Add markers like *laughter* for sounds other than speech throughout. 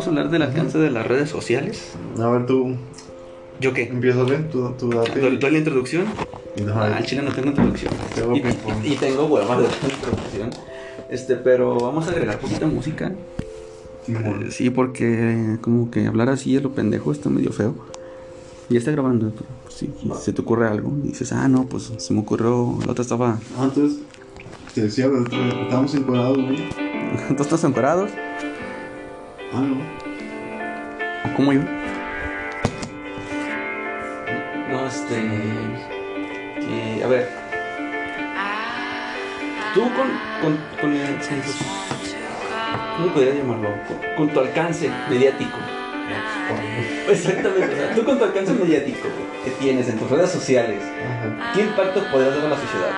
vamos a hablar del alcance de las redes sociales. A ver, tú. ¿Yo qué? Empiezas bien, tú, tú date. ¿Doy, doy la introducción? Ah, al chile no tengo introducción. Tengo Y, ping-pong. y- y tengo huevas de introducción. Este, pero vamos a agregar poquita música. Eh, Sí, porque como que hablar así de lo pendejo está medio feo. Y ya está grabando. pero, pues, si se te ocurre algo y dices, ah, no, pues se me ocurrió. La otra estaba. Entonces. Te decía, güey, estábamos encuadrados, güey. ¿Tú estás encuerados? Ah, no. ¿O ¿Cómo yo? No, este. que, a ver. Tú con. con, con, el- ¿Cómo podrías llamarlo? Con, con tu alcance mediático. Exactamente. o sea, tú con tu alcance mediático que tienes en tus redes sociales, Ajá. ¿qué impacto podrías dar a la sociedad?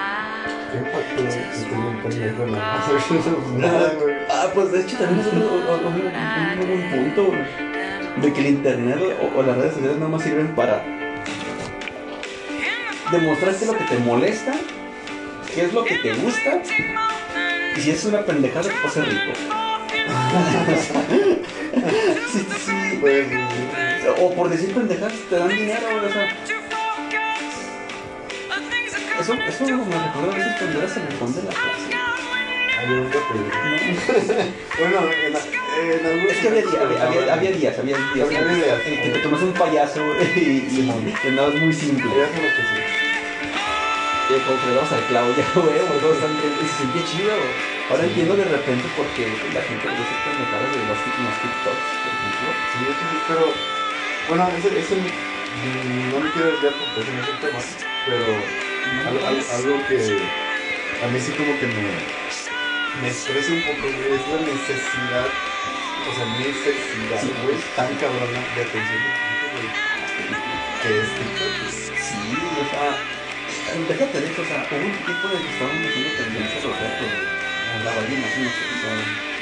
¿Qué impacto en la masa? Nada, güey. Ah, pues de hecho también es un, un- un- punto de que el internet o, las redes sociales nada más sirven para demostrarte lo que te molesta, qué es lo que te gusta y si es una pendejada te ser rico. *laughs* sí, sí. Pues. O por decir pendejadas te dan dinero, o sea. Eso, eso me recuerda a veces cuando eras el rincón de la clase. *laughs* Bueno, en, la- en algún. Es que había, día- había, había, había días, había días Había que te tomas un payaso *laughs* y, y, y andabas muy simple. Ya sé lo que sí. Y como que le dabas al clavo, *laughs* ya todos están se sentía chido. Ahora entiendo de repente por qué la gente le dice pendejadas de los, los TikToks, por ejemplo. Sí, pero. Bueno, ese, ese no me quiero desviar porque ese no es el tema, pero algo, algo- algo que a mí sí como que me, me estresa un poco, güey, es la necesidad, o sea, necesidad, Sí. güey, tan cabrona de atención güey, que es TikTok. güey. Sí, o sea, déjate de eso, o sea, hubo un tipo de que estaban haciendo tendencias los gatos, la ballena, así no sé,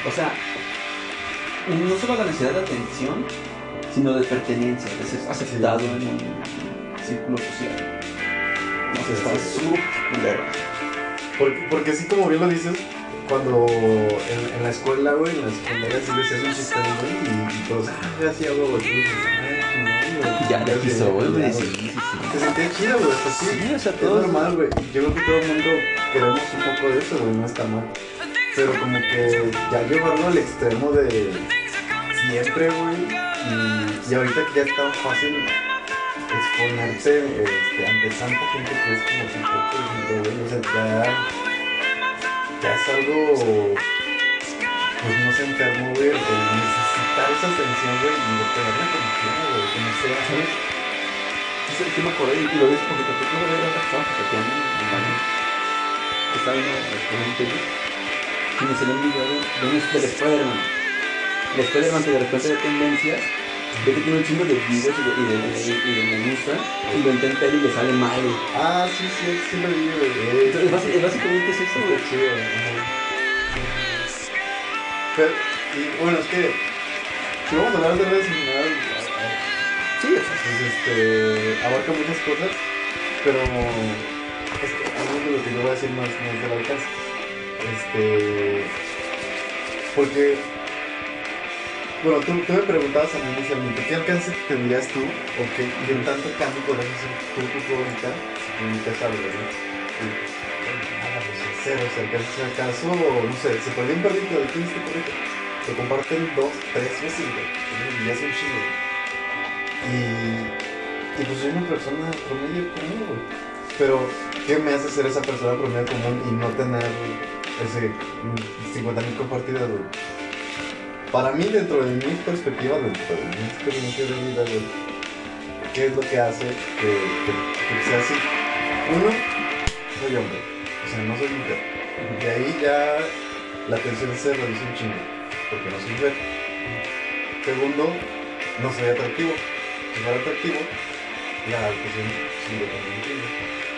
o sea, o sea, no solo la necesidad de atención, sino de pertenencia, de ser aceptado Sí. en un círculo social. No sé, Sí, está sí. súper. Porque, porque así como bien lo dices, cuando en, en la escuela, güey, en la secundaria sí decías un chiste, güey, y, todos, ah, hago, güey, ah. Ya, ya quiso, güey, sí, sí, sí. Te sentía chido, güey, pues sí. Sí, o sea, Es normal, güey. Yo creo que todo el mundo queremos un poco de eso, güey, no está mal. Pero como que ya llevarlo al extremo de siempre, güey. Y, y ahorita que ya es tan fácil exponerse este, ante tanta gente que es como TikTok, por ejemplo, güey. O sea, ya, ya es algo, pues no sé, enfermo, güey, el necesitar esa atención, güey, y de pegarle atención, güey, que no sea, ¿sabes? Sí, sí me acordé y lo ves porque te tocó ver otra estaba pasateando en el baño. Estaba viendo el tele y me salió un video de, de del Spider-Man. El Spider-Man que de repente de tendencias ve que tiene un chingo de videos y de, y de, y de me gusta y lo intenta él y le sale mal. Ah, sí, sí, sí lo vi, güey. Entonces, basi- básicamente es eso, güey. Pero, y bueno, es que si vamos a hablar de redes general, Sí, o sea, pues este, abarca muchas cosas, pero es que algo de lo que yo voy a decir no es del alcance. Este, porque, bueno, tú, tú me preguntabas a mí inicialmente, ¿qué alcance tendrías tú o qué, qué tanto cambio hacer tú, tú, tú ahorita si publicas algo, ¿no? Pues cero, si acaso, si acaso, no sé, se perdió un perrito, ¿de quién este perrito? Lo comparten dos, tres veces, güey, y ya es un güey. Y, y pues soy una persona promedio común, güey. Pero, ¿qué me hace ser esa persona promedio común y no tener ese 50 mil compartidas, güey? Para mí, dentro de mi perspectiva, dentro de mi experiencia de vida, ¿qué es lo que hace que, sea así? Uno, soy hombre, o sea, no soy mujer. De ahí ya la atención se reduce un chingo, porque no soy mujer. Segundo, no soy atractivo. Si fuera atractivo, la atención sube también un chingo.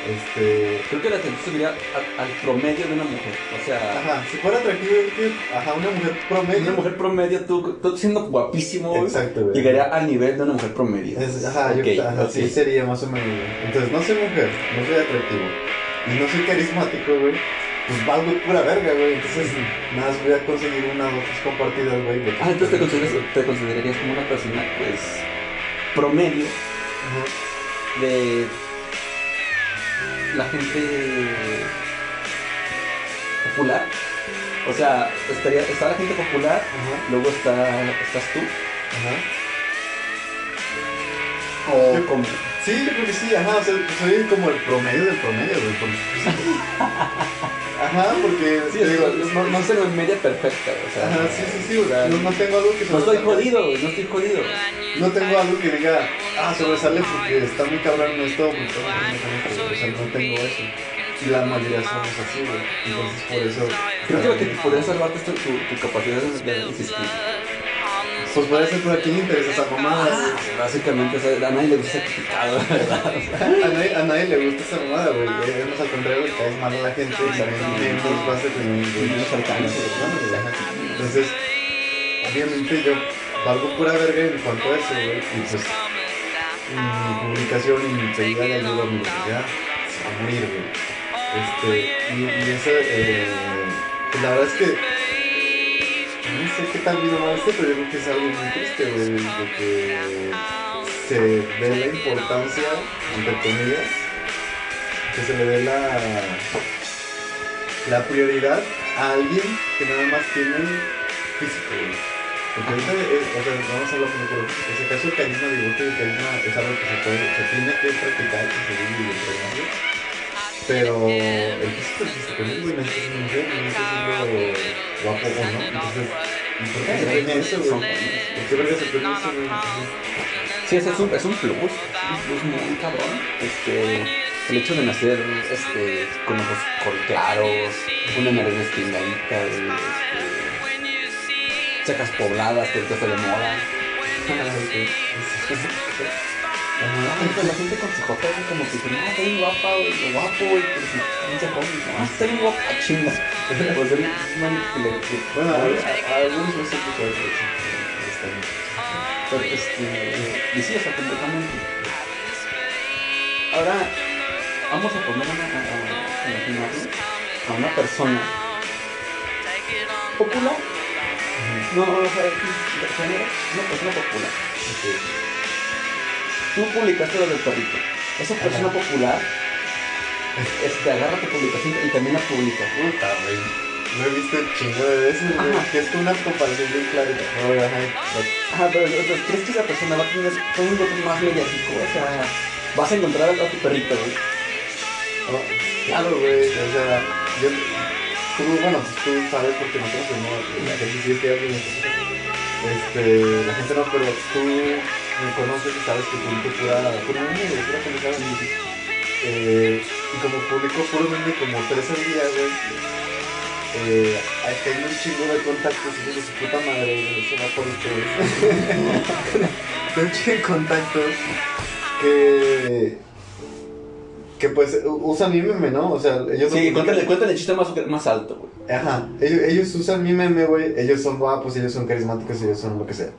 Este. creo que la atención subiría al promedio de una mujer. O sea, Ajá, si fuera atractivo, ajá, una mujer promedio. una mujer promedio, tú, tú siendo guapísimo, Exacto, güey. llegaría al nivel de una mujer promedio. Es- ajá, yo, ajá, sí sería más o menos. Entonces, no soy mujer, no soy atractivo y no soy carismático, güey. pues valgo pura verga, güey. Entonces, nada más voy a conseguir una o dos compartidas, güey. Ah, entonces te, consideras- te considerarías como una persona, pues, promedio Ajá. de la gente popular. O sea, estaría, está la gente popular, Ajá. luego está, estás tú, Ajá. o Yo- como... Sí, yo creo que sí, ajá, o sea, soy como el promedio del promedio, güey. *laughs* Ajá, porque, Sí, te digo, es- no, no soy una media perfecta, o sea... ajá, sí, sí, sí, o sea, no, no tengo algo que No estoy jodido, no estoy jodido. No tengo algo que diga, ah, sobresale porque está muy cabrón en esto, porque está muy cabrón en esto, o sea, no tengo eso. Y la mayoría somos así, güey. Entonces, por eso... Creo que lo que podría salvarte es tu, tu, tu capacidad de, de insistir. Pues puede ser, pero a quién le interesa esa mamada, güey. Básicamente, o sea, a nadie le gusta ser criticado, *laughs* ¿verdad? O sea, A nadie, a nadie le gusta esa mamada, güey. Eh, Es al contrario, le caes mal a la gente y también Menos alcance, güey. Ajá. Entonces, obviamente yo valgo pura verga en cuanto a eso, güey. Y pues, mi publicación y mi seguida le ayuda a mi va a morir, güey. Este, y, y eso, eh, pues la verdad es que no sé qué tal vino mal este, pero yo creo que es algo muy triste, güey, que se dé la importancia, entre comillas, que se le dé la, la prioridad a alguien que nada más tiene físico, güey. Porque ahorita, es, o sea, vamos a hablar por en ese caso el carisma, digo que el carisma es algo que se puede, se tiene que practicar, que se debe de entrenar, güey. Pero el físico es ¿no? Siendo guapo no. Entonces, ¿y por qué se premia eso, güey? ¿Por qué verga se premia eso, güey? Sí, ese es un, es un plus, es un plus muy cabrón. Este, el hecho de nacer este, con ojos col- claros, una nariz despingadita, este, chacas pobladas, que ahorita está de moda. *laughs* Ajá. Ajá, la gente con cejotas así como que dice, no, está bien guapa, güey, guapo, güey, pero si pinche joven, no, está bien guapa, ah, chinga. *laughs* Pues él, que le, Bueno, a, algunos no sé qué puede ser. Está bien. Pero, este, y sí, o sea, completamente. Ahora, vamos a poner una, a, a- una persona popular. No, o sea, de género, una persona popular. Tú publicaste lo del perrito. Esa persona popular este, agarra tu publicación y también la publica. Puta, güey. Lo he visto chingo de veces, güey. Que es una comparación bien. No, güey, ajá. Ajá, pero o sea, ¿crees que esa persona va a tener todo un voto más mediático? O sea, vas a encontrar a tu perrito, güey. No, Claro, güey. O sea, yo. Tú, bueno, tú sabes porque no te no, la gente sí es que Este, la gente no, pero tú me conoces y sabes que publico pura, pura meme, güey, pura pendejada. Eh, y como publico puro meme como tres al día, güey. Eh, tengo un chingo de contactos, hijos de su puta madre, güey, eso va por ustedes. *laughs* tengo un chingo de contactos que que pues usan mi meme, ¿no? O sea, ellos Sí, no- cuéntale, cuéntale el chiste más, más alto, güey. Ajá, ellos, ellos usan mi meme, güey. Ellos son guapos, ellos son carismáticos, ellos son lo que sea.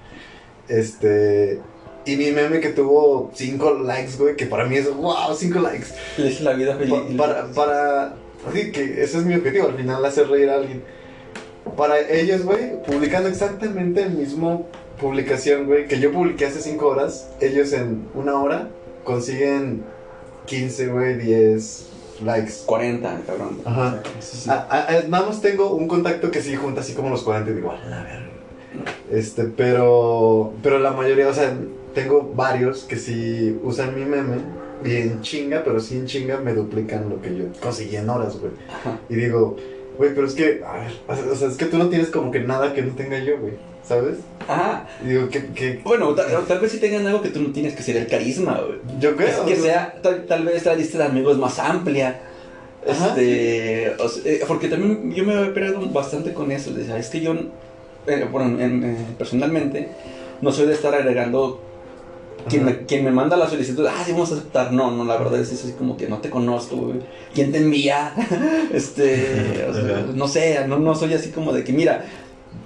Este. Y mi meme que tuvo 5 likes, güey, que para mí es wow, 5 likes. Le hice la vida feliz. Pa- para, para. Sí, que ese es mi objetivo, al final hacer reír a alguien. Para ellos, güey, publicando exactamente el mismo publicación, güey, que yo publiqué hace 5 horas, ellos en una hora consiguen 15, güey, 10 likes. 40, cabrón. Ajá. Sí, sí. Ah, ah, nada más tengo un contacto que sí junta así como los 40 y digo, a verga. Este, pero, pero la mayoría, o sea, tengo varios que sí usan mi meme y en chinga, pero sí en chinga me duplican lo que yo conseguí en horas, güey. Y digo, güey, pero es que, a ver, o sea, es que tú no tienes como que nada que no tenga yo, güey, ¿sabes? Ajá. Y digo, que, que Bueno, tal, tal vez sí tengan algo que tú no tienes, que sería el carisma, güey. yo creo. que sea, tal, tal vez la lista de amigos más amplia. Ajá, Este, o sea, eh, porque también yo me había peleado bastante con eso. Es que yo, eh, bueno, en- eh, personalmente, no soy de estar agregando quien me, Ajá. quien me manda la solicitud. Ah, sí, vamos a aceptar. No, no, la verdad es así como que no te conozco, güey. ¿Quién te envía? *laughs* Este, o sea, no sé, no, no soy así como de que, mira,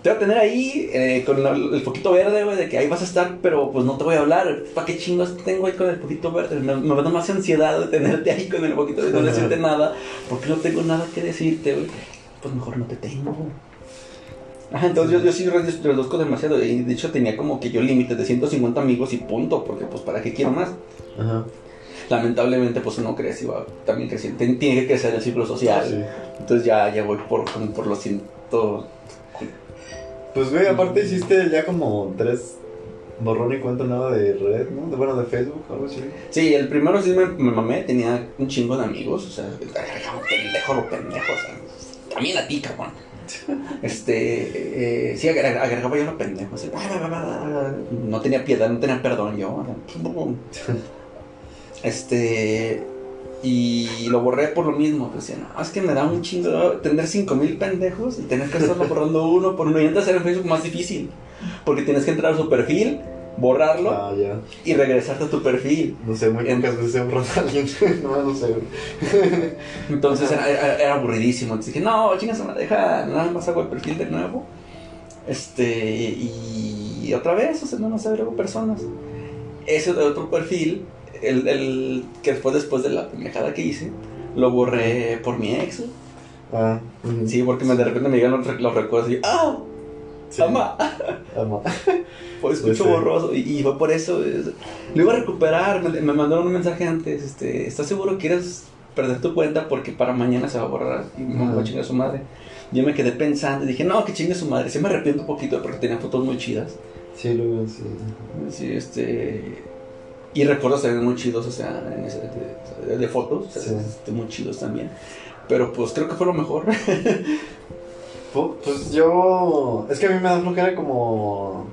te voy a tener ahí eh, con la- el poquito verde, güey, de que ahí vas a estar, pero pues no te voy a hablar. ¿Para qué chingos tengo ahí con el poquito verde? Me, me da más ansiedad de tenerte ahí con el poquito de no decirte nada, porque no tengo nada que decirte, güey. Pues mejor no te tengo. Ajá, entonces yo, yo sí red- reduzco demasiado. Y de hecho tenía como que yo límites de 150 amigos y punto, porque pues para qué quiero más. Ajá. Lamentablemente pues uno crece y va también creciendo. Ten- Tiene que crecer el ciclo social. Sí. Entonces ya, ya voy por, como por los ciento... Pues, güey, aparte hiciste ya como tres borrón y cuenta nueva de red, ¿no? De, bueno, de Facebook, algo así. Sí, el primero sí me, me mamé, tenía un chingo de amigos, o sea, pendejo lo pendejo, o sea, también a ti, cabrón. *laughs* Este, eh, sí, agre- agregaba yo lo pendejo, no tenía piedad, no tenía perdón yo. *laughs* Este, y lo borré por lo mismo, pues es que me da un chingo tener 5000 pendejos y tener que estarlo borrando uno por uno. Y antes hacer en Facebook más difícil, porque tienes que entrar a su perfil, borrarlo Ah, ya. y regresarte a tu perfil. No sé, muy pocas veces he borrado a alguien. *laughs* no, no sé. *laughs* Entonces era, era- era aburridísimo. Entonces dije, no, chingas, me deja, nada más hago el perfil de nuevo. Este, y otra vez, o sea, nada más agrego personas. Ese de otro perfil, el, el que después, después de la pendejada que hice, lo borré por mi ex. Ah. Sí, porque me, de repente me llegan los, los recuerdos y, ¡ah! ¡Mamá! Ama. Pues escucho Sí, sí. borroso y, y fue por eso. es- lo iba a recuperar, me, me mandaron un mensaje antes. Este, ¿Estás seguro que quieres perder tu cuenta? Porque para mañana se va a borrar y me va a chingar su madre. Yo me quedé pensando y dije, no, que chingue su madre. Sí me arrepiento un poquito porque tenía fotos muy chidas. Sí, luego sí. Sí, este... Y recuerdos ven muy chidos, o sea, en ese, de, de fotos, Sí. este, muy chidos también. Pero pues creo que fue lo mejor. *laughs* Pu- Pues yo. Es que a mí me da flojera como.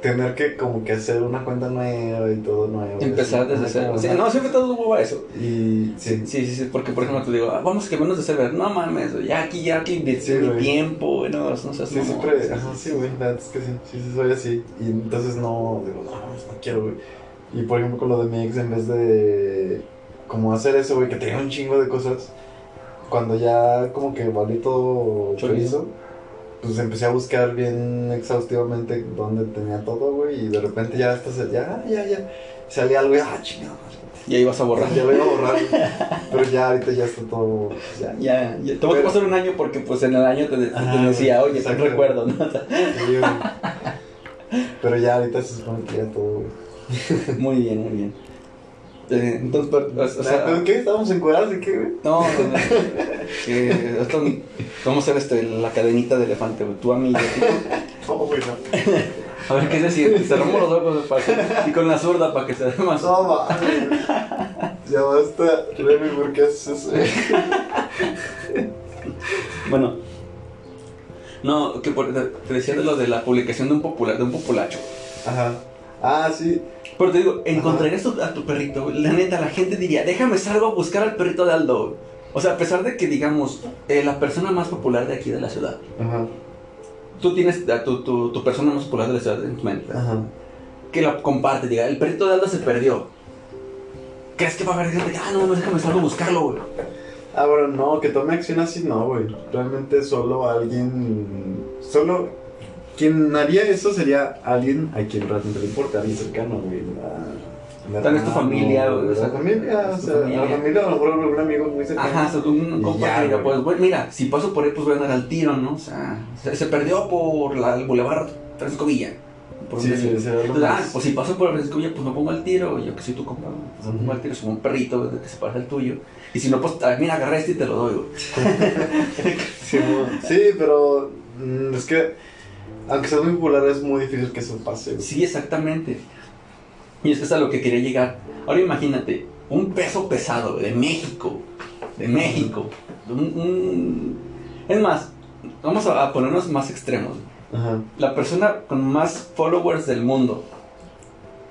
Tener que como que hacer una cuenta nueva y todo nuevo. Empezar desde cero. Sí, no, siempre todo hubo a eso. Y sí. Sí, sí, sí, porque por ejemplo te digo, ah, vamos que menos de server, no mames, ya aquí ya que invertí Sí, mi tiempo, no, no seas Sí, siempre. sí, Ajá, sí, güey. La es que sí. Sí, sí, soy así. Y entonces no. Digo, no, mames, no quiero, güey. Y por ejemplo, con lo de mi ex, en vez de. Como hacer eso, güey, que tenía un chingo de cosas. Cuando ya como que valí todo Chorizo. Pues empecé a buscar bien exhaustivamente dónde tenía todo, güey. Y de repente ya hasta se- ya, ya, ya. Salía algo y, ah, chingada. madre. Y ahí vas a borrar. Ya lo iba a borrar. Pero ya ahorita ya está todo. Ya, Ya, ya, tengo que pasar un año porque pues en el año te, te Ah, decía, oye, te recuerdo, ¿no? Sí. Pero ya ahorita se supone que ya todo, güey. muy bien, muy bien. Eh, entonces, pero, o, sea, ¿Pero qué? ¿Estábamos encuadrados de qué, güey? no, no, no, esto- vamos a hacer este, la cadenita de elefante, güey, tú a mí y a ti. *laughs* No, güey, no. A ver qué decir, cerramos los ojos para que- y con la zurda para que se vea más. No, mames. Ya basta, Remy, ¿por qué haces eso? *laughs* Bueno, no, que por- te decía de lo de la publicación de un popular, de un populacho. Ajá. Ah, sí. Pero te digo, encontrarías a tu perrito, la neta, la gente diría, déjame salgo a buscar al perrito de Aldo. güey". O sea, a pesar de que, digamos, eh, la persona más popular de aquí de la ciudad, Ajá. tú tienes a tu, tu, tu persona más popular de la ciudad en tu mente, Ajá. que la comparte, diga, el perrito de Aldo se perdió. ¿Crees que va a haber gente que, ah, no, no, déjame salgo a buscarlo, güey? Ah, bueno, no, que tome acción así, no, güey. Realmente solo alguien. Solo. Quien haría eso sería alguien a quien realmente le importa, alguien cercano, güey. La, Tal vez tu familia, güey, La familia, o tu sea, familia. la familia, a lo mejor algún amigo muy cercano. Ajá, o sea, un compa diga, pues, güey, mira, si paso por ahí, pues voy a andar al tiro, ¿no? O sea, se, se perdió por la, el Boulevard Francisco Villa. Por Sí, sí, Entonces, ah, pues si paso por el Francisco Villa, pues me pongo al tiro, yo que soy tu compa, pues me pongo al tiro, soy un perrito que se parece al tuyo. Y si no, pues, ah, mira, agarra este y te lo doy, güey. *laughs* Sí, pero mm, es que, aunque sea muy popular, es muy difícil que eso pase. güey. Sí, exactamente. Y es que es a lo que quería llegar. Ahora imagínate, un peso pesado de México, de México. un- un- Es más, vamos a, ponernos más extremos. Ajá. La persona con más followers del mundo,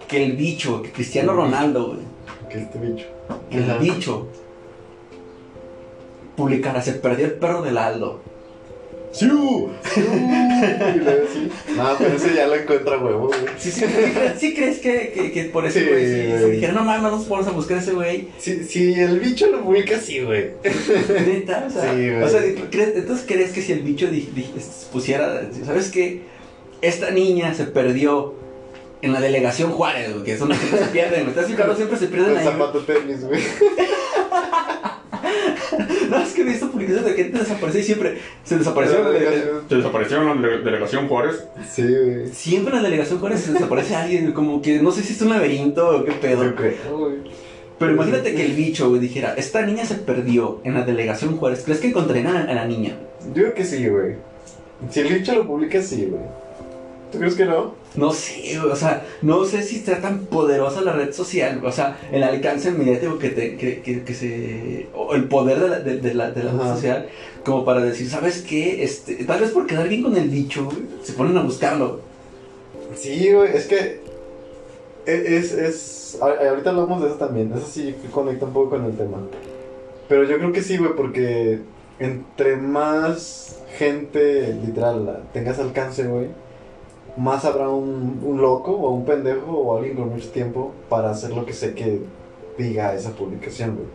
que el bicho, que Cristiano Ronaldo, güey, Que este bicho. que el Ajá. bicho, publicara, se perdió el perro del Aldo. ¡Siu! Y luego sí. No, pero ese ya lo encuentra huevo, güey. ¿Sí, sí, sí, crees- sí crees que, que, que por ese Sí, güey, si, güey. si dijera, no mames, vamos vamos a buscar a ese güey, Si, si el bicho lo publica, sí, güey. neta, o sea, Sí, güey. o sea, ¿crees- entonces crees que si el bicho di- di- pusiera, ¿sabes qué? Esta niña se perdió en la delegación Juárez, güey, que son las que no se *laughs* pierden, güey. ¿Estás fijado? Siempre se pierden ahí. zapato tenis, güey. *laughs* *laughs* No, es que he visto publicaciones de gente desapareció y siempre se desapareció. en la delegación- Se desapareció en la dele- delegación Juárez. Sí, güey. Siempre en la delegación Juárez se desaparece alguien, como que no sé si es un laberinto o qué pedo. Yo creo, güey. Pero imagínate que el bicho, güey, dijera, esta niña se perdió en la delegación Juárez. ¿Crees que encontrarían a, a la niña? Yo creo que sí, güey. Si el bicho lo publica, sí, güey. ¿Tú crees que no? No sé, güey, o sea, no sé si está tan poderosa la red social, o sea, el alcance mediático que, te, que, que, que se... o el poder de la, de, de la, de la red social, como para decir, ¿sabes qué? Este, tal vez por quedar bien con el bicho, güey, se ponen a buscarlo. Sí, güey. Es que. e- Es. es ahorita hablamos de eso también. Eso sí conecta un poco con el tema. Pero yo creo que sí, güey, porque entre más gente, literal, tengas alcance, güey, más habrá un, un loco o un pendejo o alguien con mucho tiempo para hacer lo que sé que diga esa publicación, güey.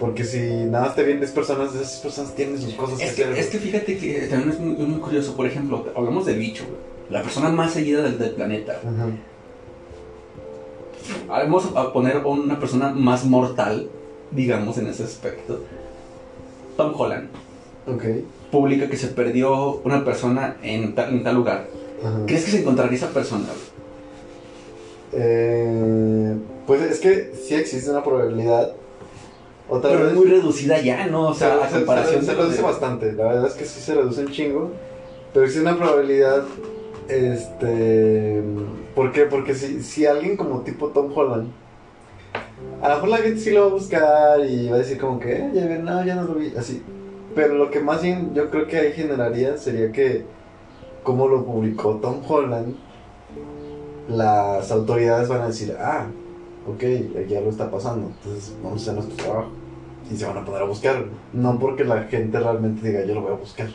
Porque si nada más te vienen 10 personas, esas personas tienen sus cosas que Es hacer. que, es que fíjate que también es muy, muy curioso, por ejemplo, hablamos del bicho, güey, la persona más seguida del, del planeta. güey. Ajá. Vamos a poner una persona más mortal, digamos, en ese aspecto. Tom Holland Ok. publica que se perdió una persona en tal, en tal lugar. Ajá. ¿Crees que se encontraría esa persona? Eh, pues es que sí existe una probabilidad. Pero vez. es muy reducida ya, ¿no? O sea, se, a se- comparación se, reduce de- bastante. La verdad es que sí se reduce un chingo. Pero existe una probabilidad. Este. ¿Por qué? Porque si, si alguien como tipo Tom Holland. A lo mejor la gente sí lo va a buscar y va a decir como que, eh, ya, no, ya no lo vi, así. Pero lo que más bien yo creo que ahí generaría sería que, como lo publicó Tom Holland, las autoridades van a decir, ah, ok, aquí algo está pasando, entonces vamos a hacer nuestro trabajo. Y se van a poner a buscar, no porque la gente realmente diga, yo lo voy a buscar.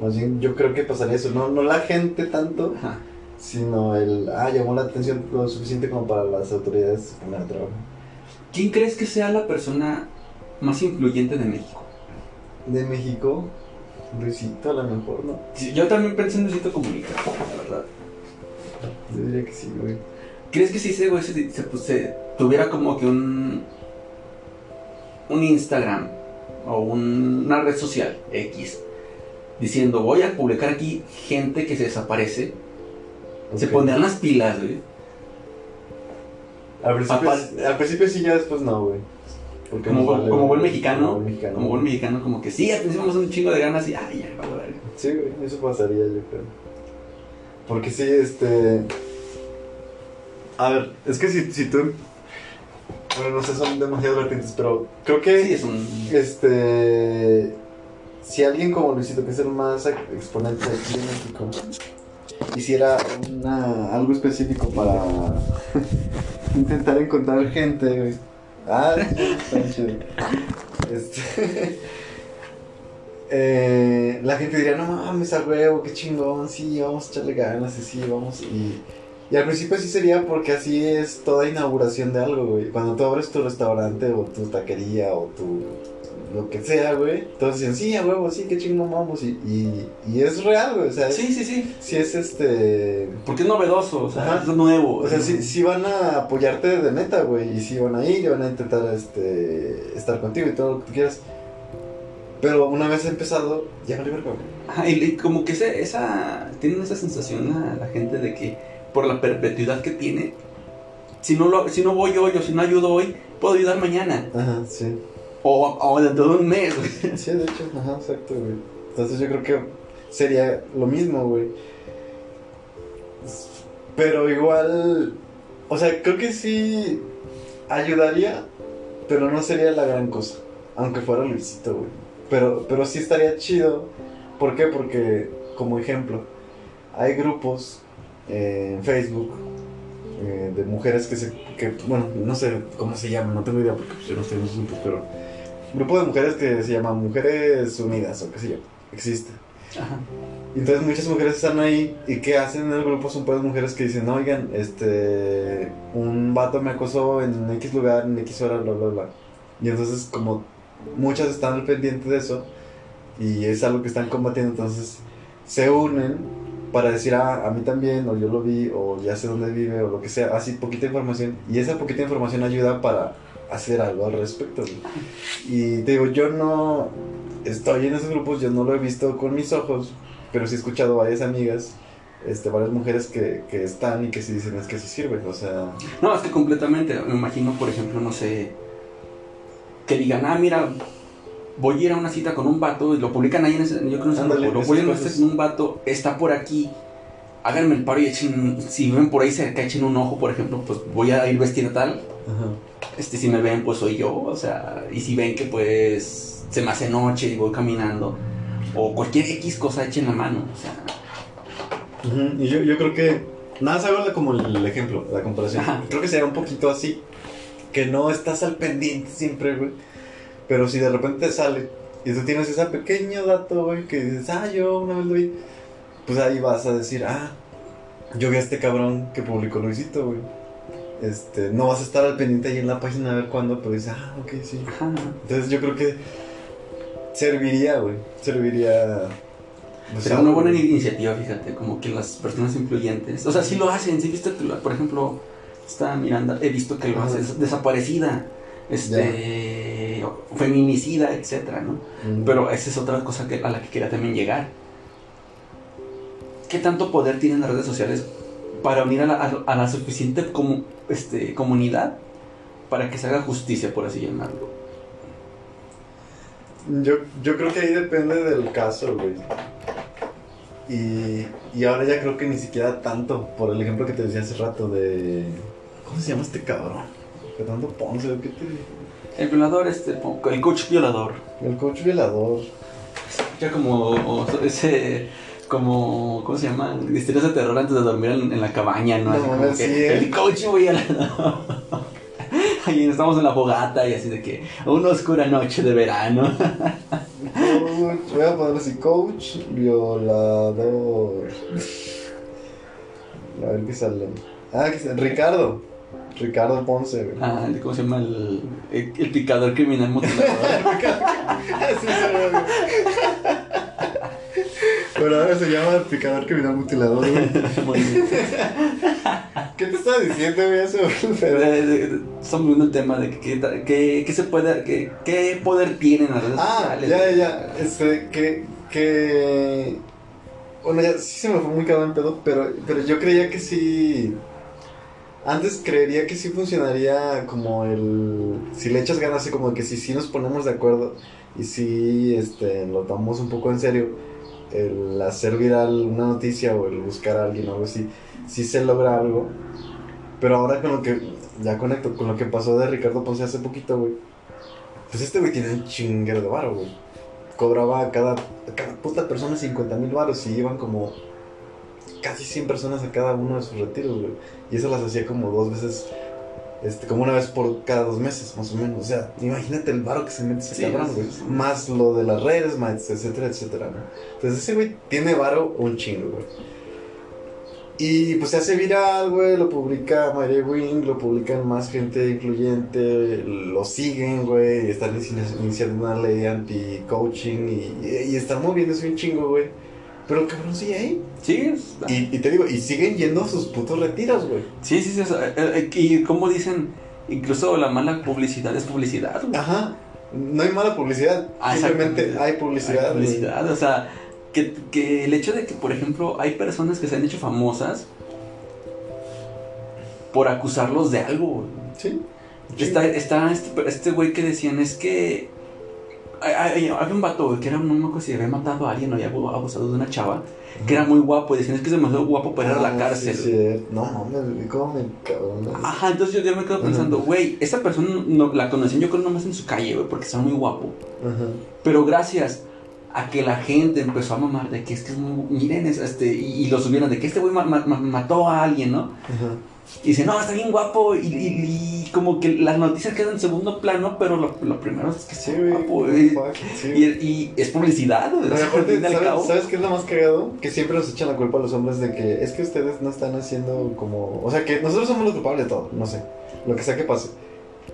Más bien, yo creo que pasaría eso, no, no la gente tanto, Ajá. sino el, ah, llamó la atención lo suficiente como para las autoridades poner a trabajar. ¿Quién crees que sea la persona más influyente de México? De México, Luisito a lo mejor, ¿no? Yo también pensé en Luisito Comunica, la verdad. Yo diría que sí, güey. ¿Crees que si ese güey se, se- pues, se tuviera como que un un Instagram o un- una red social X diciendo voy a publicar aquí gente que se desaparece, se pondrían las pilas, güey? Al principio, Aparte- al principio sí, ya después no, güey. Porque Como, nos buen- vale, como buen mexicano, Como buen mexicano. como buen mexicano, como que sí, al principio a un chingo de ganas y ay, ya, vale, vale. Sí, güey, eso pasaría, yo creo. Porque sí, este. A ver, es que si, si tú. Bueno, no sé, son demasiadas vertientes, pero creo que. Sí, es un. Este. Si alguien como Luisito, que es el más exponente aquí en México, hiciera una, algo específico para *laughs* intentar encontrar gente, güey. Ah, sí, está chido. Este. *laughs* eh, la gente diría, no mames, a huevo, qué chingón, sí, vamos a echarle ganas, y sí, vamos. Y, y al principio sí sería porque así es toda inauguración de algo, güey. Cuando tú abres tu restaurante o tu taquería o tu lo que sea, güey. Todos dicen, sí, a huevo, sí, qué chingón vamos. Y, y, y es real, güey. O sea, Sí, sí, sí. sí es este. Porque es novedoso, o sea, Ajá. es nuevo. O sea, es- sí, sí van a apoyarte de neta, güey. Y sí van a ir y van a intentar este, estar contigo y todo lo que tú quieras. Pero una vez empezado, ya no le verga, güey. Ajá, y, y como que ese- esa, tienen esa sensación a la gente de que por la perpetuidad que tiene, si no, lo, si no voy hoy o si no ayudo hoy, puedo ayudar mañana. Ajá, sí. O, o dentro de un mes, güey. *laughs* Sí, de hecho, ajá, exacto, güey. Entonces yo creo que sería lo mismo, güey. Pero igual, o sea, creo que sí ayudaría, pero no sería la gran cosa. Aunque fuera Luisito, güey. Pero, pero sí estaría chido. ¿Por qué? Porque, como ejemplo, hay grupos eh, en Facebook eh, de mujeres que se. Que, bueno, no sé cómo se llaman, no tengo idea porque yo no estoy en grupos, pero grupo de mujeres que se llama Mujeres Unidas o qué sé yo, existe. Ajá. Y entonces muchas mujeres están ahí y ¿qué hacen en el grupo? Son pues mujeres que dicen, oigan, este, un vato me acosó en X lugar, en X hora, bla, bla, bla. Y entonces como muchas están al pendiente de eso y es algo que están combatiendo, entonces se unen para decir, ah, a mí también, o yo lo vi, o ya sé dónde vive, o lo que sea, así poquita información. Y esa poquita información ayuda para hacer algo al respecto. güey. Y te digo, yo no estoy en esos grupos, yo no lo he visto con mis ojos, pero sí he escuchado varias amigas, este, varias mujeres que, que están y que sí dicen es que sí sirve, o sea... No, es que completamente. Me imagino, por ejemplo, no sé. Que digan, ah, mira, voy a ir a una cita con un vato y lo publican ahí en ese. Yo creo en grupo, Lo cita con un vato, está por aquí. Háganme el paro y echen. Si ven por ahí cerca, echen un ojo, por ejemplo, pues voy a ir vestida tal. Ajá. Este, si me ven, pues soy yo. O sea, y si ven que pues se me hace noche y voy caminando. O cualquier X cosa echen la mano. O sea, Ujú, Y yo, yo creo que. Nada hago como el ejemplo, la comparación. Ajá. Creo que será un poquito así. Que no estás al pendiente siempre, güey. Pero si de repente te sale y tú tienes ese pequeño dato, güey, que dices, ah, yo una vez lo vi. Pues ahí vas a decir, ah, yo vi a este cabrón que publicó Luisito, güey. Este, no vas a estar al pendiente ahí en la página a ver cuándo, pero dices, ah, ok, sí. ajá. Entonces yo creo que serviría, güey. Serviría. pues, Sería una algo, buena iniciativa, fíjate, como que las personas influyentes, o sea, sí lo hacen, sí viste, por ejemplo, está Miranda, he visto que lo hace, es desaparecida, este, feminicida, etcétera, ¿no? Mm. Pero esa es otra cosa que, a la que quería también llegar. ¿Qué tanto poder tienen las redes sociales para unir a la, a- a la suficiente comu- este, comunidad para que se haga justicia, por así llamarlo? Yo, yo creo que ahí depende del caso, güey. Y, y ahora ya creo que ni siquiera tanto, por el ejemplo que te decía hace rato de... ¿Cómo se llama este cabrón? Fernando Ponce, ¿o ¿qué te digo? El violador, este, el coach violador. El coach violador. Ya como o- ese como ¿cómo se llama? Historias de terror antes de dormir en, en la cabaña, ¿no? No, Así como que ¿eh? el coach voy a la *laughs* Ahí estamos en la fogata y así de que una oscura noche de verano. Coach, voy a poner así, coach violador. A ver qué sale. Ah, que sale. Ricardo. Ricardo Ponce, güey. Ah, ¿cómo se llama? El, el, el picador criminal mutilador. *laughs* Pero ahora se llama el picador criminal mutilador, güey. *laughs* ¿Qué te estaba diciendo, güey? Eso. Eh, eh, Estamos viendo el tema de que, que, que- que se puede, que, qué poder tienen las redes Ah, sociales. ya, ya. Este, que, que... Bueno, ya sí se me fue muy cabrón pedo, pero, pero yo creía que sí... Antes creería que sí funcionaría como el... Si le echas ganas, así como que si sí nos ponemos de acuerdo y si este, lo tomamos un poco en serio, el hacer viral una noticia o el buscar a alguien o algo así, sí se logra algo. Pero ahora con lo que... Ya conecto con lo que pasó de Ricardo Ponce hace poquito, güey. Pues este güey tiene un chinguero de varo, güey. Cobraba a cada, a cada puta persona 50 mil varos y iban como casi 100 personas a cada uno de sus retiros. Y eso las hacía como dos veces, este, como una vez por cada dos meses, más o menos. O sea, imagínate el varo que se mete ese Sí, cabrón, güey. sí. Más lo de las redes, más etcétera, etcétera, ¿no? Entonces ese güey tiene varo un chingo, güey. Y pues se hace viral, güey, lo publica María Wing, lo publican más gente influyente, lo siguen, güey, y están inici- iniciando una ley anti-coaching y, y están moviéndose un chingo, güey. Pero cabrón sigue ahí. Sí, es- Y, y te digo, y siguen yendo a sus putos retiros, güey. Sí, sí, sí. eh, eh, y como dicen, incluso la mala publicidad es publicidad. güey. Ajá. No hay mala publicidad, Ah, simplemente hay publicidad. Hay güey. publicidad, o sea, que, que el hecho de que, por ejemplo, hay personas que se han hecho famosas por acusarlos de algo. güey. Sí. Está, está este este güey que decían, es que... Había un vato, que era, me acuerdo si había matado a alguien o había abusado de una chava, que era muy guapo, y decían, es que es demasiado guapo para ir a la Ah, cárcel. sí, sí. No mames, cómo me cabrón. Ajá, entonces yo, yo me quedo pensando, güey, esa persona no, la conocían yo creo nomás en su calle, güey, porque estaba muy guapo. Pero gracias a que la gente empezó a mamar de que es que es muy... Miren, es, este, y, y lo subieron de que este güey ma- ma- ma- mató a alguien, ¿no? Ajá. Y dice, no, está bien guapo. Y, y- y como que las noticias quedan en segundo plano, pero lo, lo primero es que Sí, está guapo. fuck, Y, sí. y, y es publicidad, o sea, aparte, al ¿sabes, cabo. ¿sabes qué es lo más cagado? Que siempre nos echan la culpa a los hombres de que es que ustedes no están haciendo como... O sea, que nosotros somos los culpables de todo, no sé, lo que sea que pase.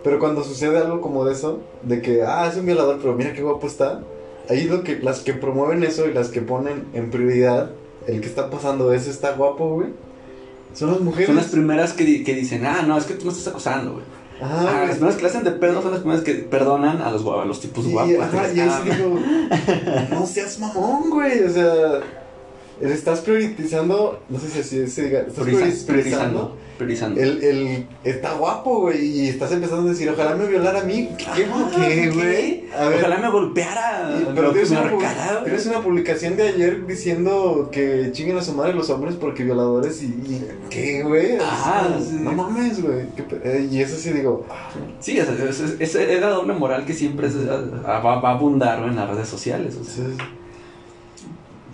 Pero cuando sucede algo como de eso, de que, ah, es un violador, pero mira qué guapo está, ahí lo que, las que promueven eso y las que ponen en prioridad el que está pasando eso está guapo, güey, son las mujeres. Son las primeras que, di- que dicen, ah, no, es que tú me estás acosando, güey. Ah, las primeras que le hacen de pedo son las primeras que perdonan a los, a los tipos Y, guapos. ajá, y Ah, digo, no seas mamón, güey. O sea, estás priorizando, no sé si así se diga, estás prioriza- prioriz- priorizando. Priorizando. El, el, está guapo, güey, y estás empezando a decir, ojalá me violara a mí. ¿Qué, Ah, qué, güey? A ver, Ojalá me golpeara. y- pero tienes una, tienes publicación de ayer diciendo que chinguen a su madre los hombres porque violadores y... y- ¿Qué, güey? Sí. No mames, güey. eh, Y eso sí digo, Sí, esa es, la doble moral que siempre es- ah, va, va a abundar en las redes sociales. o sea. sí,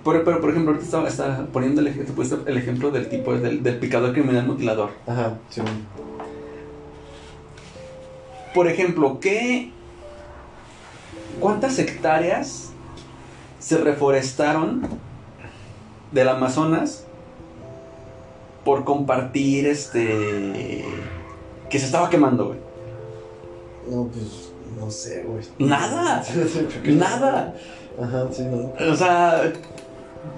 Pero, pero, por ejemplo, ahorita estaba, estaba poniendo el, el ejemplo del tipo del, del picador criminal mutilador. ajá, sí. Por ejemplo, ¿qué. ¿Cuántas hectáreas se reforestaron del Amazonas por compartir este. que se estaba quemando, güey? No, pues, no sé, güey. Nada. *laughs* Nada. Ajá, sí, no. O sea,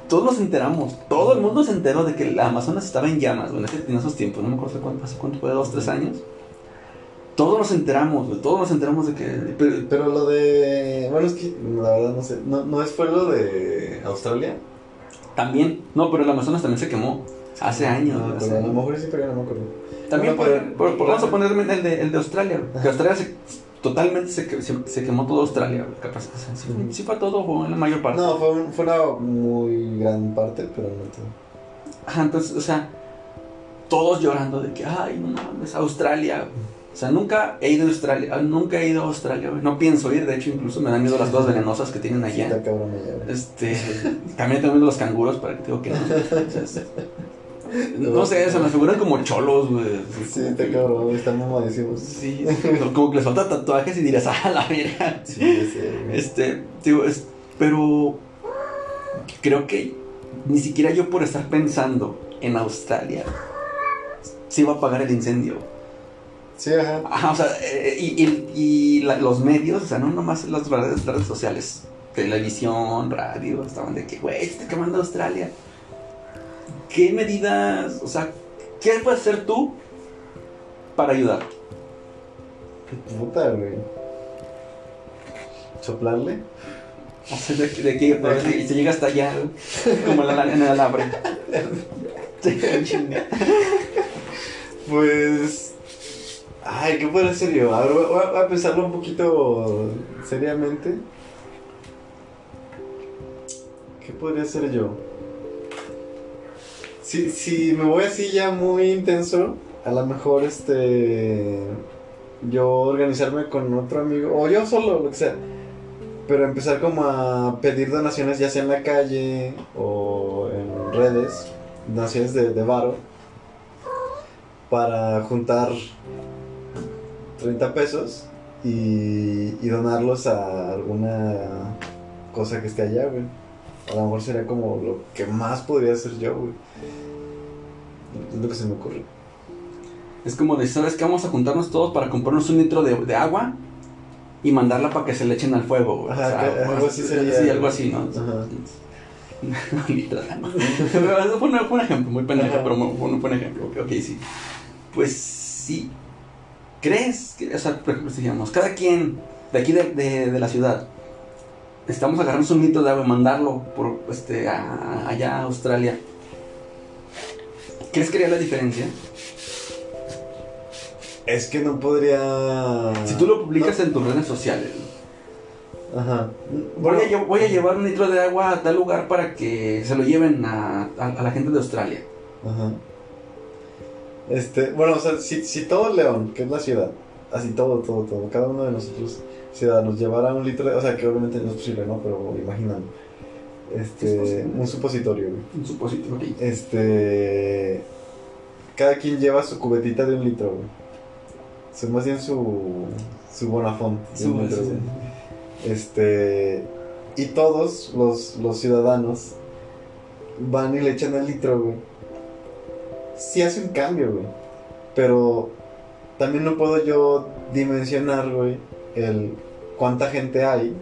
todos nos enteramos. Todo el mundo se enteró de que el Amazonas estaba en llamas, güey, en esos tiempos. No me acuerdo cuánto, hace cuánto fue, dos, tres años. Todos nos enteramos, güey, Todos nos enteramos de que. pero- Pero lo de. Bueno, es que la verdad no sé. ¿No, no es fue lo de Australia? también. No, pero el Amazonas también se quemó. Hace años. No, hace a lo mejor sí, pero ya no me acuerdo. También, Bueno, por- pero- por- por- vamos a ponerme el de, el de Australia, Que Australia se, totalmente se, se, se quemó todo Australia, Capaz sí, Ujú. sí fue todo o en la mayor parte. No, fue, un- fue una muy gran parte, pero no todo. Ajá, entonces, o sea, todos llorando de que, ay, no mames, Australia. O sea, nunca he ido a Australia, ah, nunca he ido a Australia, güey. No pienso ir, de hecho, incluso me dan miedo las cosas venenosas que tienen Está allá. cabrón allá, güey. Este, *laughs* también tengo miedo a los canguros, para que te digo que no. O sea, es- no sé, se me figuran como cholos, güey. Sí, está cabrón, están mamadísimos. Sí, como- que les falta tatuajes y dirías, ah, la verga. Sí, güey. Este, digo, es, pero creo que ni siquiera yo por estar pensando en Australia se iba a apagar el incendio. Sí, ajá. Ajá, o sea, eh, y, y- y la- los medios, o sea, no nomás las redes, redes sociales, televisión, radio, estaban de que, güey, se está quemando Australia. ¿Qué medidas, o sea, qué puedes hacer tú para ayudar? Puta, güey. ¿Soplarle? O sea, de, de que y se llega hasta allá, como en, la- en el alambre. Pues. Ay, ¿qué puedo hacer yo? A ver, voy a, voy a pensarlo un poquito seriamente. ¿Qué podría hacer yo? Si, si me voy así ya muy intenso, a lo mejor este. Yo organizarme con otro amigo, o yo solo, lo que sea. Pero empezar como a pedir donaciones, ya sea en la calle o en redes, donaciones de, varo para juntar 30 pesos y, y donarlos a alguna cosa que esté allá, güey. A lo mejor sería como lo que más podría hacer yo, güey. Es lo que se me ocurre. Es como de, ¿sabes qué? Vamos a juntarnos todos para comprarnos un litro de, de agua y mandarla para que se le echen al fuego, güey. Ajá, que algo así sería. Sí, algo así, ¿no? Ajá. *laughs* Eso *laughs* fue, un, ejemplo, muy pendejo, pero fue un buen ejemplo. Ok, ok, sí. Pues sí. ¿Crees que, o sea, por ejemplo, si digamos, cada quien de aquí de, de, de la ciudad, estamos agarrando un litro de agua y mandarlo por, este, a- allá a Australia? ¿Crees que haría la diferencia? Es que no podría. Si tú lo publicas en tus redes sociales, Ajá. voy, a, lle- voy a llevar un litro de agua a tal lugar para que se lo lleven a, a- a la gente de Australia. Ajá. Este, bueno, o sea, si, si todo León, que es la ciudad, así todo, todo, todo, cada uno de nosotros ciudadanos llevara un litro de, o sea, que obviamente no es posible, ¿no? Pero imaginan, Es este, un supositorio, güey. Un supositorio. Este, cada quien lleva su cubetita de un litro, güey. Su, más bien su, su bonafont. de un litro. Este. Y todos los, los ciudadanos van y le echan el litro, güey. Sí hace un cambio, güey. Pero también no puedo yo dimensionar, güey, el cuánta gente hay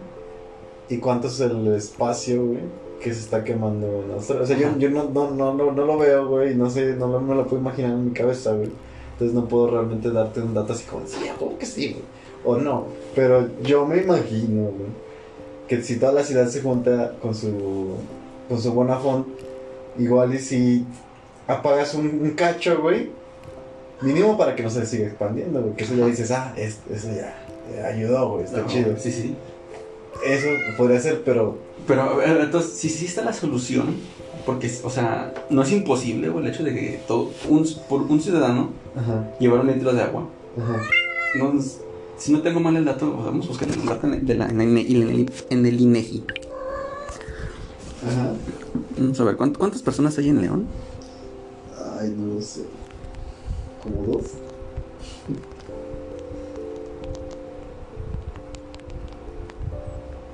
y cuánto es el espacio, güey, que se está quemando Australia. O sea, yo, Ajá. yo no, no, no, no, no lo veo, güey, no sé, no lo- me lo puedo imaginar en mi cabeza, güey. Entonces no puedo realmente darte un dato así como, sí, como que sí, güey. O no. Pero yo me imagino, güey, que si toda la ciudad se junta con su, con su bonafont, igual y si apagas un, un cacho, güey, mínimo para que no se siga expandiendo, güey. Que eso ya dices, ah, es- eso ya ayudó, güey, está No, chido. Sí, sí. Eso podría ser, pero Pero, a ver, entonces, si sí está la solución, porque, o sea, no es imposible, güey, el hecho de que todo, un, por un ciudadano Ajá, llevar un litro de agua. ajá. No, si no tengo mal el dato, vamos a buscar el dato en, de la- en el, en el- INEGI. Ajá. Vamos a ver, ¿cuánt- ¿cuántas personas hay en León? Ay, no lo sé. ¿Como dos?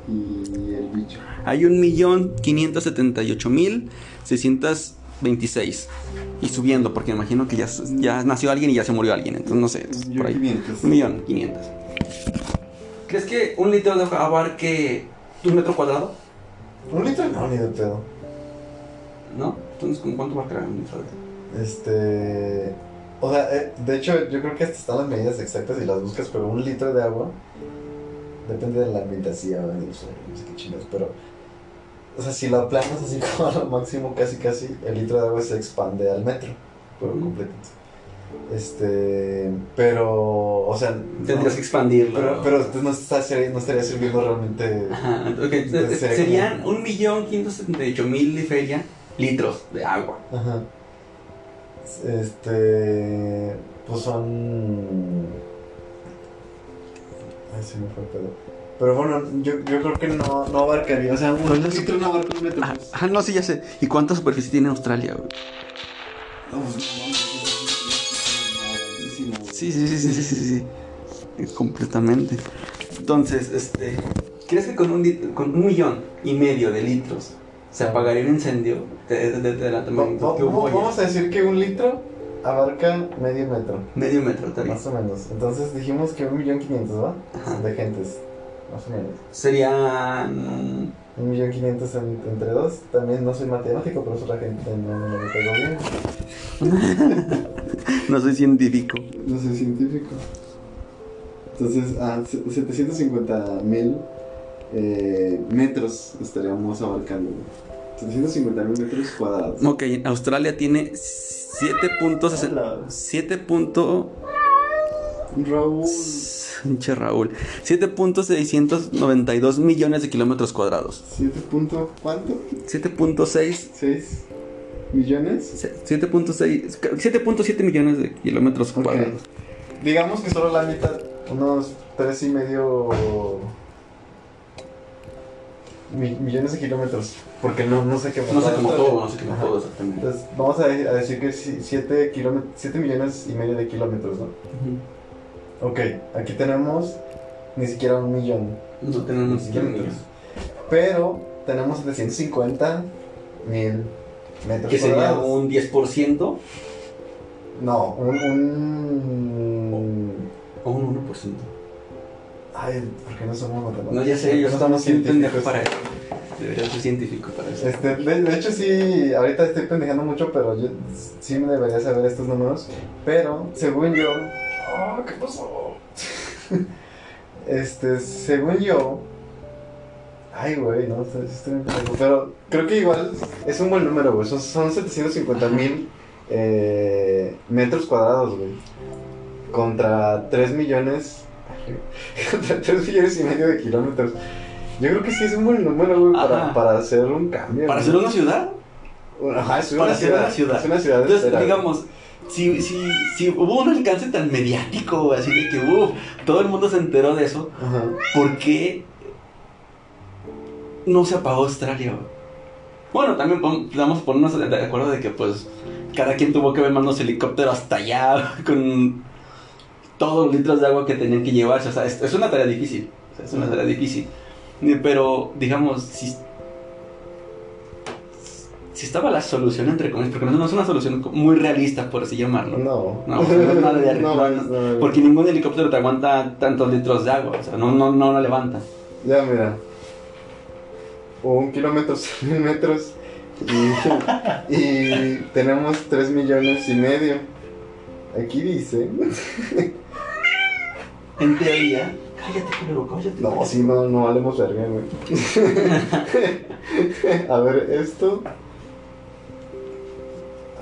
Y el bicho. Hay un millón quinientos setenta y ocho mil seiscientos veintiséis. Y subiendo, porque imagino que ya, ya nació alguien y ya se murió alguien. Entonces, no sé, es por ahí. 500. Un millón quinientos. ¿Crees que un litro de agua abarque un metro cuadrado? Un litro no, ni de pedo. ¿No? Entonces, ¿con cuánto abarcará un litro de? Este. O sea, eh, de hecho, yo creo que hasta están las medidas exactas y las buscas, pero un litro de agua depende de la ambientación, del suelo, no sé qué chingas, pero. O sea, si lo aplanas así *laughs* como a lo máximo, casi casi, el litro de agua se expande al metro, por Ujú. completo. Este. Pero. O sea. Tendrías no- que expandirlo. pero, pero entonces no, está, no estaría sirviendo realmente. Ajá, Entonces serían un millón quinientos setenta y ocho mil y feria litros de agua. Ajá. Este. Pues son. Ay, se me fue el pedo. Pero bueno, yo, yo creo que no, no abarcaría. O sea, un litro no abarca un metro. Ah, pues. ah, no, sí, ya sé. ¿Y cuánta superficie tiene Australia, güey? No, pues. Sí, sí, sí, sí, sí, sí, sí. Completamente. Entonces, este, ¿crees que con un, con un millón y medio de litros se apagaría un incendio de, de, la vamos a decir que un litro abarca medio metro, Medio metro, bien. más o menos. Entonces dijimos que un millón quinientos, ¿va? Ajá. De gentes, más o menos. Serían... Un millón quinientos en- entre dos. También no soy matemático, pero eso la gente no, no me pegó bien. *laughs* No soy científico. No soy científico. Entonces, ah, se- 750 mil eh, metros estaríamos abarcando. Güey. 750 mil metros cuadrados. Ok, Australia tiene 7.60... Hola. 7. punto- Raúl. Pinche Raúl. 7.692 millones de kilómetros cuadrados. 7 punto, ¿cuánto? 7.6 ¿6 millones? 7.6 7.7 millones de kilómetros cuadrados. Digamos que solo la mitad, unos 3 y medio mi- millones de kilómetros. Porque no, no sé qué No sé cómo todo, no sé cómo Ajá. todo exactamente. Entonces, vamos a, de- a decir que 7 millones y medio de kilómetros, ¿no? Ujú. Ok, aquí tenemos ni siquiera un millón No tenemos kilómetros. Pero tenemos 750 mil metros Que sería un 10% No, un, un... o un 1%. Ay, ¿por qué no somos matemáticos? No, ya sé, ¿Por qué yo no estamos un científicos? para. Debería ser científico para eso. Este, de, hecho sí, ahorita estoy pendejando mucho, pero yo sí me debería saber estos números. Pero, según yo... Oh, ¿Qué pasó? *laughs* este, según yo... Ay, güey, no, estoy, estoy pendejo. Pero creo que igual es un buen número, güey. Son, son 750 mil eh, metros cuadrados, güey. Contra 3 millones... *laughs* Contra 3 millones y medio de kilómetros. Yo creo que sí es un buen número, güey, para, para hacer un cambio. ¿Para güey. ser una ciudad? Ajá, es Para una ser ciudad. una ciudad. Es una ciudad. Entonces, entera, digamos, si, si, si hubo un alcance tan mediático, güey, así de que uf, todo el mundo se enteró de eso, Ajá. ¿por qué no se apagó Australia? güey? Bueno, también a ponernos de acuerdo de que pues cada quien tuvo que ver mandos helicóptero hasta allá *laughs* con todos los litros de agua que tenían que llevarse. O sea, es, es una tarea difícil. o sea, es una tarea difícil. Pero, digamos, si, si estaba la solución entre comillas, porque no es una solución muy realista, por así llamarlo. No. No, o no nada de *laughs* No, no, es- no, no. Porque ningún helicóptero te aguanta tantos litros de agua. O sea, no, no, no lo levanta. Ya, mira. Un kilómetro, *laughs* mil metros. Y, *laughs* y tenemos tres millones y medio. Aquí dice. En teoría. Cállate, culero, cállate. No, si no, no valemos verga, güey. *laughs* A ver, esto.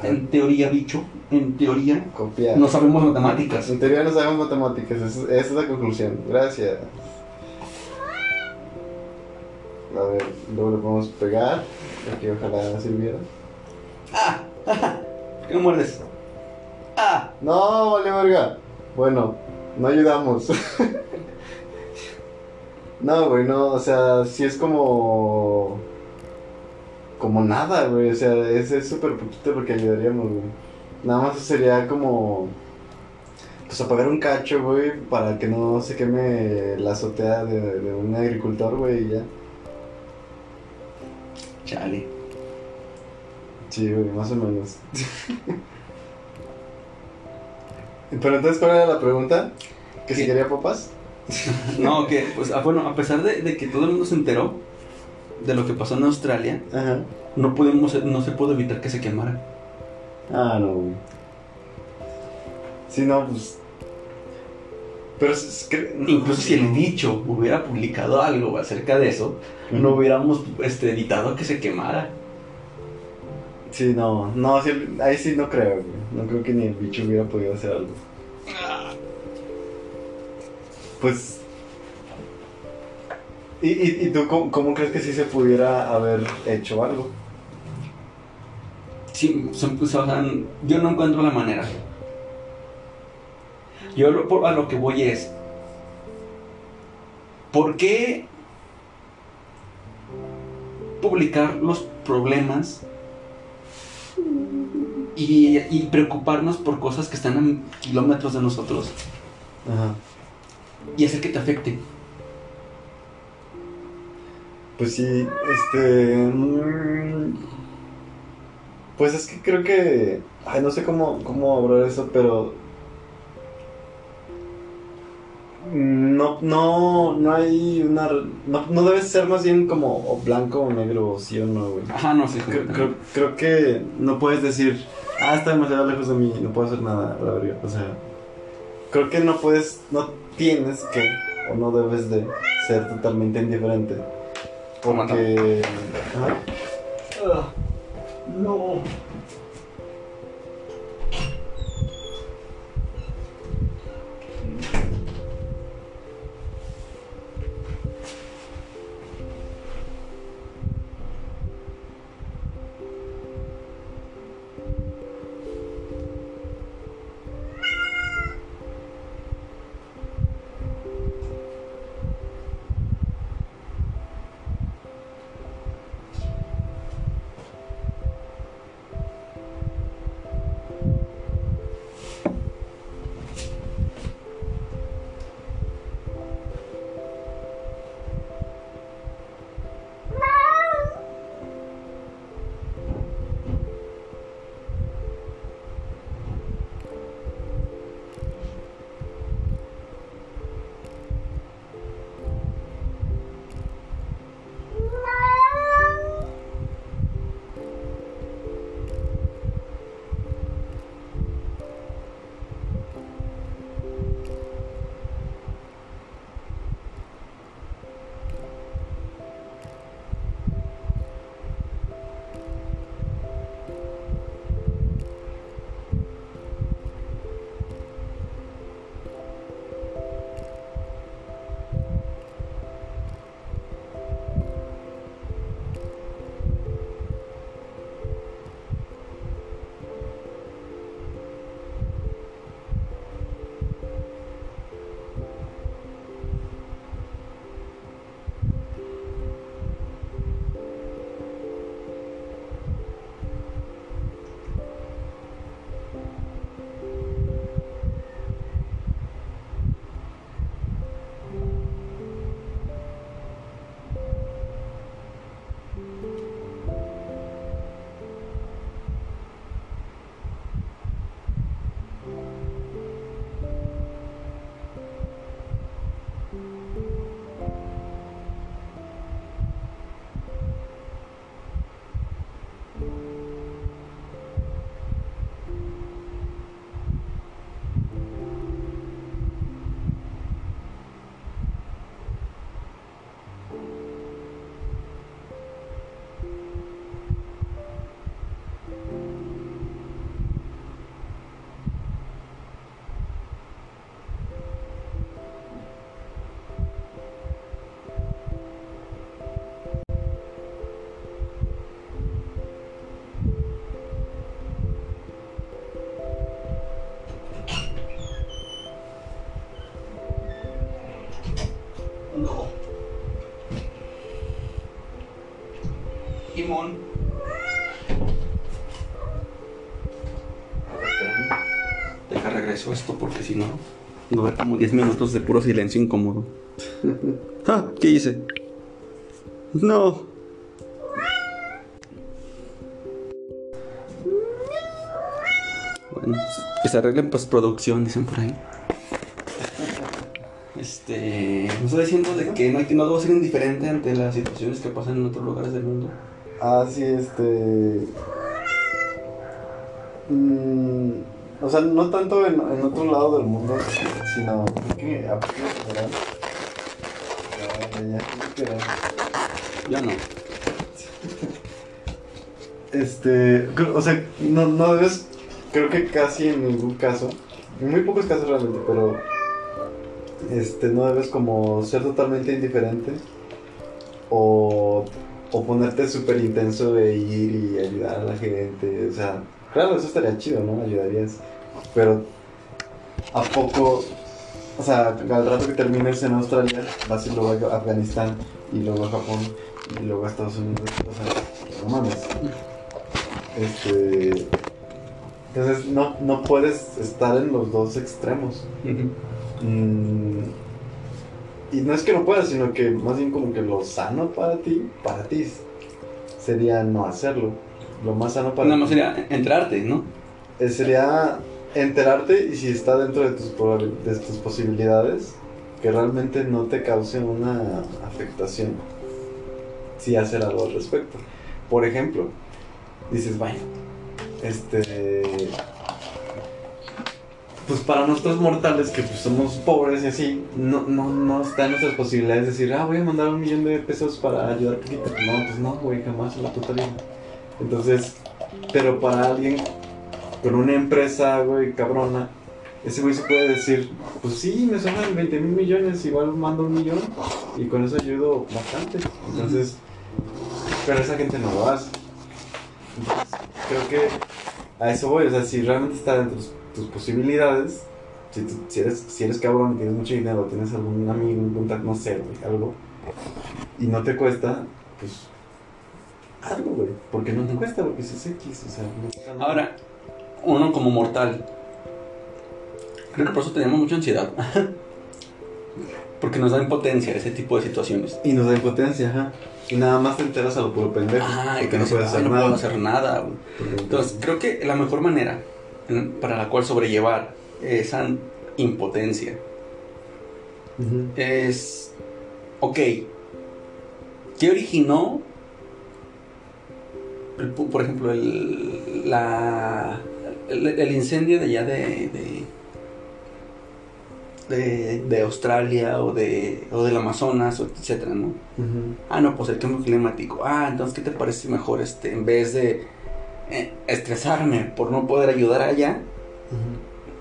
En teoría, bicho. En teoría. Copiar. No sabemos matemáticas. En teoría no sabemos matemáticas, esa, es la conclusión. Gracias. A ver, luego le podemos pegar. Aquí ojalá sirviera. ¿Qué me muerdes? ¡Ah! No, vale verga. Bueno, no ayudamos. *laughs* no, güey, no, o sea, sí es como. Como nada, güey. O sea, es es súper poquito lo que ayudaríamos, güey. Nada más sería como. Pues apagar un cacho, güey, para que no se queme la azotea de, de un agricultor, güey, y ya. Chale. Sí, güey, más o menos. *laughs* Pero entonces, ¿cuál era la pregunta? ¿Que si ¿Qué? quería papas? *laughs* No, que, pues, ah, bueno, a pesar de, de que todo el mundo se enteró de lo que pasó en Australia, Ajá. no pudimos, no se pudo evitar que se quemara. Ah, no, güey. Sí, no, pues. Pero es. Incluso si el dicho hubiera publicado algo acerca de eso, no hubiéramos este, evitado que se quemara. Sí, no, no, sí, ahí sí no creo, güey. No creo que ni el bicho hubiera podido hacer algo. Pues. ¿Y, y, y tú cómo, cómo crees que sí se pudiera haber hecho algo? Sí, son, pues, o sea, yo no encuentro la manera. Yo lo- a lo que voy es, ¿por qué publicar los problemas y, y preocuparnos por cosas que están a kilómetros de nosotros Ajá. Y hacer que te afecten? Pues sí, este. mm, Pues es que creo que. Ay, no sé cómo, cómo hablar eso, pero. No, no, no hay una. No, no debe ser más bien como o blanco o negro, o sí o no, güey. Ajá, no sé. Creo, creo, creo que no puedes decir, ah, está demasiado lejos de mí, no puedo hacer nada, la verdad. O sea, creo que no puedes, no tienes que, o no debes de ser totalmente indiferente. Porque. Ah, no. Esto porque si no, va a haber como 10 minutos de puro silencio incómodo. *laughs* ah, ¿qué hice? No. Bueno, que se arregle en postproducción, dicen por ahí. Este. Me estoy diciendo de que no, hay, no debo ser indiferente ante las situaciones que pasan en otros lugares del mundo. Ah, sí, este. Mm, o sea, no tanto en, en otro lado del mundo, sino que a. Ya, ya, no. *laughs* Este, o sea, no, no debes, creo que casi en ningún caso, en muy pocos casos realmente, pero este, no debes como ser totalmente indiferente o, o ponerte súper intenso de ir y ayudar a la gente, o sea, claro, eso estaría chido, ¿no? Ayudarías, pero ¿a poco, o sea, al rato que termines en Australia, vas a ir luego a Afganistán y luego a Japón y luego a Estados Unidos, o sea, no mames. Este. Entonces no, no puedes estar en los dos extremos. Mm, y no es que no puedas, sino que más bien como que lo sano para ti, para ti, sería no hacerlo. Lo más sano para Nada más sería entrarte, ¿no? eh, sería enterarte y si está dentro de tus, de tus posibilidades, que realmente no te cause una afectación. Si hacer algo al respecto. Por ejemplo, dices, bueno, este. Pues para nosotros mortales que pues, somos pobres y así, no, no, no está en nuestras posibilidades decir, ah, voy a mandar un millón de pesos para ayudar poquito. No, pues no, güey, jamás en la puta vida. Entonces, pero para alguien con una empresa, güey, cabrona, ese güey se puede decir, pues sí, me sobran 20 mil millones, igual mando un millón y con eso ayudo bastante. Entonces, pero esa gente no lo hace. Entonces, creo que a eso voy, o sea, si realmente está dentro de tus, tus posibilidades, si, tú- si, eres, si eres cabrón, tienes mucho dinero, tienes algún amigo, un contacto, no sé, güey, algo, y no te cuesta, pues güey, porque no te cuesta, porque es X, o sea, no cuesta nada. Ahora, uno como mortal, creo que por eso tenemos mucha ansiedad. *laughs* Porque nos da impotencia ese tipo de situaciones. Y nos da impotencia, ajá. Y nada más te enteras a lo puro pendejo. Ah, y porque que no puedes hacer no nada. puedo hacer nada. güey. Entonces, creo que la mejor manera para la cual sobrellevar esa impotencia es, ok, ¿qué originó, el por ejemplo, el, la, el, el incendio de allá de, de, de, de Australia o, de, o del Amazonas, o etcétera, ¿no? Ah, no, pues el cambio climático. Ah, entonces, ¿qué te parece mejor este, en vez de eh, estresarme por no poder ayudar allá?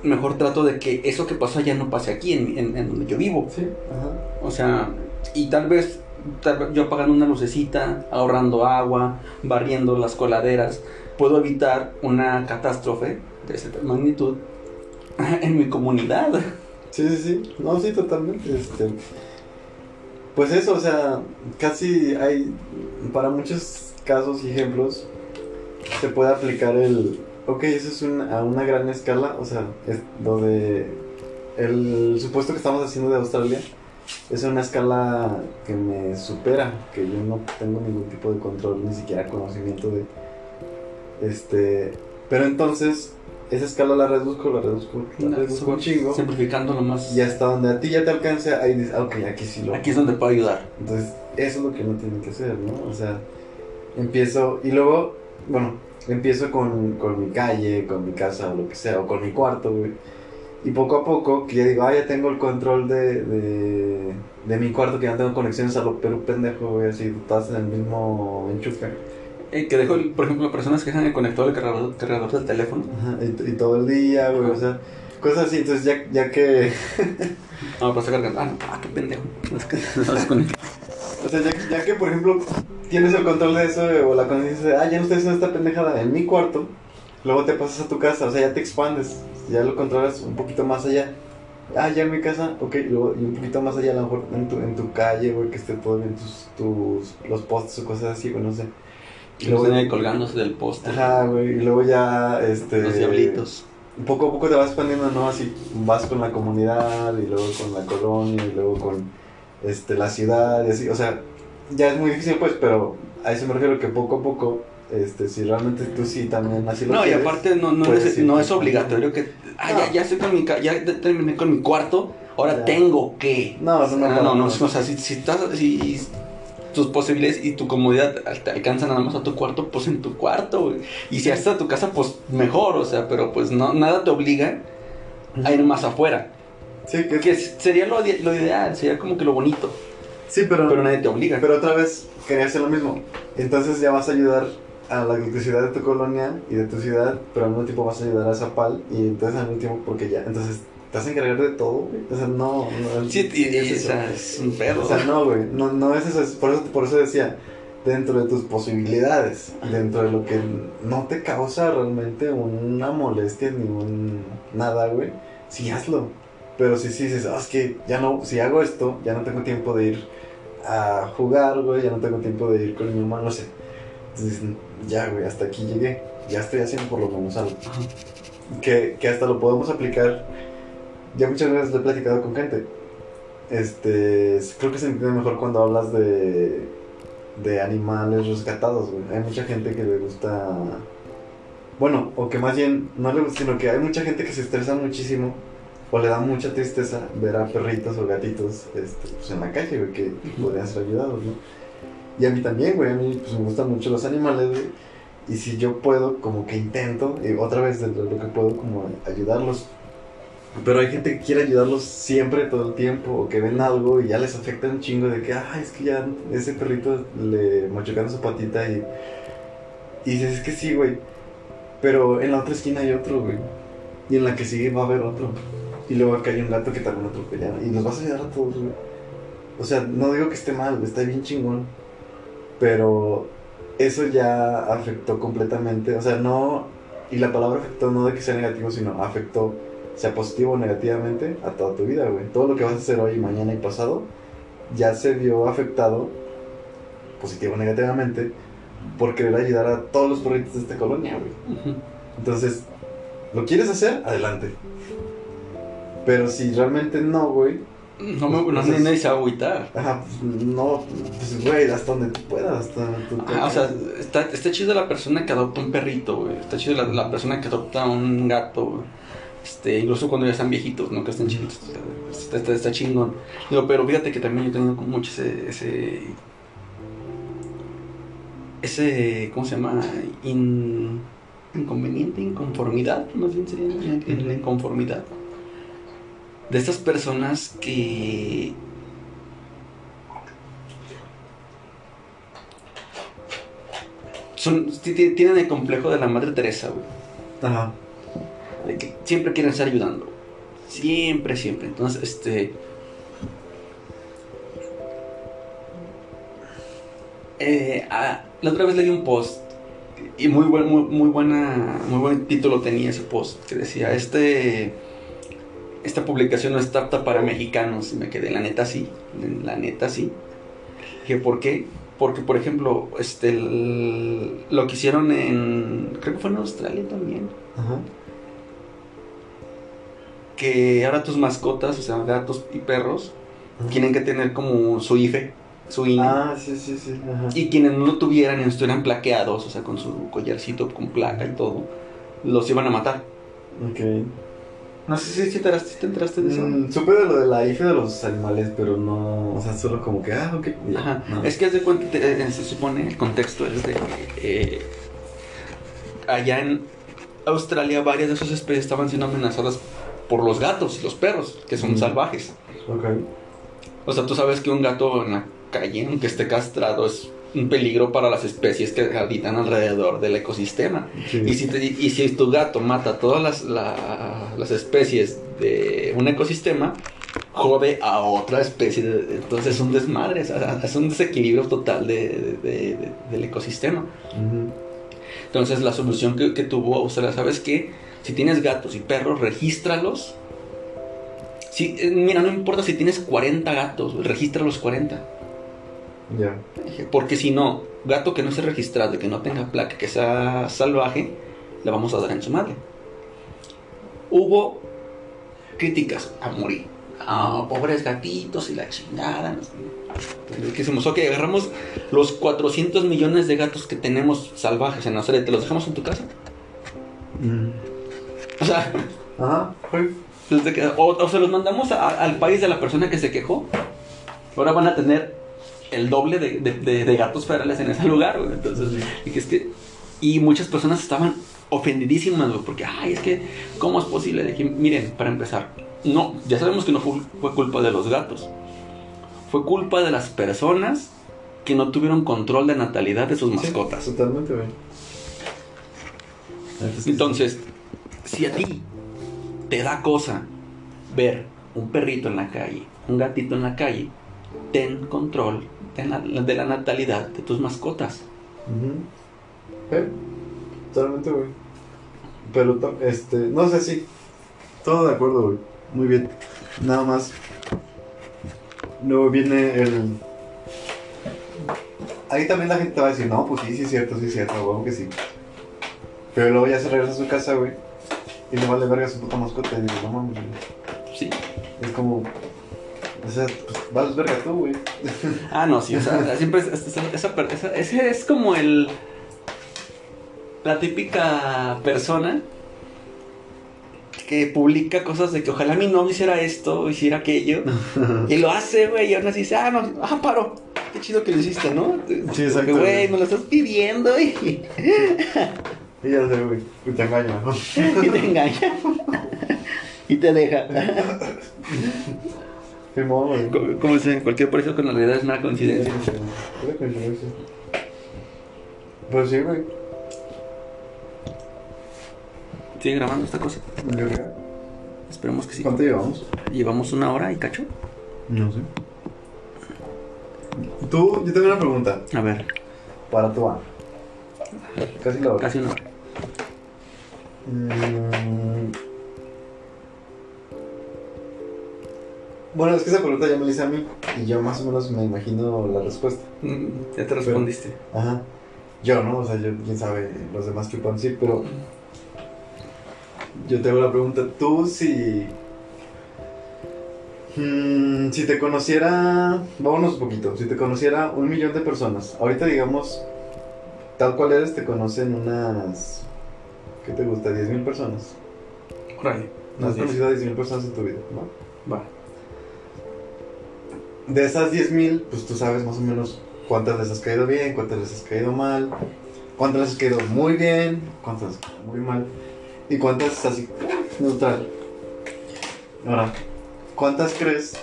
Mejor trato de que eso que pasó allá no pase aquí, en, en- en donde yo vivo. Sí, ajá. O sea, y tal vez yo apagando una lucecita, ahorrando agua, barriendo las coladeras, puedo evitar una catástrofe de esa magnitud *laughs* en mi comunidad. Sí, sí, sí. No, sí, totalmente. Este, pues eso, o sea, casi hay, para muchos casos y ejemplos, se puede aplicar el, ok, eso es un- a una gran escala, o sea, es lo de, el supuesto que estamos haciendo de Australia, es una escala que me supera, que yo no tengo ningún tipo de control, ni siquiera conocimiento de, este, pero entonces, esa escala la reduzco, la reduzco, la reduzco un chingo. Simplificando lo más. Y hasta donde a ti ya te alcance, ahí dices, ah, ok, aquí sí lo. Aquí es donde puedo ayudar. Entonces, eso es lo que no tienen que hacer, ¿no? O sea, empiezo, y luego, bueno, empiezo con, con mi calle, con mi casa o lo que sea, o con mi cuarto, güey. Y poco a poco, que ya digo, ah, ya tengo el control de, de, de mi cuarto, que ya tengo conexiones a lo pero pendejo, güey, así, todas en el mismo enchufe. Eh, que dejo, el- por ejemplo, personas que dejan el conector del cargador, cargador del teléfono. Ajá, y, y todo el día, güey, o sea, cosas así. Entonces, ya, ya que. *laughs* No, pero está cargando. Ah, no, ah, qué pendejo. *laughs* O sea, ya, ya que por ejemplo tienes el control de eso o la conciencia de, ah, ya no estoy haciendo esta pendejada en mi cuarto, luego te pasas a tu casa, o sea, ya te expandes, ya lo controlas un poquito más allá. Ah, ya en mi casa, ok, y luego y un poquito más allá, a lo mejor en tu, en tu calle, güey, que esté todo bien tus, tus, los postes o cosas así, güey, no sé. Y luego viene colgándose del poste. Ajá, güey. Y luego ya, este. Los diablitos. Poco a poco te vas expandiendo, ¿no? Así vas con la comunidad y luego con la colonia y luego con este, la ciudad y así. O sea, ya es muy difícil, pues, pero a eso me refiero que poco a poco, este, si realmente tú sí también así lo No, y aparte no, no, es, no es obligatorio que. Ah, No. ya, ya estoy con mi. Ya terminé con mi cuarto. Ahora Ya. tengo que. No, no, no, Ah, no, no, no, no. o sea, si, si estás. Si tus posibilidades y tu comodidad te alcanzan nada más a tu cuarto, pues en tu cuarto. Y si hasta tu casa, pues mejor, o sea, pero pues no, nada te obliga a ir más afuera. Sí, que, Que sería lo, lo ideal, sería como que lo bonito. sí, pero, Pero nadie te obliga. pero otra vez quería hacer lo mismo. Entonces ya vas a ayudar a la electricidad de tu colonia y de tu ciudad, pero al mismo tiempo vas a ayudar a Zapal y entonces al mismo tiempo porque ya, entonces te vas a encargar de todo, güey. O sea, no, no Sí, y, es eso. es un perro. O sea, no, güey, no, no es eso, es por eso, por eso decía, dentro de tus posibilidades, dentro de lo que no te causa realmente una molestia ni un nada, güey, sí hazlo. Pero si sí dices, "Ah, es que ya no, si hago esto, ya no tengo tiempo de ir a jugar, güey, ya no tengo tiempo de ir con mi mamá, no sé. Entonces, ya, güey, hasta aquí llegué, ya estoy haciendo por lo menos algo. Que, que hasta lo podemos aplicar, ya muchas veces lo he platicado con gente. Este, creo que se entiende mejor cuando hablas de, de animales rescatados, güey. Hay mucha gente que le gusta, bueno, o que más bien no le gusta, sino que hay mucha gente que se estresa muchísimo o le da mucha tristeza ver a perritos o gatitos este, pues, en la calle, güey, que podrían ser ayudados, ¿no? Y a mí también, güey, a mí pues, me gustan mucho los animales, güey. Y si yo puedo, como que intento, y otra vez de lo que puedo, como ayudarlos. Pero hay gente que quiere ayudarlos siempre, todo el tiempo, o que ven algo y ya les afecta un chingo de que, ay, es que ya ese perrito le machucaron su patita y. Y dices, es que sí, güey. Pero en la otra esquina hay otro, güey. Y en la que sigue va a haber otro. Y luego acá hay un gato que también atropellaron. Y los vas a ayudar a todos, güey. O sea, no digo que esté mal, está bien chingón. Pero eso ya afectó completamente. O sea, no. Y la palabra afectó no de que sea negativo, sino afectó, sea positivo o negativamente, a toda tu vida, güey. Todo lo que vas a hacer hoy, mañana y pasado, ya se vio afectado, positivo o negativamente, por querer ayudar a todos los perritos de esta colonia, güey. Entonces, ¿lo quieres hacer? Adelante. Pero si realmente no, güey, No me no, va a agüitar. ajá, pues no, pues güey, hasta donde tú puedas, hasta tu Ajá, o sea, está, está chido la persona que adopta un perrito, güey. Está chido la, la persona que adopta un gato, güey. Este, incluso cuando ya están viejitos, no que estén chiquitos. Está, está, está chingón. Digo, pero fíjate que también yo he tenido mucho ese, ese. Ese. ¿Cómo se llama? In- inconveniente, inconformidad. Más bien sería en la inconformidad. De estas personas que. Son, ti- ti- tienen el complejo de la madre Teresa, güey. Ajá. De que siempre quieren estar ayudando. Siempre, siempre. Entonces, este. eh, ah, la otra vez leí un post. Y muy, buen, muy, muy buena. Muy buen título tenía ese post. Que decía: Este. Esta publicación no está apta para mexicanos. Y me quedé, la neta sí. La neta sí. Dije, ¿por qué? Porque, por ejemplo, este, el- lo que hicieron en. Creo que fue en Australia también Ajá. que ahora tus mascotas, o sea, gatos y perros, tienen que tener como su IFE, su INE. Ah, sí, sí, sí. Ajá. Y quienes no lo tuvieran y no estuvieran plaqueados, o sea, con su collarcito con placa y todo, los iban a matar. Ok. No sé si, si te, enteraste, te enteraste de eso. Mm, supe de lo de la IFE de los animales, pero no. O sea, solo como que, ah, ok. ya, Ajá. no. Es que haz de cuenta, te- eh, se supone, el contexto es de que eh, allá en Australia varias de esas especies estaban siendo amenazadas por los gatos y los perros, que son Mm. salvajes. Ok. O sea, tú sabes que un gato en la calle, aunque esté castrado, es un peligro para las especies que habitan alrededor del ecosistema. Sí. Y si, te- y si tu gato mata todas las, la- las especies de un ecosistema, jode a otra especie. de- entonces es un desmadre, es un desequilibrio total de- de- de- del ecosistema. Entonces la solución que, que tuvo Australia, ¿sabes qué? Si tienes gatos y perros, regístralos. Si, eh, mira, no importa si tienes 40 gatos, registra los 40. Ya. Dije, Porque si no, gato que no sea registrado, que no tenga placa, que sea salvaje, le vamos a dar en su madre. Hubo críticas a morir. Ah, pobres gatitos y la chingada. no sé. Entonces, ¿Qué hicimos? Ok, agarramos los 400 millones de gatos que tenemos salvajes en Nazaret, ¿te los dejamos en tu casa? O sea, Ajá, güey. desde que- o, o se los mandamos a- al país de la persona que se quejó. Ahora van a tener el doble de, de- de- de gatos ferales en ese lugar, güey. Entonces, dije, es que. Y muchas personas estaban ofendidísimas, güey, porque, ay, es que, ¿cómo es posible? Dije, miren, para empezar, no, ya sabemos que no fue, fue culpa de los gatos. Fue culpa de las personas que no tuvieron control de natalidad de sus Sí, mascotas. totalmente, Entonces, si a ti te da cosa ver un perrito en la calle, un gatito en la calle, ten control de la, natalidad de tus mascotas. sí. Ujú. Eh, Totalmente, güey. Pero, este, no sé, sí. Todo de acuerdo, güey. Muy bien. Nada más. Luego viene el. Ahí también la gente te va a decir, no, pues sí, sí es cierto, sí es cierto, güey, que sí. Pero luego ya se regresa a su casa, güey. Y le vale verga a su puta mascota. Y digo, no mames, güey. Sí. Es como. O sea, pues vales verga tú, güey. Ah, no, sí, o sea, siempre es, es- esa- esa ese es como el. La típica persona que publica cosas de que ojalá mi novio hiciera esto hiciera aquello. *laughs* y lo hace, güey, y aún así dice, ah, no, ah, paro. Qué chido que lo hiciste, ¿no? Sí, exacto, güey, me lo estás pidiendo y, *laughs* Y ya sé, güey. Y te engaña, ¿no? *laughs* y te engaña. y te deja. Simón, güey. Como, como dice, cualquier parecido con la realidad es una coincidencia. Pues sí, güey. Sigue grabando esta cosa. Yo creo. Esperemos que sí. ¿Cuánto llevamos? Llevamos una hora y cacho. No sé. Tú, yo tengo una pregunta A ver, para tu Ana. Casi la hora. casi una hora. Mm. Bueno, es que esa pregunta ya me la hice a mí y yo más o menos me imagino la respuesta. Mm, Ya te respondiste. Ajá. Yo, ¿no? O sea, yo, quién sabe los demás que puedan decir, pero yo te hago la pregunta. Tú, si. mm, si te conociera. Vámonos un poquito. Si te conociera un millón de personas. Ahorita, digamos, tal cual eres, te conocen unas. ¿Qué te gusta? 10 mil personas. Órale. No has conocido a 10 mil personas en tu vida, ¿no? Va. De esas 10 mil, pues tú sabes más o menos cuántas les has caído bien, cuántas les has caído mal, cuántas les has caído muy bien, cuántas les has caído muy mal, y cuántas así, neutral. Ahora, ¿cuántas crees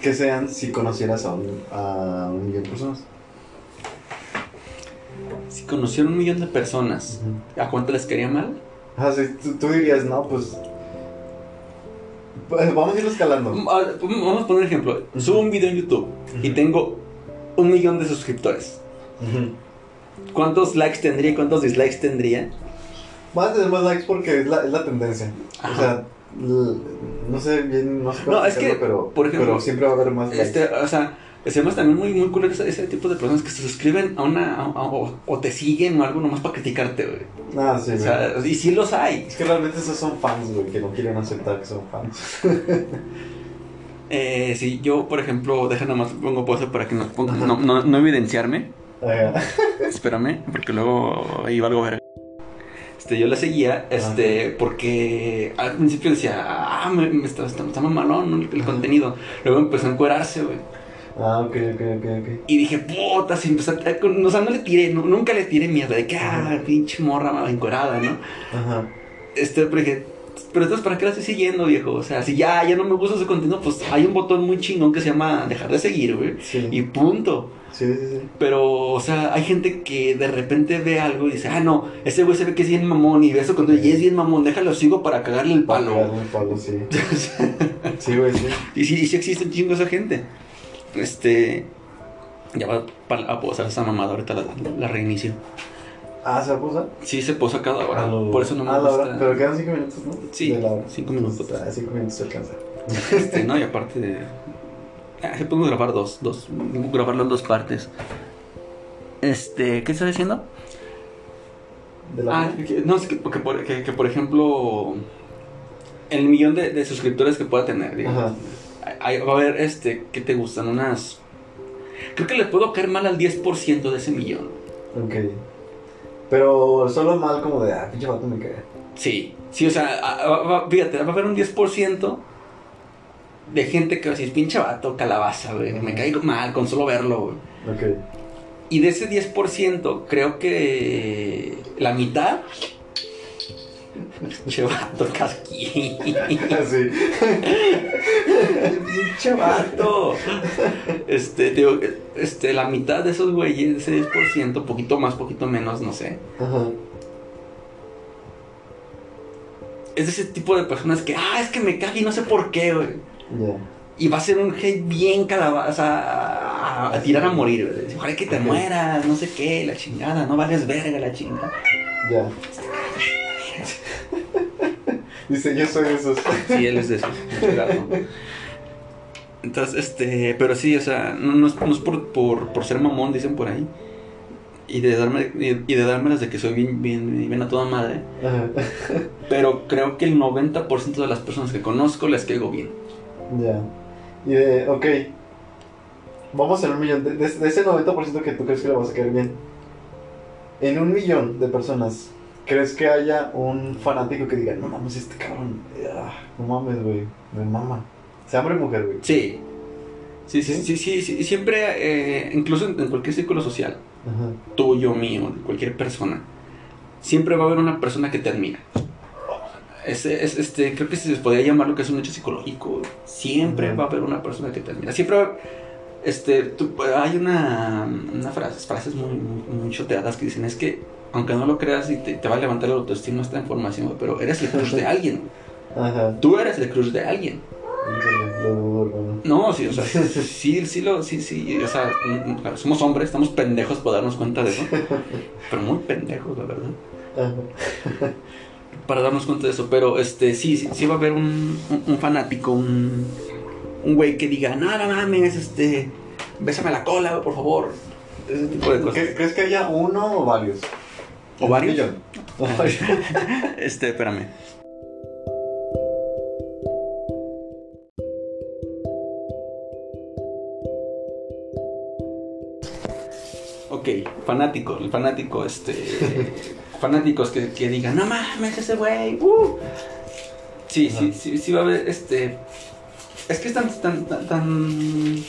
que sean si conocieras a un, a un millón de personas? Si conociera un millón de personas, ¿a cuánto les quería mal? Ah, sí, tú, tú dirías, no, pues, Vamos a irlo escalando. Mm, ah, Vamos a poner un ejemplo. Subo un video en YouTube y tengo un millón de suscriptores. ¿Cuántos likes tendría y cuántos dislikes tendría? Van a tener más likes porque es la, es la tendencia. O sea, no sé bien, no sé cómo No, es que, pero, por ejemplo, pero siempre va a haber más likes. Este, o sea, se me hace también muy, muy cool ese, ese tipo de personas que se suscriben a una. a- a- o, o te siguen o algo nomás para criticarte, güey. Ah, sí, O sea, y sí los hay. Es que realmente esos son fans, güey, que no quieren aceptar que son fans. *laughs* Eh, si yo, por ejemplo, deja nomás pongo pose para que no, ponga- no, no, no evidenciarme. Ah, *laughs* Espérame, porque luego va algo verga. Este, yo la seguía, este, porque al principio decía, ah, me, me está, está, está mamalón ¿no? el, el contenido. Luego empezó a encuerarse, güey. Ah, ok, ok, ok, ok. Y dije, puta, si empezó a, o sea, no le tiré, nu- nunca le tiré mierda de que, ah, pinche morra encuerada, ¿no? Ajá. Este, pero dije, pero entonces, ¿para qué la estoy siguiendo, viejo? O sea, si ya, ya no me gusta su contenido, pues hay un botón muy chingón que se llama dejar de seguir, güey. Sí. Y punto. Sí, sí, sí. Pero, o sea, hay gente que de repente ve algo y dice, ah, no, ese güey se ve que es bien mamón y ve eso cuando y es bien mamón, déjalo sigo para cagarle el Para palo. pegarle el palo, sí. *laughs* Sí, güey, sí. y sí, y sí existe un chingo esa gente. Este. Ya va a posar esa mamada, ahorita la, la reinicio. Ah, ¿se va a posar? Sí, se posa cada hora. Lo- Por eso no me a la hora, gusta. Pero quedan 5 minutos, ¿no? Sí, De la hora. cinco minutos. Ah, 5 minutos se alcanza. Este, no, y aparte de. Ah, podemos grabar dos, dos. Grabarlo en dos partes. Este, ¿qué estás diciendo? De la Ah, que- no, es que, que por, que- que, por ejemplo, el millón de, de suscriptores que pueda tener, digamos, Va a haber, este, ¿qué te gustan? Unas... Creo que le puedo caer mal al 10% de ese millón. Ok. Pero solo mal como de, ah, pinche vato me caga. Sí, sí, o sea, a- a- va- fíjate, va a haber un 10% de gente que va a decir, pinche vato, calabaza, güey, me caigo mal con solo verlo, güey. Ok. Y de ese 10%, creo que la mitad... *laughs* Pinche vato, casquín. Así. *laughs* Pinche *laughs* vato. Este, digo, este, la mitad de esos güeyes, ese 10%, poquito más, poquito menos, no sé. Ajá. Es de ese tipo de personas que, ah, es que me caga y no sé por qué, güey. Ya. Y va a ser un hate bien calabaza a, a tirar a morir, güey. Ojalá que te mueras, no sé qué, la chingada, no vales verga la chingada. Ya. *laughs* Dice, yo soy de esos. Sí, él es de esos. *laughs* Entonces, este, pero sí, o sea, no, no es, no es por, por, por ser mamón, dicen por ahí. Y de darme, y, y de dármelas de que soy bien, bien, bien a toda madre. Ajá. *laughs* Pero creo que el 90% de las personas que conozco les caigo bien. Ya. Y de, ok. Vamos en un millón. De, de- de ese 90% que tú crees que le vas a caer bien. En un millón de personas, ¿crees que haya un fanático que diga, no mames, este cabrón, ah, no mames, güey, me mama? Sea hombre o mujer, güey. Sí. Sí, sí, ¿Sí? sí, sí, siempre, eh, incluso en, en cualquier círculo social, Ajá. tuyo, mío, de cualquier persona, siempre va a haber una persona que te admira. Este, creo que se podría llamar lo que es un hecho psicológico. Siempre va a haber una persona que te admira. Siempre va- este, tú- hay una, una frase, frases muy, muy, muy choteadas que dicen, es que, aunque no lo creas y te, te va a levantar la autoestima esta información, pero eres el crush de *laughs* alguien. Ajá. Tú eres el crush de alguien. No, sí, o sea, sí, sí, lo, sí, sí, o sea, mm, somos hombres, estamos pendejos para darnos cuenta de eso, *laughs* pero muy pendejos, la verdad, Ajá. para darnos cuenta de eso, pero este, sí, sí, sí va a haber un, un, un fanático, un, un güey que diga, no, no mames, este, bésame la cola, por favor, ese tipo de cosas. ¿Cre- ¿Crees que haya uno o varios? ¿O varios? O. *laughs* Este, espérame. Ok, fanático, el fanático, este. *laughs* fanáticos que, que digan, no mames, ese güey, uh". Sí, sí, sí, sí va a haber, este. Es que es tan, tan, tan, tan,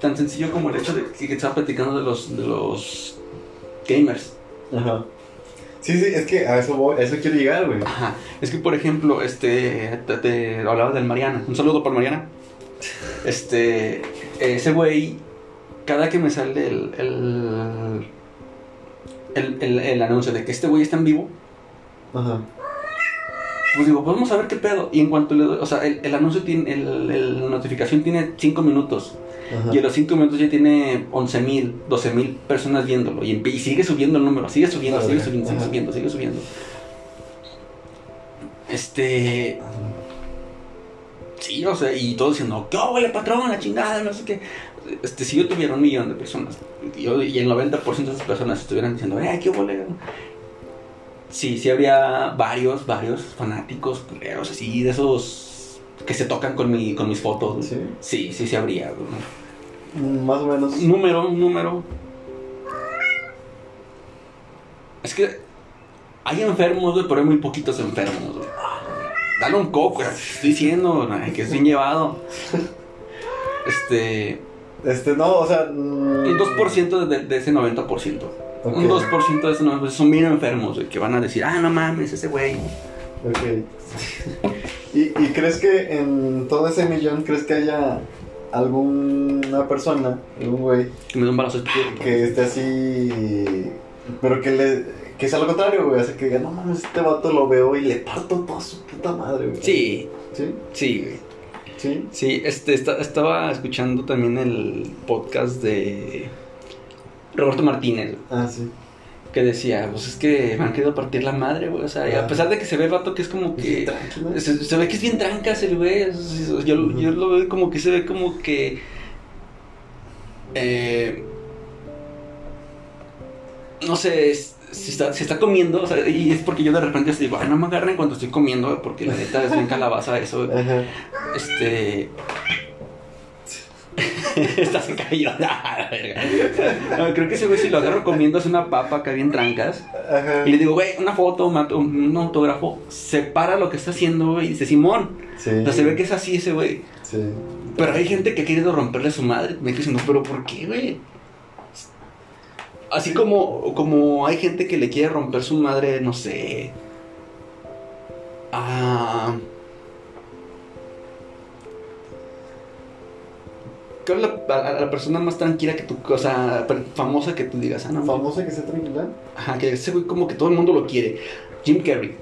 tan sencillo como el hecho de que, que estaba platicando de los, de los gamers. Ajá. Sí, sí, es que a eso voy, a eso quiero llegar, güey. Ajá. Es que, por ejemplo, este, te, te hablaba del Mariana. Un saludo para Mariana. Este, ese güey, cada que me sale el, el, el, el- el anuncio de que este güey está en vivo, Ajá. pues digo, pues vamos a ver qué pedo. Y en cuanto le doy, o sea, el, el anuncio tiene, el, el- la notificación tiene 5 minutos. Ajá. Y a los 5 minutos ya tiene 11 mil, 12 mil personas viéndolo. Y, y sigue subiendo el número, sigue subiendo, sigue subiendo, sigue subiendo, sigue subiendo. Este, Sí, o sea, y todos diciendo, ¿qué huele patrón? La chingada, no sé qué. Este, si yo tuviera un millón de personas y, yo- y el 90% de esas personas estuvieran diciendo, ¡eh, qué huele! Sí, sí habría varios, varios fanáticos, culeros, así, de esos que se tocan con, mi, con mis fotos. Sí. Sí, sí, sí habría. Mm, Más o menos. Número, un número. Es que hay enfermos, güey, pero hay muy poquitos enfermos, güey. Dale un coco, estoy diciendo, que es bien llevado. Este. Este, no, o sea. mm, Un 2% de, de ese 90%. ok, Un 2% de ese 90% son bien enfermos, güey, que van a decir, ah, no mames, ese güey. Ok. *laughs* ¿Y, ¿Y crees que en todo ese millón, crees que haya alguna persona, algún güey, Que me un balazo que esté así. Pero que le. Que sea lo contrario, güey. O sea, que diga, no mames, este vato lo veo y le parto toda su puta madre, güey. Sí, ¿Sí? sí, güey. ¿Sí? Sí, este, esta- estaba escuchando también el podcast de Roberto Martínez. Ah, sí. Que decía, pues es que me han querido partir la madre, güey. O sea, y a Ah. pesar de que se ve el vato que es como que. Tranquilo. Se, se ve que es bien trancas el güey. Yo, lo veo como que se ve como que. eh, no sé, es- si está, si está comiendo, o sea, y es porque yo de repente digo, ay, no me agarren cuando estoy comiendo, porque la neta es bien *laughs* calabaza eso. Ajá. Este. Esta se cayó. Ah, la verga. No, creo que ese güey si lo agarro comiendo es una papa acá bien trancas. Ajá. Y le digo, güey, una foto, un, autógrafo. Separa lo que está haciendo, güey. Y dice, Simón. Sí. O sea, se ve que es así ese güey. Sí. Pero hay gente que ha querido romperle a su madre. Me quedo diciendo, ¿pero por qué, güey? Así como, como hay gente que le quiere romper su madre, no sé. A. ¿Cuál es la, a- a la persona más tranquila que tú, o sea, famosa que tú digas? Ah, no, Famosa que sea tranquila. Ajá, que ese güey como que todo el mundo lo quiere. Jim Carrey.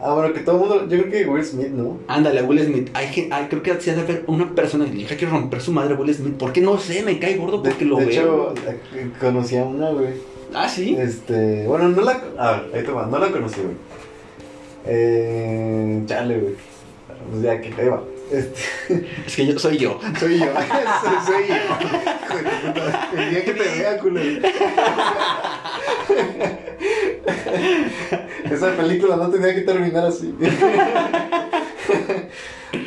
Ah, bueno, que todo el mundo. Yo creo que Will Smith, ¿no? Ándale, Will Smith. Hay, hay- creo que se ha de haber una persona que diga que romper su madre a Will Smith. ¿Por qué no sé? Me cae gordo De, porque lo de veo. hecho, eh, conocí a una, güey. ah, sí. Este. Bueno, no la. A ver, ahí te va. No la conocí, güey. Eh. Chale, güey. Pues ya que ahí va. Este. *laughs* Es que yo soy yo. Soy yo. *laughs* soy, soy yo. Hijo de tu puta. El día que te vea, culero. Esa película no tenía que terminar así. *laughs*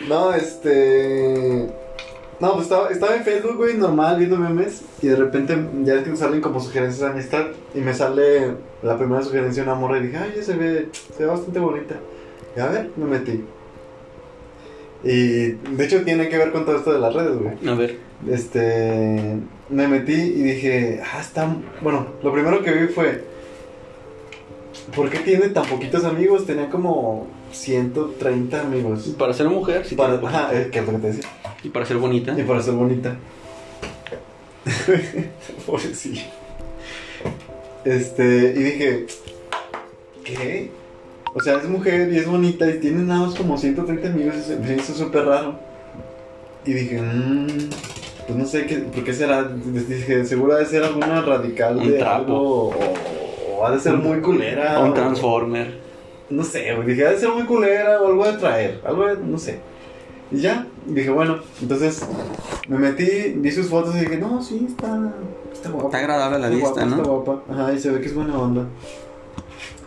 no, este. No, pues estaba, estaba en Facebook, güey, normal, viendo memes. Y de repente, ya es que me salen como sugerencias de amistad. Y me sale la primera sugerencia de una morra. Y dije, ay, se ve, se ve bastante bonita. Y a ver, me metí. Y de hecho, tiene que ver con todo esto de las redes, güey. A ver. Este. Me metí y dije, ah, está. Bueno, lo primero que vi fue. ¿Por qué tiene tan poquitos amigos? Tenía como 130 amigos. Para ser mujer, sí. Para, ajá, eh, que es lo que te decía. Y para ser bonita. Y para ser bonita. *laughs* Pobrecilla. Este, y dije, ¿qué? O sea, es mujer y es bonita y tiene nada más como 130 amigos. se Me hizo súper raro. Y dije, mmm, pues no sé qué, ¿por qué será? Dije, seguro ha de ser alguna radical Un de trapo. algo. O, o ha de ser muy culera. Un o- Transformer. no sé. Dije, ha de ser muy culera o algo de traer. Algo de, no sé. Y ya, dije, bueno, entonces me metí, vi sus fotos y dije, no, sí, está, está guapa. Está agradable a la Está vista, guapa, ¿no? Está guapa. Ajá, y se ve que es buena onda.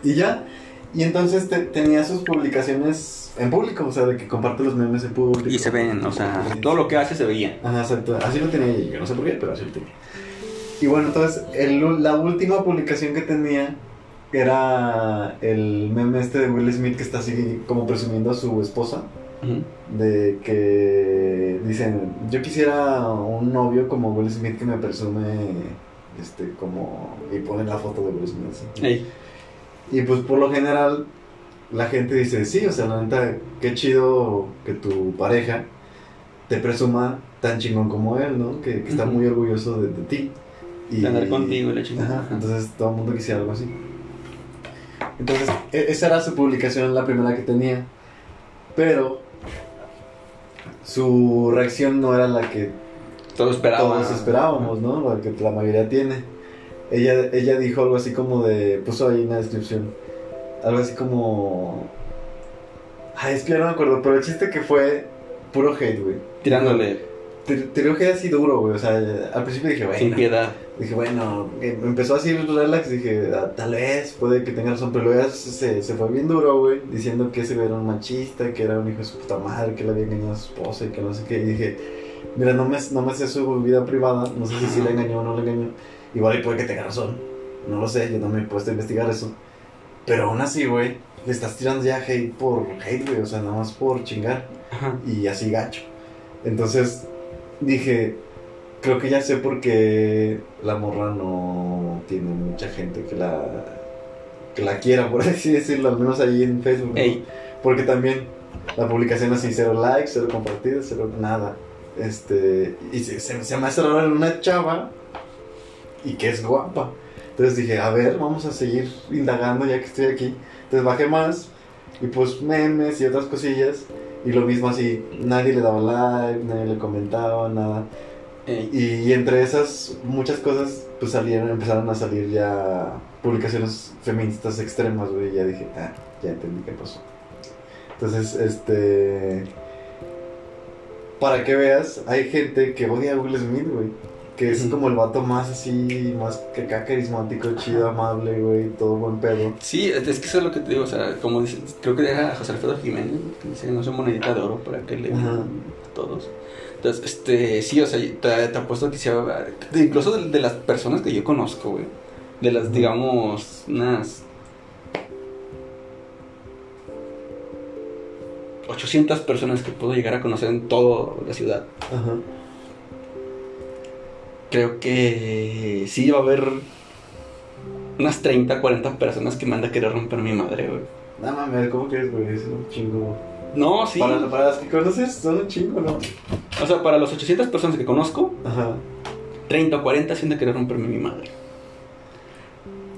Y ya, y entonces te- tenía sus publicaciones en público, o sea, de que comparte los memes en público. Y se ven, o sea, todo lo que hace se veía. Ajá, exacto. Así lo tenía. Yo no sé por qué, pero así lo tenía. Y bueno, entonces, el- la última publicación que tenía era el meme este de Will Smith que está así como presumiendo a su esposa. De que dicen, yo quisiera un novio como Will Smith que me presume, este, como... Y ponen la foto de Will Smith. así. Y pues por lo general la gente dice, sí, o sea, la neta, qué chido que tu pareja te presuma tan chingón como él, ¿no? Que, que está muy orgulloso de, de ti. De andar contigo y la chingada. Ajá, entonces todo el mundo quisiera algo así. Entonces, e- esa era su publicación, la primera que tenía. Pero su reacción no era la que Todo esperaba. todos esperábamos, ¿no? La que la mayoría tiene. Ella, ella dijo algo así como de. Puso ahí en la descripción. Algo así como. Ay, es que ya no me acuerdo, pero el chiste que fue puro hate, güey. Tirándole Tir- Tiró hate así duro, güey. O sea, al principio dije, bueno. sin piedad. Dije, bueno, eh, empezó así relax. Dije, "Ah, tal vez, puede que tenga razón. Pero luego se, se fue bien duro, güey. Diciendo que ese güey era un machista, que era un hijo de su puta madre, que le había engañado a su esposa y que no sé qué. Y dije, mira, no me, no me sé su vida privada. No sé si sí le engañó o no le engañó. Igual y puede que tenga razón. No lo sé, yo no me he puesto a investigar eso. Pero aún así, güey, le estás tirando ya hate por hate, güey. O sea, nada más por chingar Ajá. y así gacho. Entonces dije, creo que ya sé por qué la morra no tiene mucha gente que la que la quiera, por *laughs* así decirlo, al menos ahí en Facebook. Porque también la publicación así, cero likes, cero compartidos, cero nada. Este, y se, se, se me hace raro en una chava y que es guapa. Entonces dije, a ver, vamos a seguir indagando ya que estoy aquí. Entonces bajé más y pues memes y otras cosillas. Y lo mismo así, nadie le daba like, nadie le comentaba, nada. Y, entre esas muchas cosas, pues salieron, empezaron a salir ya publicaciones feministas extremas, güey. Y ya dije, ah, ya entendí qué pasó. Entonces, este. Para que veas, hay gente que odia a Will Smith, güey. Que es como el vato más así, más que acá carismático, chido, amable, güey, todo buen pedo. Sí, es que eso es lo que te digo, o sea, como dice, creo que era José Alfredo Jiménez, que dice, no soy monedita de oro para que le a todos. Entonces, este, sí, o sea, te, te apuesto que de- incluso de, de las personas que yo conozco, güey, de las, digamos, unas 800 personas que puedo llegar a conocer en toda la ciudad, Ajá. Creo que sí va a haber unas 30, 40 personas que me han de querer romper mi madre, güey. No mames, ¿cómo crees, güey? Es un chingo. No, sí. Para, para las que conoces, son un chingo, ¿no? O sea, para las 800 personas que conozco, Ajá. 30 o 40 sí han de querer romperme mi madre.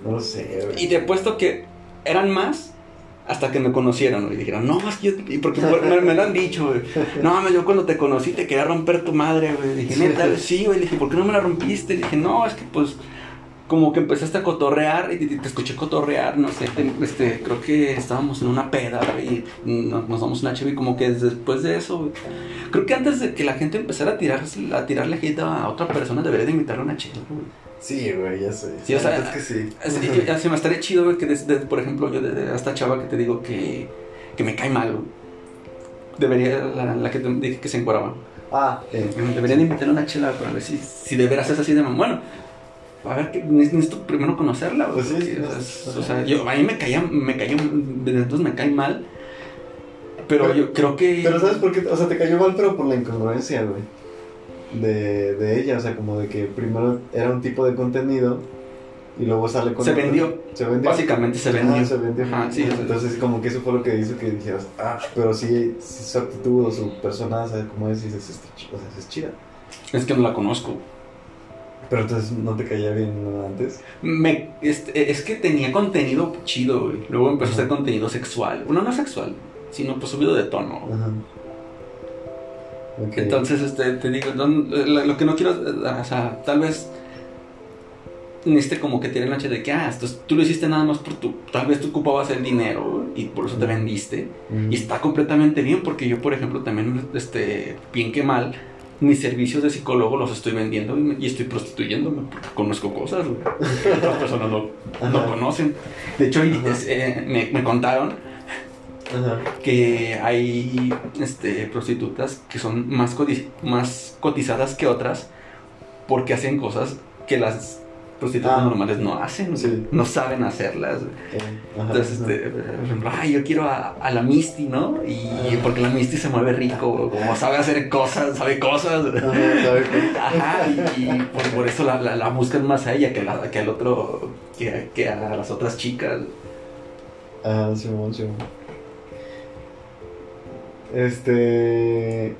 No sé, güey. Y te he puesto que eran más hasta que me conocieron, güey. Y dijeron, no, es que yo... Porque me, lo han dicho, güey. No, yo cuando te conocí te quería romper tu madre, güey. Dije, neta, sí, güey. Dije, ¿por qué no me la rompiste? Dije, no, es que pues... Como que empezaste a cotorrear y te, escuché cotorrear, no sé, te- este, creo que estábamos en una peda, güey, y nos, nos damos una chévere y como que después de eso, creo que antes de que la gente empezara a tirar, a tirarle hate a otra persona, debería de invitarle una güey. Sí, güey, ya sé. Sí, o sea, es que sí. Se me estaría chido, güey, que desde, por ejemplo, yo de, esta chava que te digo que, que me cae mal, güey. Debería, la, la que te dije que se encuadraba. Ah, eh. Deberían de invitarle una chela para ver si, si de veras es así de Bueno, a ver, que ne- necesito primero conocerla, güey. Pues sí, porque, sí, o sea, o yo, a mí me caía, me caía, desde entonces me cae mal. Pero, Pero- yo creo que. Pero ¿sabes por qué? O sea, te cayó mal, pero por la incongruencia, güey. De, de ella, o sea, como de que primero era un tipo de contenido y luego sale con Se vendió. Se vendió. Básicamente se Ajá, vendió. se vendió. Ajá, sí, Entonces, como que eso fue lo que hizo que dijeras, ah, pero sí, sí su actitud o su persona, ¿sabes cómo es? Y dices, "Está chi- o sea, es chida. Es que no la conozco. Pero entonces no te caía bien antes. Me, este, es que tenía contenido chido, güey. Luego empezó a hacer Ajá. contenido sexual. Bueno, no sexual, sino pues subido de tono. Ajá. Entonces, este, te digo, no- lo, lo que no quiero, eh, o sea, tal vez necesite como que tiene el noche de que, ah, esto es- tú lo hiciste nada más por tu, tal vez tú ocupabas el dinero y por eso te vendiste. Y está completamente bien porque yo, por ejemplo, también, este, bien que mal, mis servicios de psicólogo los estoy vendiendo y, me- y estoy prostituyéndome porque conozco cosas güey, que otras personas no, no Ajá. conocen. De hecho, es, eh, me, me contaron Ajá. que hay este, prostitutas que son más, más cotizadas que otras porque hacen cosas que las prostitutas Ah. normales no hacen, Sí. no saben hacerlas. Eh, ajá, Entonces, este, por ejemplo, ay, yo quiero a, a la Misty, ¿no? Y Ah. porque la Misty se mueve rico, como sabe hacer cosas, sabe cosas. *laughs* Ajá, y, y por, por eso la, la- la buscan más a ella que, la- que al otro, que, que a las otras chicas. Ah, Simón, Simón. Este.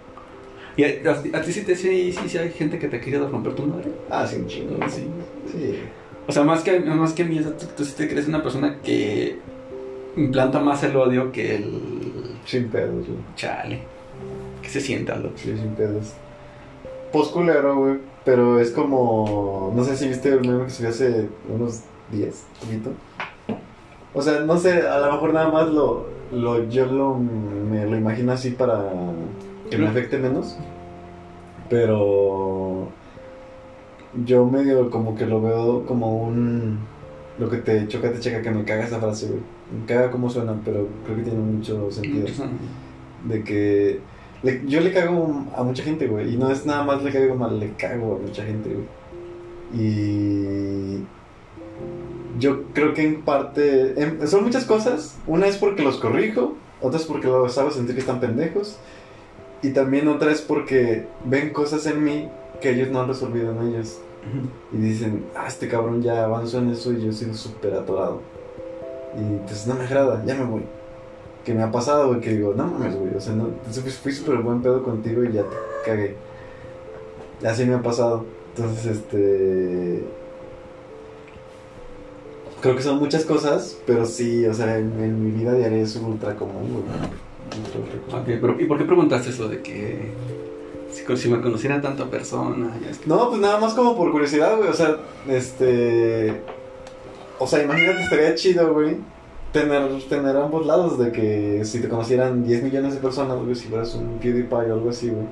¿Y a, a- a ti sí, te, sí, sí, sí hay gente que te quiere romper tu madre? Ah, sí, un chingo. Sí. Sí. O sea, más que, más que a mí, o sea, tú, tú sí te crees una persona que implanta más el odio que el Sin pedos, güey. chale. Que se sienta, loco. Sí, sin pedos. Post culero, güey. Pero es como. No sé si viste el meme que subió hace unos días, poquito. O sea, no sé, a lo mejor nada más lo. lo yo lo, me lo imagino así para que me afecte menos. Pero. Yo medio como que lo veo como un. Lo que te choca, te checa, que me caga esa frase, güey. Me caga cómo suena, pero creo que tiene mucho sentido de que le- yo le cago a mucha gente, güey, y no es nada más le cago mal, le cago a mucha gente, güey. Y yo creo que en parte em, son muchas cosas. Una es porque los corrijo, otra es porque los hago sentir que están pendejos, y también otra es porque ven cosas en mí que ellos no han resolvido en ellos. Y dicen, ah, este cabrón ya avanzó en eso y yo sigo súper atorado. Y entonces no me agrada, ya me voy. Que me ha pasado, güey, que digo, no mames, güey, o sea, no, entonces fui- fui súper buen pedo contigo y ya te cagué. Así me ha pasado. Entonces, este... Creo que son muchas cosas, pero sí, o sea, en, en mi vida diaria es ultra común, güey. Ultra, ultra común. Ok, pero ¿y por qué preguntaste eso de que si, si me conociera tanta persona? ya es que- No, pues nada más como por curiosidad, güey. O sea, este. O sea, imagínate, estaría chido, güey. Tener, tener ambos lados de que si te conocieran 10 millones de personas, güey, si fueras un PewDiePie o algo así, güey.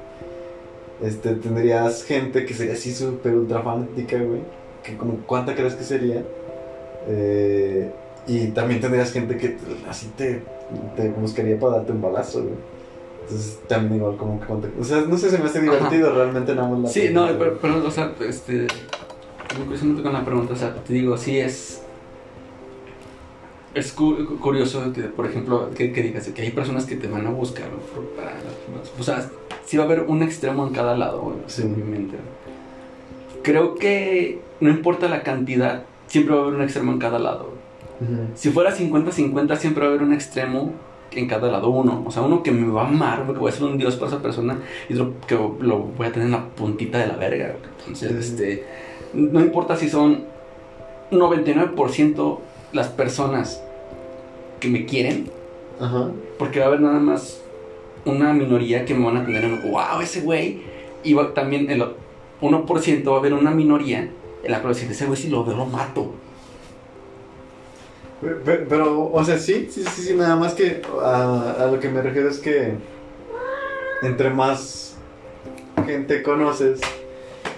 Este, tendrías gente que sería así súper ultra fanática, güey. Que como, ¿cuánta crees que sería? Eh, y también tendrías gente que así te, te buscaría para darte un balazo, güey. Entonces, también igual como que O sea, no sé, se me hace divertido realmente nada más la Sí, no, pero, pero, o sea, este. Curiosamente con la pregunta, o sea, te digo, sí es. Es cu- curioso que, por ejemplo, que, que digas que hay personas que te van a buscar por- para. O sea, sí va a haber un extremo en cada lado, güey, Sí. en mi mente. Creo que no importa la cantidad, siempre va a haber un extremo en cada lado. güey. Ujú. Si fuera 50-50, siempre va a haber un extremo en cada lado. Uno, o sea, uno que me va a amar, güey, que voy a ser un dios para esa persona, y otro que lo voy a tener en la puntita de la verga. Entonces, Sí. este, no importa si son 99% las personas que me quieren, Ajá. porque va a haber nada más una minoría que me van a tener en, wow, ese güey. Y va- también el 1% va a haber una minoría en la decir, ese güey si lo veo lo mato. Pe- pe- Pero, o sea, sí, sí, sí, sí, nada más que a, a lo que me refiero es que entre más gente conoces,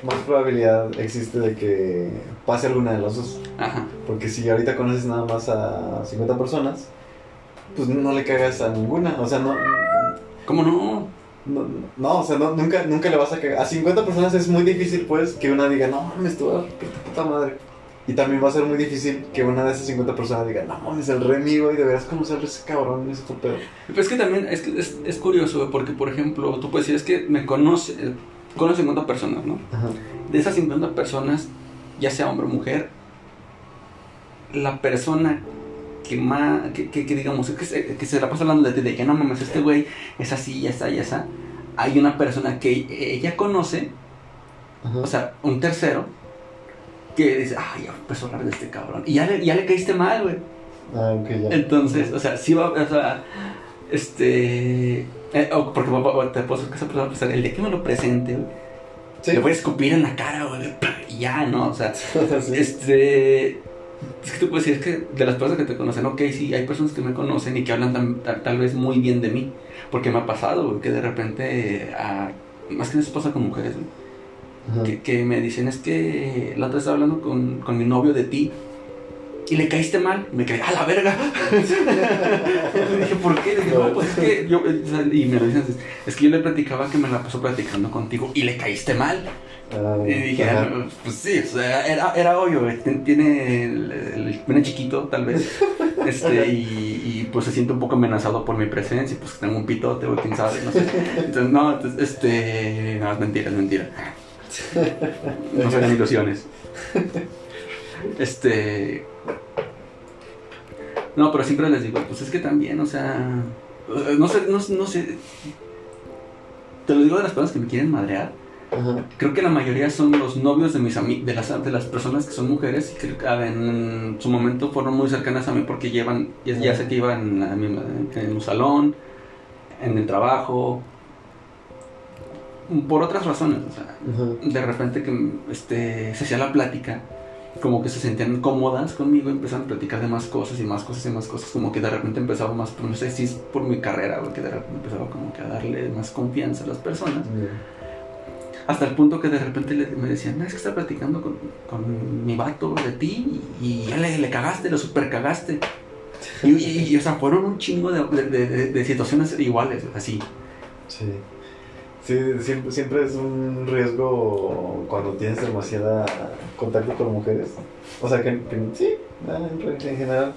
más probabilidad existe de que pase alguna de las dos. Ajá. Porque si ahorita conoces nada más a 50 personas, pues no le cagas a ninguna. O sea, no, ¿Cómo no? No, no, o sea, no, nunca, nunca le vas a cagar. A 50 personas es muy difícil, pues, que una diga, no mames, tú, qué puta madre. Y también va a ser muy difícil que una de esas 50 personas diga, no mames, el re amigo y deberás conocer a ese cabrón, ese tu pedo. Pero es que también es, es, es curioso, porque por ejemplo, tú puedes decir, es que me conoce, eh, conozco 50 personas, ¿no? Ajá. De esas 50 personas, ya sea hombre o mujer, la persona que más, que, que, que digamos, que se, que se la pasa hablando de ti, de que no mames, este güey es así, ya está, ya está. Hay una persona que ella conoce, Ajá. o sea, un tercero, que dice, ay, ya empezó a hablar de este cabrón. Y ya le, ya le caíste mal, güey. Ah, ok, ya. Entonces, o sea, sí va, o sea, este, eh, o porque te puedo que esa persona va a pensar, el día que me lo presente, güey, Sí. le voy a escupir en la cara, güey, y ya, ¿no? O sea, *laughs* Sí. este, es que tú puedes decir, es que de las personas que te conocen, ok, sí, hay personas que me conocen y que hablan tam- tal, tal vez muy bien de mí, porque me ha pasado, que de repente, ah, más que eso pasa con mujeres, que, que me dicen, es que la otra estaba hablando con, con mi novio de ti. Y le caíste mal, me caí, ¡a la verga! *laughs* dije, ¿por qué? Le dije, no, pues es que yo, eh, o y me lo dicen, es que yo le platicaba que me la pasó platicando contigo y le caíste mal. Ah, Y dije. "Ah, pues sí, o sea, era, era obvio, tiene el, chiquito, tal vez, *laughs* este, y, y, pues se siente un poco amenazado por mi presencia, pues tengo un pitote, güey, quién sabe, no sé. Entonces, no, entonces, este, no, es mentira, es mentira. *laughs* No serán ilusiones. Este. No, pero siempre les digo, pues es que también, o sea. No sé, no, no sé. Te lo digo de las personas que me quieren madrear. Ajá. Creo que la mayoría son los novios de mis de las, de las personas que son mujeres y que ah, en su momento fueron muy cercanas a mí porque llevan, ya, ya sé que iban misma- en un salón, en el trabajo, por otras razones. O sea, de repente que este, se hacía la plática, como que se sentían cómodas conmigo, empezaron a platicar de más cosas y más cosas y más cosas, como que de repente empezaba más, pues, no sé si es por mi carrera, que de repente empezaba como que a darle más confianza a las personas, hasta el punto que de repente le- me decían, no, es que está platicando con, con mi vato de ti y, y ya le, le cagaste, lo super cagaste. Y, y- y, o sea, fueron un chingo de, de- de- de situaciones iguales, así. Sí. Sí, siempre, siempre es un riesgo cuando tienes demasiada contacto con mujeres. O sea, que, que sí, en, en general.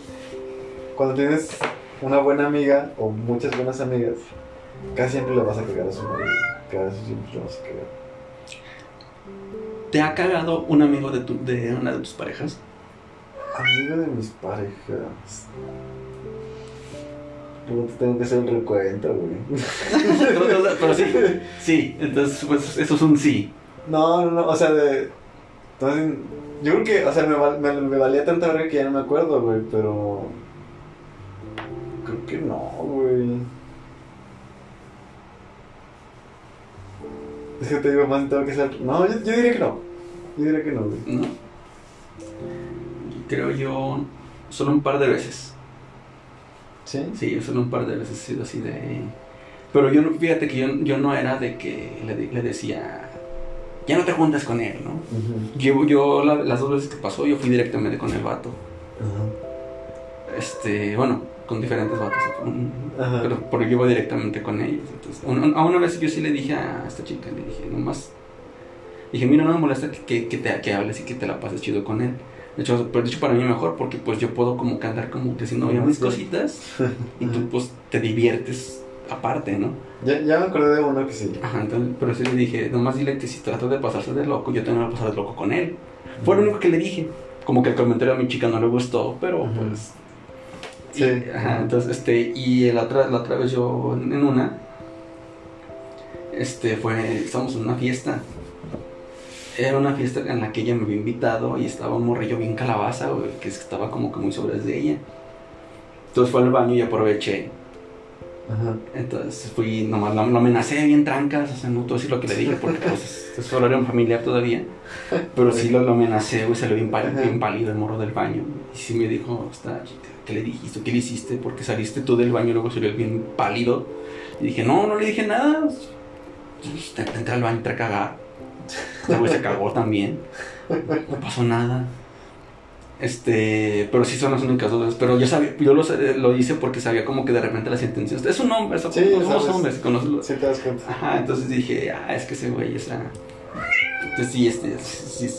Cuando tienes una buena amiga o muchas buenas amigas, casi siempre le vas a cagar a su marido. Casi siempre le vas a cagar. ¿Te ha cagado un amigo de, tu, de una de tus parejas? Amigo de mis parejas. Tengo que hacer el recuento, güey. *laughs* pero, sí, sí, entonces pues eso es un sí. No, no, no, o sea, de. Entonces, yo creo que, o sea, me, val- me, me valía tanta verga que ya no me acuerdo, güey, pero. Creo que no, güey. Es que te digo, más tengo que hacer. No, yo, yo diría que no. Yo diría que no, güey. ¿no? Creo yo solo un par de veces. ¿Sí? Sí, solo un par de veces he sido así de... Pero yo, no- fíjate que yo, yo no era de que le, le decía, ya no te juntas con él, ¿no? Ujú. Yo, yo la- las dos veces que pasó, yo fui directamente con el vato. Ajá. Este, bueno, con diferentes vatos. mm, Ajá. Pero, pero yo iba directamente con ellos. Entonces, un- a una vez yo sí le dije a esta chica, le dije, nomás. Dije, mira, no me molesta que, que, que te, que hables y que te la pases chido con él. De hecho, pero de hecho para mí mejor porque pues yo puedo como que andar como que haciendo ya mis cositas *laughs* y tú pues te diviertes aparte, ¿no? Ya, ya me acordé de uno que sí. Ajá, entonces, pero sí le dije, nomás dile que si trata de pasarse de loco, yo también voy a pasar de loco con él. Fue lo único que le dije. Como que el comentario a mi chica no le gustó, pero pues Sí. ajá, entonces, este, y la otra, la otra vez yo en, en una, este, fue, estábamos en una fiesta. Era una fiesta en la que ella me había invitado y estaba un morrillo bien calabaza, güey, que estaba como que muy sobre de ella. Entonces fue al baño y aproveché. Ajá. Entonces fui, nomás lo, lo amenacé bien trancas, o sea, no todo decir lo que le dije porque pues *laughs* es, solo era un familiar todavía. Pero sí lo, lo amenacé, güey, se lo vi bien, pálido el morro del baño. Y sí me dijo, chica, ¿qué le dijiste? ¿Qué le hiciste? Porque saliste tú del baño y luego salió bien pálido. Y dije, no, no le dije nada. Pues, Entré al baño, entré a cagar. Ese güey se cagó también. No pasó nada. Este, pero sí son las únicas dudas. Pero yo sabía, yo lo, hice porque sabía como que de repente las intenciones. Es un hombre, eso, Sí, somos hombres, conoces- Sí te das cuenta. Ajá, entonces dije, ah, es que ese güey, esa. Entonces sí, este, sí, sí,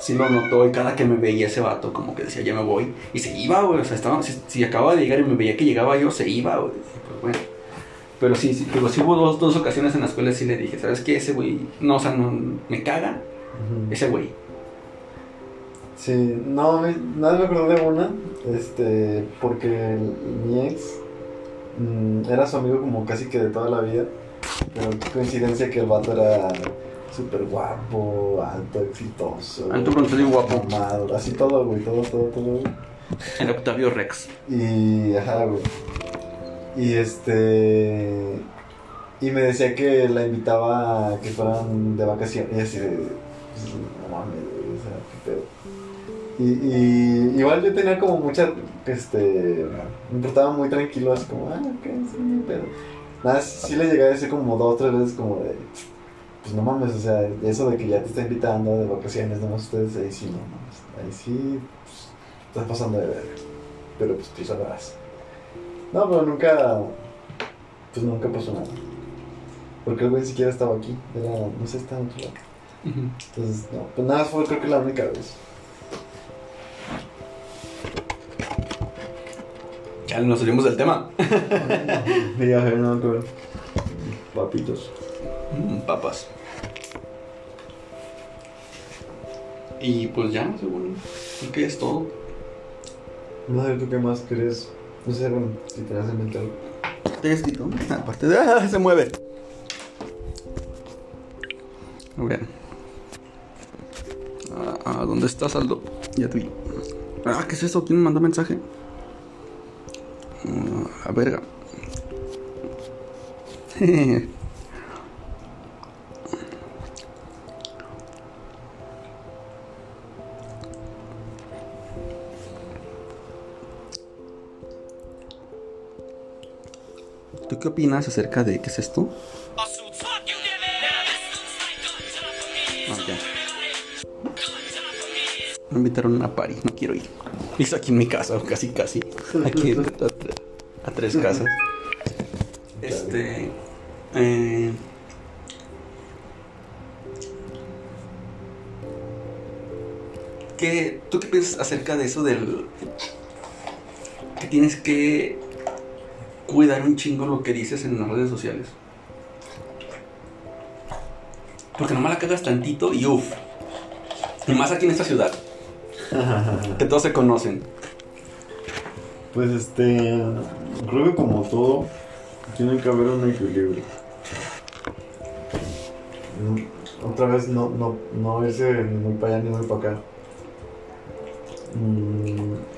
sí lo notó y cada que me veía ese vato, como que decía, ya me voy. Y se iba, güey, o sea, estaba, si, si acababa de llegar y me veía que llegaba yo, se iba, güey. Pues bueno. Pero sí, sí, pero sí hubo dos, dos ocasiones en las cuales sí le dije, ¿sabes qué? Ese güey, no, o sea, no, me caga, ese güey. Sí, no, me- nada me acordé de una, este, porque mi ex mm, era su amigo como casi que de toda la vida, pero qué coincidencia que el vato era súper guapo, alto, exitoso. Alto, y guapo. así todo, güey, todo, todo, todo, güey. El Octavio Rex. Y, ajá, güey. Y este. Y me decía que la invitaba a que fueran de vacaciones. Y así pues, no mames, o sea, qué pedo. Y, y igual yo tenía como mucha. Este. Me portaba muy tranquilo, así como, ah, ok, sí, no pedo. Nada, sí, le llegué a decir como dos o tres veces, como de. Pues no mames, o sea, eso de que ya te está invitando de vacaciones, no más ustedes, ahí sí, no mames. Ahí sí, pues, estás pasando de ver. Pero pues tú sabrás. No, pero nunca. Pues nunca pasó nada. Porque el güey ni siquiera estaba aquí. Era, no sé, estaba en otro lado. Entonces, no. Pues nada, fue creo que la única vez. Ya nos salimos del tema. *laughs* Ya, no, claro. Papitos. Mm, papas. Y pues ya, según. Creo que es todo. No sé, ¿tú qué más querés? No sé, si. Te he escrito. *laughs* Aparte de. ¡Ah! Se mueve. A ver. Ah, ah, ¿Dónde estás, Aldo? Ya te vi. Ah, ¿qué es eso? ¿Quién me mandó mensaje? Ah, a verga. *laughs* qué opinas acerca de qué es esto? Ah. Me invitaron a una party, no quiero ir. Es aquí en mi casa, casi casi. Aquí a, a tres casas. Este. eh, ¿qué, ¿Tú qué piensas acerca de eso del. que tienes que cuidar un chingo lo que dices en las redes sociales? Porque nomás la cagas tantito y uff. Y más aquí en esta ciudad, *laughs* que todos se conocen. Pues este. Creo que como todo, tiene que haber un equilibrio. Mm, Otra vez no, no, no irse ni muy para allá ni muy para acá. Mm.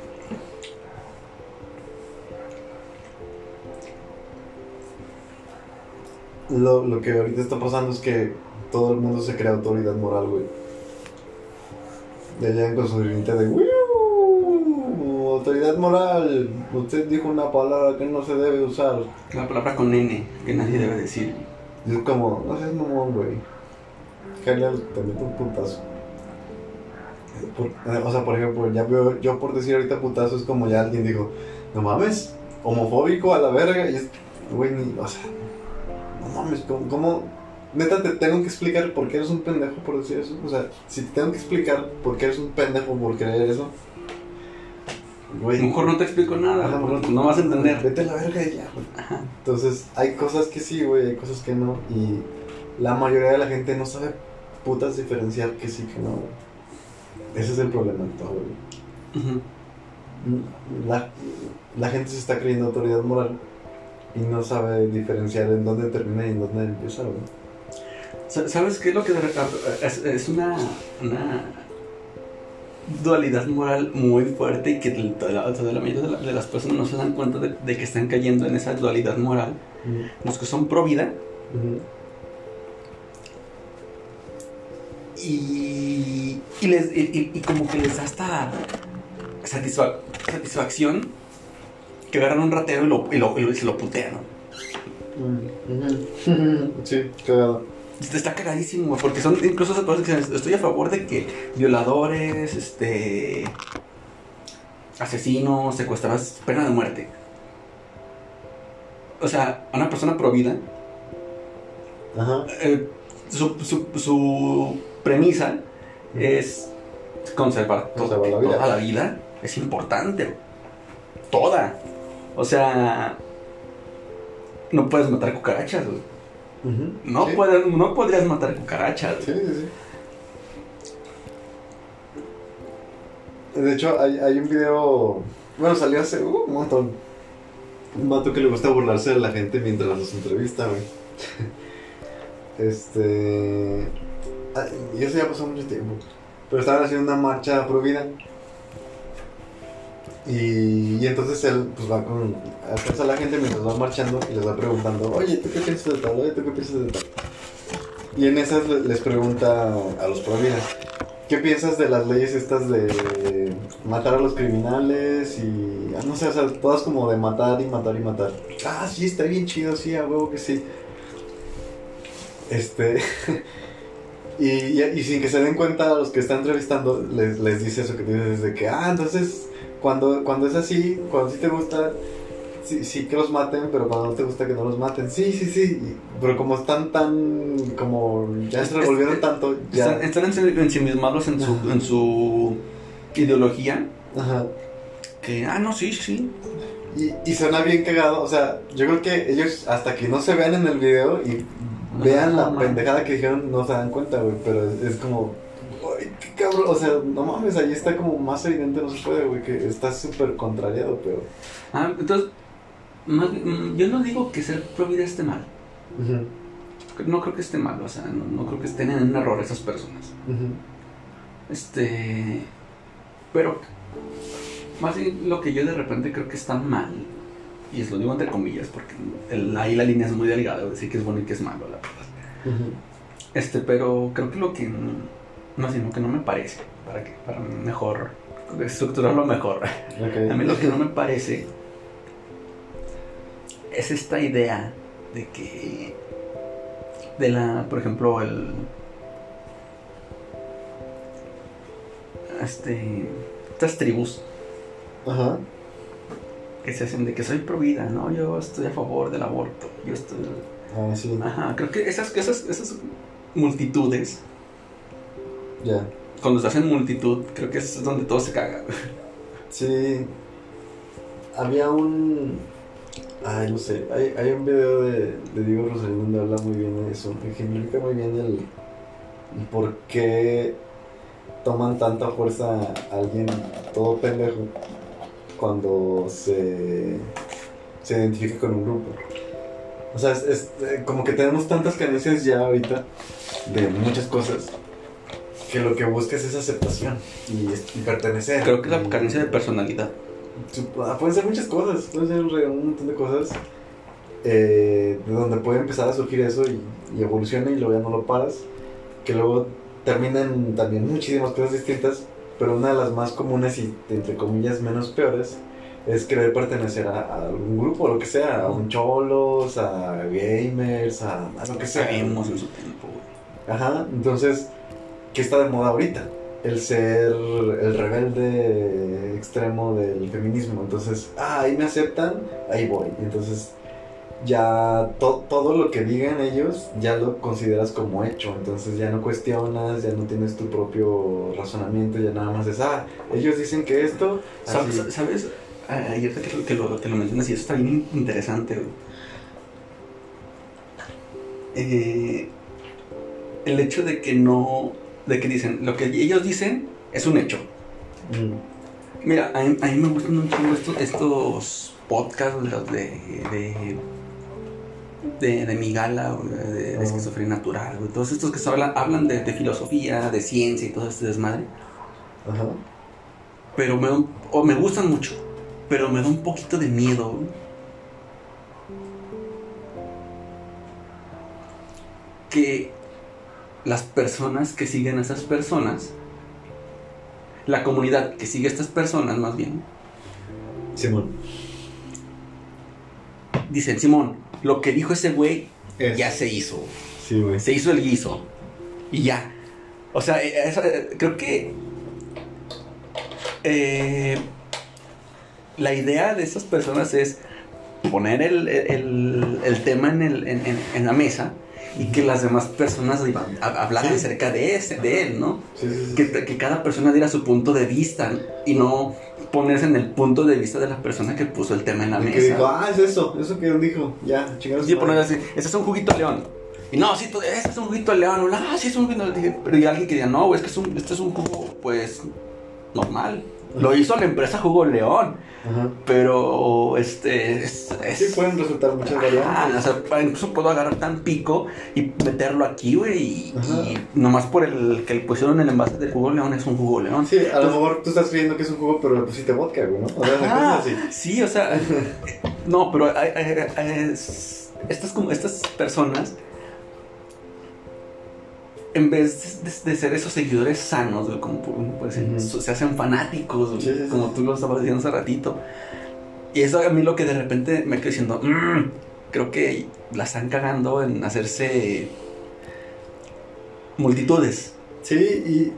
Lo, lo que ahorita está pasando es que todo el mundo se crea autoridad moral, güey. Ya llegan con su grinita de "Wiu", autoridad moral, usted dijo una palabra que no se debe usar. La palabra con N, que nadie debe decir. Y es como, no seas mamón, güey. Genial, te meto un putazo. Por- o sea, por ejemplo, ya veo, yo por decir ahorita putazo es como ya alguien dijo, no mames, homofóbico a la verga. Y es, güey, ni, o sea, no mames, ¿cómo, cómo? Neta, te tengo que explicar por qué eres un pendejo por decir eso. O sea, si te tengo que explicar por qué eres un pendejo por creer eso, A güey. lo mejor no te explico nada, Ajá, no vas a entender. Vete a la verga y ya, güey. Entonces, hay cosas que sí, güey, hay cosas que no. Y la mayoría de la gente no sabe putas diferenciar que sí, que no, güey. Ese es el problema de todo, güey. La, la gente se está creyendo autoridad moral y no sabe diferenciar en dónde termina y en dónde empieza. Sa- ¿Sabes qué es lo que es, es una, una dualidad moral muy fuerte y que la, toda la mayoría de, la- las personas no se dan cuenta de, de que están cayendo en esa dualidad moral? Los que son pro vida y, y, les, y, como que les da satisfa- satisfacción que agarran un ratero y, lo, y, lo, y lo- y se lo putean. ¿no? Ujú. Sí, cagado. Está cagadísimo, porque son incluso esas personas que dicen, estoy a favor de que violadores, este, asesinos, secuestradores, pena de muerte. O sea, una persona pro vida, Ajá. eh, su, su, su premisa es conservar, to- vida. toda la vida. Es importante, toda. O sea, no puedes matar cucarachas, güey. No, Sí. puedes- no podrías matar cucarachas. Sí, sí, sí. De hecho, hay, hay un video. Bueno, salió hace uh, un montón. Un vato que le gusta burlarse de la gente mientras los entrevista, güey. Este. Y eso ya pasó mucho tiempo. Pero estaban haciendo una marcha pro vida. Y, entonces él pues va con. a la gente mientras va marchando y les va preguntando: Oye, ¿tú qué piensas de tal? Oye, ¿tú qué piensas de tal? Y en esas le- les pregunta a los pro vida: ¿Qué piensas de las leyes estas de matar a los criminales y. ah, no sé, o sea, todas como de matar y matar y matar? Ah, sí, está bien chido, sí, a huevo que sí. Este. *laughs* y sin que se den cuenta a los que está entrevistando, les, les dice eso que dices de que, ah, entonces, cuando, cuando es así, cuando sí te gusta, sí, sí que los maten, pero cuando no te gusta que no los maten, sí, sí, sí. pero como están tan. como ya se revolvieron tanto, ya. Están, están ensi- ensimismados en su, en su ideología. Ajá. Que, ah, no, sí, sí. Y, y suena bien cagado, o sea, yo creo que ellos hasta que no se vean en el video y vean la pendejada que dijeron, no se dan cuenta, güey, pero es, es como, "Ay, qué cabrón, o sea, no mames, ahí está como más evidente, no se puede, güey, que está súper contrariado, pero... Ah, entonces, más- mm, yo no digo que ser pro vida esté mal. No creo que esté mal, o sea, no, no creo que estén en un error esas personas. Este. Pero. Más bien lo que yo de repente creo que está mal. Y es lo digo entre comillas, porque el- ahí la línea es muy delgada, decir que es bueno y que es malo, la verdad. Este, pero creo que lo que. No sé, lo que no me parece, para, que, para mejor. estructurarlo mejor. Ok. A mí lo que no me parece es esta idea de que de la, por ejemplo, el este estas tribus Ajá. que se hacen de que soy pro vida, no, yo estoy a favor del aborto, yo estoy Ah, sí, Ajá, creo que esas esas esas multitudes ya. cuando se hacen multitud, creo que es donde todo se caga. Sí. Había un... Ay, no sé, hay, hay un video de, de Diego Rosarín donde habla muy bien de eso, ejemplifica muy bien el, el por qué toman tanta fuerza a alguien todo pendejo cuando se, se identifica con un grupo. O sea, es, es, eh, como que tenemos tantas carencias ya ahorita de muchas cosas que lo que busca es aceptación y, y pertenecer. Creo que es la carencia de personalidad. Ah, Pueden ser muchas cosas, pueden ser un montón de cosas eh, de donde puede empezar a surgir eso y, y evoluciona y luego ya no lo paras. Que luego terminan también muchísimas cosas distintas, pero una de las más comunes y entre comillas menos peores es querer pertenecer a, a algún grupo, lo que sea, a un cholos, a gamers, a, a lo que sea. Sabemos en su tiempo, güey. Ajá, entonces, ¿qué está de moda ahorita? El ser el rebelde extremo del feminismo. Entonces, ah, ahí me aceptan, ahí voy. Entonces, ya to- todo lo que digan ellos ya lo consideras como hecho. Entonces, ya no cuestionas, ya no tienes tu propio razonamiento, ya nada más es, ah, ellos dicen que esto. Sa- así". sa- ¿Sabes? Ayer que lo, que, lo, que lo mencionas y eso está bien interesante, güey. Eh, el hecho de que no. De que dicen, lo que ellos dicen es un hecho. Mm, Mira, a mí, a mí me gustan un chingo estos, estos podcasts los de, de, de, de Migala, o de, de Oh. esquizofrenia natural, güey. todos estos que se hablan, hablan de, de filosofía, de ciencia y todo este desmadre. Ajá. Pero me, o me gustan mucho, pero me da un poquito de miedo. güey. Que las personas que siguen a esas personas, la comunidad que sigue a estas personas más bien, Simón. dicen, Simón, lo que dijo ese güey Es- ya se hizo. Sí, güey. Se hizo el guiso. Y ya. O sea, eh, eso, eh, creo que. eh, la idea de esas personas es poner el, el- el tema en, el- en- en- en la mesa y que las demás personas iban- ha- hablaran Sí. acerca de, ese, de él, ¿no? Sí, sí. Que, que cada persona diera su punto de vista y no ponerse en el punto de vista de la persona que puso el tema en la Y mesa. que dijo, ah, es eso, eso que él dijo. Ya, chingados. Sí, poner así, ese es un juguito león. Y no, sí, tú- ese es un juguito león. O, Ah, sí, es un juguito león. Pero y alguien que diga, no, güey, es que es un, este es un jugo, pues, normal. Lo hizo la empresa Jugo León. Ajá. Pero, este, es... es Sí, pueden resultar muchas variantes. o sea, incluso puedo agarrar tan pico y meterlo aquí, güey. Y, y nomás por el que le pusieron el envase del jugo león es un jugo león. Sí, a lo mejor tú estás creyendo que es un jugo, pero le pusiste vodka, güey, ¿no? O sea, Ajá, cosas así. sí, o sea, *laughs* no, pero hay- hay- hay- es- estas, como- estas personas, en vez de, de ser esos seguidores sanos, güey, como se hacen fanáticos, güey, Sí, sí, sí. como tú lo estabas diciendo hace ratito. Y eso a mí lo que de repente me quedo diciendo, "Mm, creo que la están cagando en hacerse multitudes. Sí,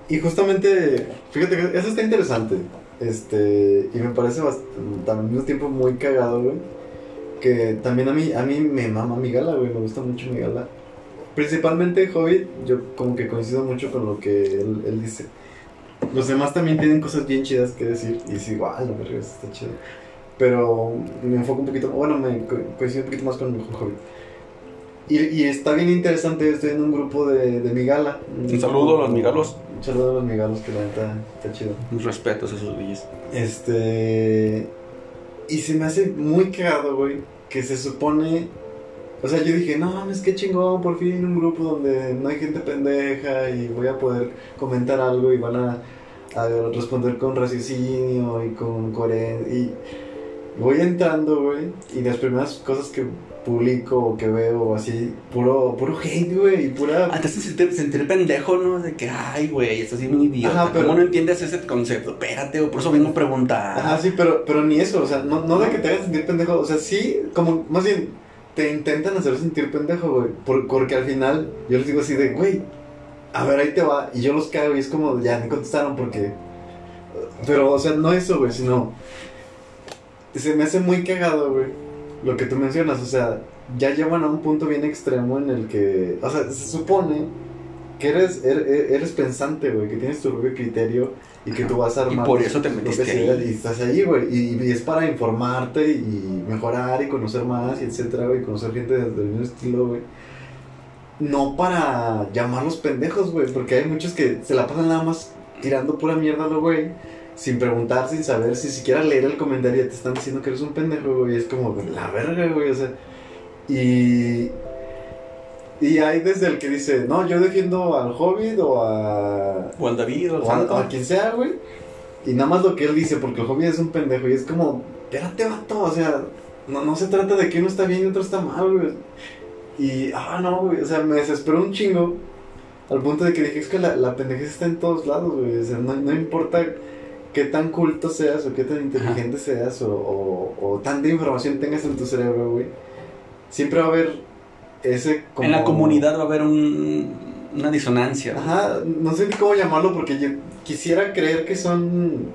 y, y justamente, fíjate que eso está interesante. Este, y me parece al mismo tiempo muy cagado, güey. Que también a mí, a mí me mama mi gala, güey, me gusta mucho mi gala. Principalmente Hobbit, yo como que coincido mucho con lo que él, él dice. Los demás también tienen cosas bien chidas que decir. Y sí, igual, la verga, está chido. Pero me enfoco un poquito, bueno, me co- coincido un poquito más con, con Hobbit. Y, y está bien interesante, estoy en un grupo de, de Migala. Un saludo a los migalos. Un saludo a los migalos, que la neta está chido. Mis respetos a esos güeyes. Este. Y se me hace muy cagado, güey, que se supone. O sea, yo dije, no mames, qué chingón, por fin un grupo donde no hay gente pendeja y voy a poder comentar algo y van a, a responder con raciocinio y con coherencia. Y voy entrando, güey, y las primeras cosas que publico o que veo así, puro, puro hate, güey, y pura. Ah, te hace sentir, sentir pendejo, ¿no? De que, ay, güey, estás siendo un idiota. Ajá, pero- ¿Cómo no entiendes ese concepto? Espérate, güey, por eso vengo a preguntar. Ajá, sí, pero, pero ni eso, o sea, no, no de que te hagas sentir pendejo, o sea, sí, como, más bien, te intentan hacer sentir pendejo, güey, por- porque al final yo les digo así de, güey, a ver, ahí te va, y yo los cago y es como, ya, me contestaron porque, pero, o sea, no eso, güey, sino, se me hace muy cagado, güey, lo que tú mencionas, o sea, ya llevan a un punto bien extremo en el que, o sea, se supone que eres, eres, eres pensante, güey, que tienes tu propio criterio y que tú vas a Y armar por tus eso te metiste ahí. y estás ahí, güey, y, y es para informarte y mejorar y conocer más y etcétera, güey, conocer gente del mismo estilo, güey. No para llamarlos pendejos, güey, porque hay muchos que se la pasan nada más tirando pura mierda, ¿no, güey? Sin preguntar, sin saber, sin siquiera leer el comentario, te están diciendo que eres un pendejo, güey. Es como, la verga, güey, o sea. Y. Y hay desde el que dice, no, yo defiendo al Hobbit o a. O al David, o al a, Santo. o a quien sea, güey. Y nada más lo que él dice, porque el Hobbit es un pendejo. Y es como, espérate, vato, o sea, no, no se trata de que uno está bien y otro está mal, güey. Y, ah, no, güey, o sea, me desesperó un chingo. Al punto de que dije, es que la, la pendejez está en todos lados, güey. O sea, no, no importa qué tan culto seas o qué tan inteligente seas o, o, o tanta información tengas en tu cerebro, güey. Siempre va a haber ese como... En la comunidad va a haber un, una disonancia. güey. Ajá, no sé ni cómo llamarlo porque yo quisiera creer que son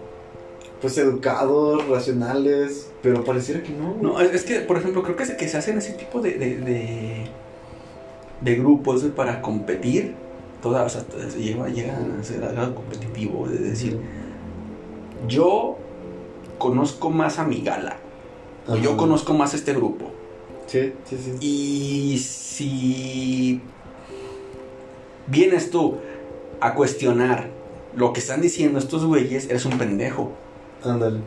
pues educados, racionales, pero pareciera que no. No, es es que, por ejemplo, creo que se, que se hacen ese tipo de, de, de, de grupos para competir. Toda, o sea, se llega, llega a ser algo competitivo, de decir, yo conozco más a mi gala, o yo conozco más a este grupo. Sí, sí, sí. Y si vienes tú a cuestionar lo que están diciendo estos güeyes, eres un pendejo. Ándale.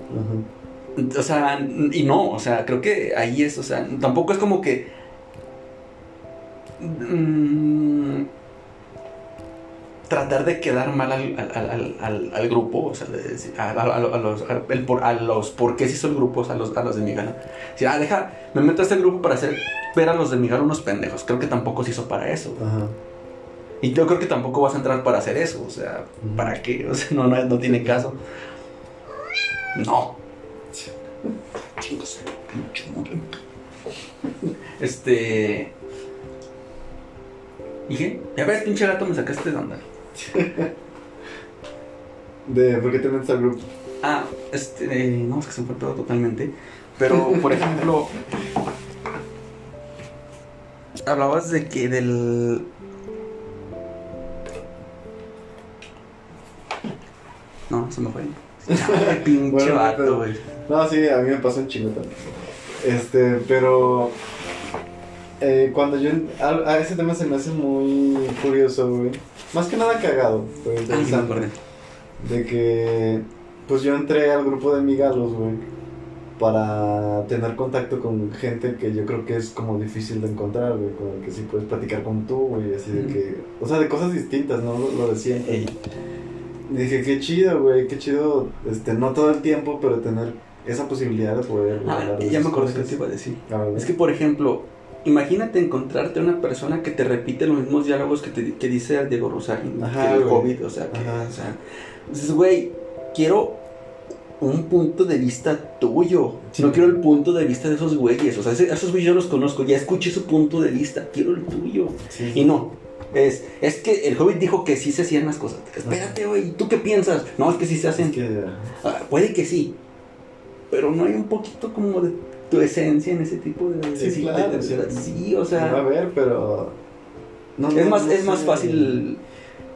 O sea, y no, o sea, creo que ahí es, o sea, tampoco es como que... mm, tratar de quedar mal al, al- al- al- grupo, o sea, de decir, a, a- los, el por, a los por qué se hizo el grupo, o sea, a los, a los de mi gana. Decir, ah, deja, me meto a este grupo para hacer ver a los de mi gana unos pendejos. Creo que tampoco se hizo para eso. Ajá. Y yo creo que tampoco vas a entrar para hacer eso, o sea. ¿para qué? O sea, no, no, no tiene caso. No. Este. ¿Y qué? Ya ves, pinche gato, me sacaste de onda. *laughs* De, ¿Por qué te metes al grupo? Ah, este. No, es que se me fue pedo totalmente. Pero, por ejemplo. Hablabas de que del. No, se me fue. Ay, *laughs* pinche Bueno, vato, güey. No, sí, a mí me pasó un chingo también. Este, pero. eh, cuando yo. A, a ese tema se me hace muy curioso, güey. Más que nada cagado, güey. Ah, interesante. acordé. de que. Pues yo entré al grupo de migalos, güey. Para tener contacto con gente que yo creo que es como difícil de encontrar, güey. Con el que sí puedes platicar como tú, güey. Así de que. O sea, de cosas distintas, ¿no? Lo, lo de siempre. Ey. Y dije, qué chido, güey, qué chido, este, no todo el tiempo, pero tener esa posibilidad de poder Ah, ya me acordé que te iba a decir. A Es que, por ejemplo, imagínate encontrarte una persona que te repite los mismos diálogos que, te, que dice Diego Rosario, Ajá, que el. Hobbit, o sea, que, Ajá. o sea, dices, güey, quiero un punto de vista tuyo, Sí. no quiero el punto de vista de esos güeyes, o sea, ese- esos güeyes yo los conozco, ya escuché su punto de vista, quiero el tuyo. sí, Y no, es, es que el Hobbit dijo que sí se hacían las cosas. Espérate, güey, ¿tú qué piensas? No, es que sí se hacen. es que, Ah, puede que sí, pero no hay un poquito como de tu esencia en ese tipo de... Sí, de- claro, de- de- sí. sí, o va a sea... ver, pero... no, Es no, más, no es más fácil...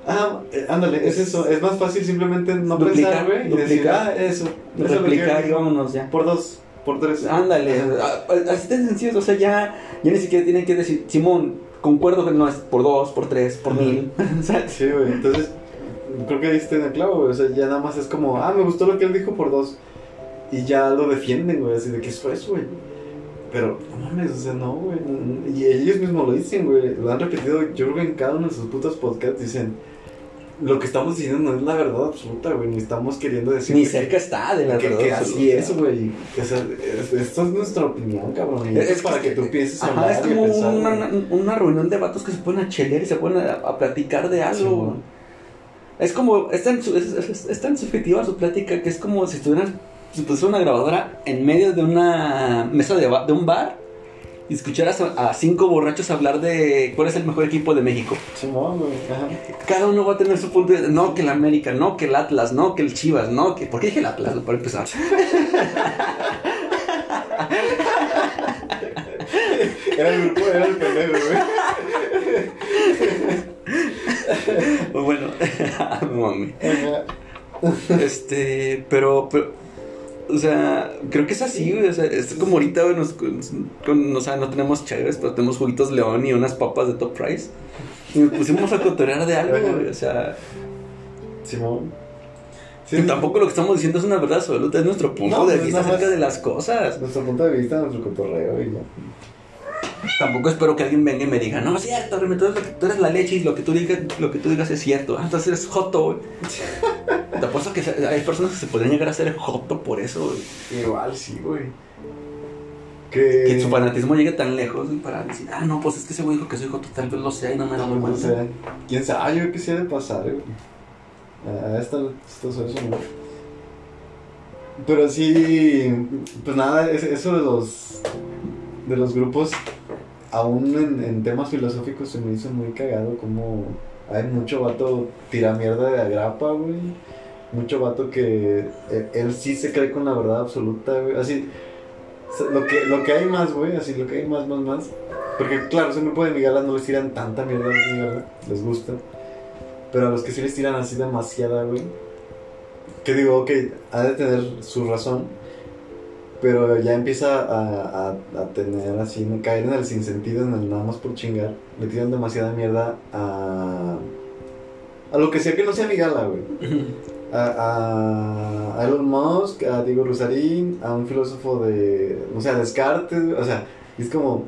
Ah, eh, ándale, es Es- eso, es más fácil simplemente no Duplicar, pensar, güey, y decir, duplicar. ah, eso, replicar y vámonos ya. Por dos, por tres. Ándale, Ajá. así de sencillo, o sea, ya, ya ni siquiera tienen que decir, Simón, concuerdo que no es por dos, por tres, por Ajá. mil. *laughs* Sea, Sí, güey, entonces creo que diste en el clavo, güey. O sea, ya nada más es como, ah, me gustó lo que él dijo por dos. Y ya lo defienden, güey, así de que eso es, güey. Pero, no mames, o sea, no, güey. no- Y ellos mismos lo dicen, güey. Lo han repetido, yo creo que en cada uno de sus putos podcasts dicen, lo que estamos diciendo no es la verdad absoluta, güey. Ni estamos queriendo decir ni que- cerca está de la que, verdad que así absoluta. es, güey. O sea, es- esto es nuestra opinión, cabrón. Es- es, para que tú pienses Ajá, hablar es como pensar, una, una reunión de vatos que se ponen a chelear y se ponen a, a platicar de algo. Sí, güey. es como, es tan, es, es- es tan subjetiva su plática que es como si estuvieran, si pusiera una grabadora en medio de una mesa de, de un bar y escucharas a, a cinco borrachos hablar de cuál es el mejor equipo de México. Simón, güey. Ajá. Cada uno va a tener su punto de, no que el América, no que el Atlas, no que el Chivas, no que... ¿Por qué dije el Atlas? Para empezar. *laughs* Era el grupo, era el pendejo, güey. *laughs* bueno, *laughs* mami. Este, pero, pero, o sea, creo que es así, güey. O sea, es como ahorita, güey, nos, con- o sea, no tenemos chéveres, pero tenemos juguitos León y unas papas de top price. Y nos pusimos a cotorear de algo, güey. O sea, Simón. y tampoco lo que estamos diciendo es una verdad absoluta, es nuestro punto No, de vista acerca de las cosas. Nuestro punto de vista, nuestro cotorreo y ya. Tampoco espero que alguien venga y me diga, no, es cierto, Remy, tú eres, lo que- tú eres la leche y lo que tú digas, lo que tú digas es cierto. Ah, entonces eres joto, güey. Te apuesto que hay personas que se podrían llegar a ser joto por eso, güey. Igual, sí, güey. Que, Que su fanatismo llegue tan lejos para decir, ah, no, pues es que ese güey dijo que soy joto, tal vez lo sea y no me he dado cuenta. sea, quién sabe, yo quisiera pasar, güey. A esta, esto eso no. Pero sí, pues nada, es- eso de los de los grupos, aún en, en temas filosóficos se me hizo muy cagado como hay mucho vato tira mierda de agrapa, güey. Mucho vato que él, él sí se cree con la verdad absoluta, güey. Así, lo que, lo que hay más, güey, así, lo que hay más, más, más. Porque claro, ese grupo de migalas no les tiran tanta mierda les gusta. Pero a los que sí les tiran así demasiada, güey. Que digo, ok, ha de tener su razón. Pero ya empieza a, a, a tener así, caer en el sinsentido, en el nada más por chingar. Le tiran demasiada mierda a. A lo que sea que no sea migala, güey. *laughs* A, a Elon Musk, a Diego Rosarín, a un filósofo de. O sea, Descartes, güey, o sea, es como.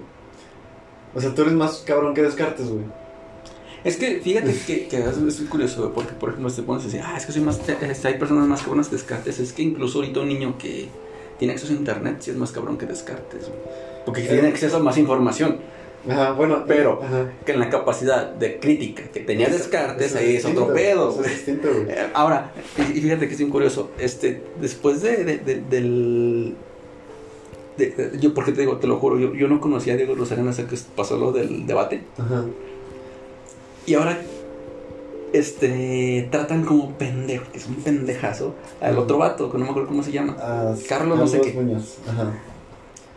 O sea, tú eres más cabrón que Descartes, güey. Es que fíjate *laughs* que, que es, curioso, güey, porque por ejemplo te pones a decir, ah, es que soy más, este, hay personas más cabronas que Descartes. Es que incluso ahorita un niño que tiene acceso a internet sí es más cabrón que Descartes, güey. Porque tiene acceso a más información. Ajá, bueno, Pero- Ajá. Que en la capacidad de crítica que tenía Descartes, Eso ahí es distinto, otro pedo, eso güey. Es distinto, güey. Eh, Ahora, y fíjate que es bien curioso, este, después de, de- de- del... de- yo, porque te digo, te lo juro, yo, yo no conocía a Diego Rosarín hasta que pasó lo del debate. Ajá. Y ahora, este, tratan como pendejo, que es un pendejazo, al otro vato, que no me acuerdo cómo se llama. Ah, Carlos no sé qué. Muñoz. Ajá.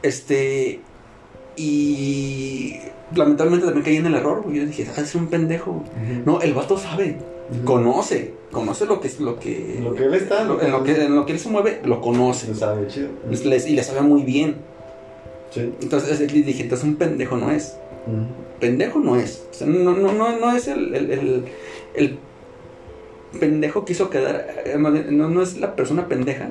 Este, y lamentablemente también caí en el error. Yo dije, ah, es un pendejo. No, el vato sabe, conoce, conoce lo que es lo que... Lo que él está, lo- en, lo que, en lo que él se mueve, lo conoce. Lo sabe, chido. Les- y le sabe muy bien. Sí. Entonces le dije, entonces un pendejo no es. Pendejo no es. O sea, no, no, no, no es el, el, el, el pendejo que hizo quedar. eh, No, no es la persona pendeja.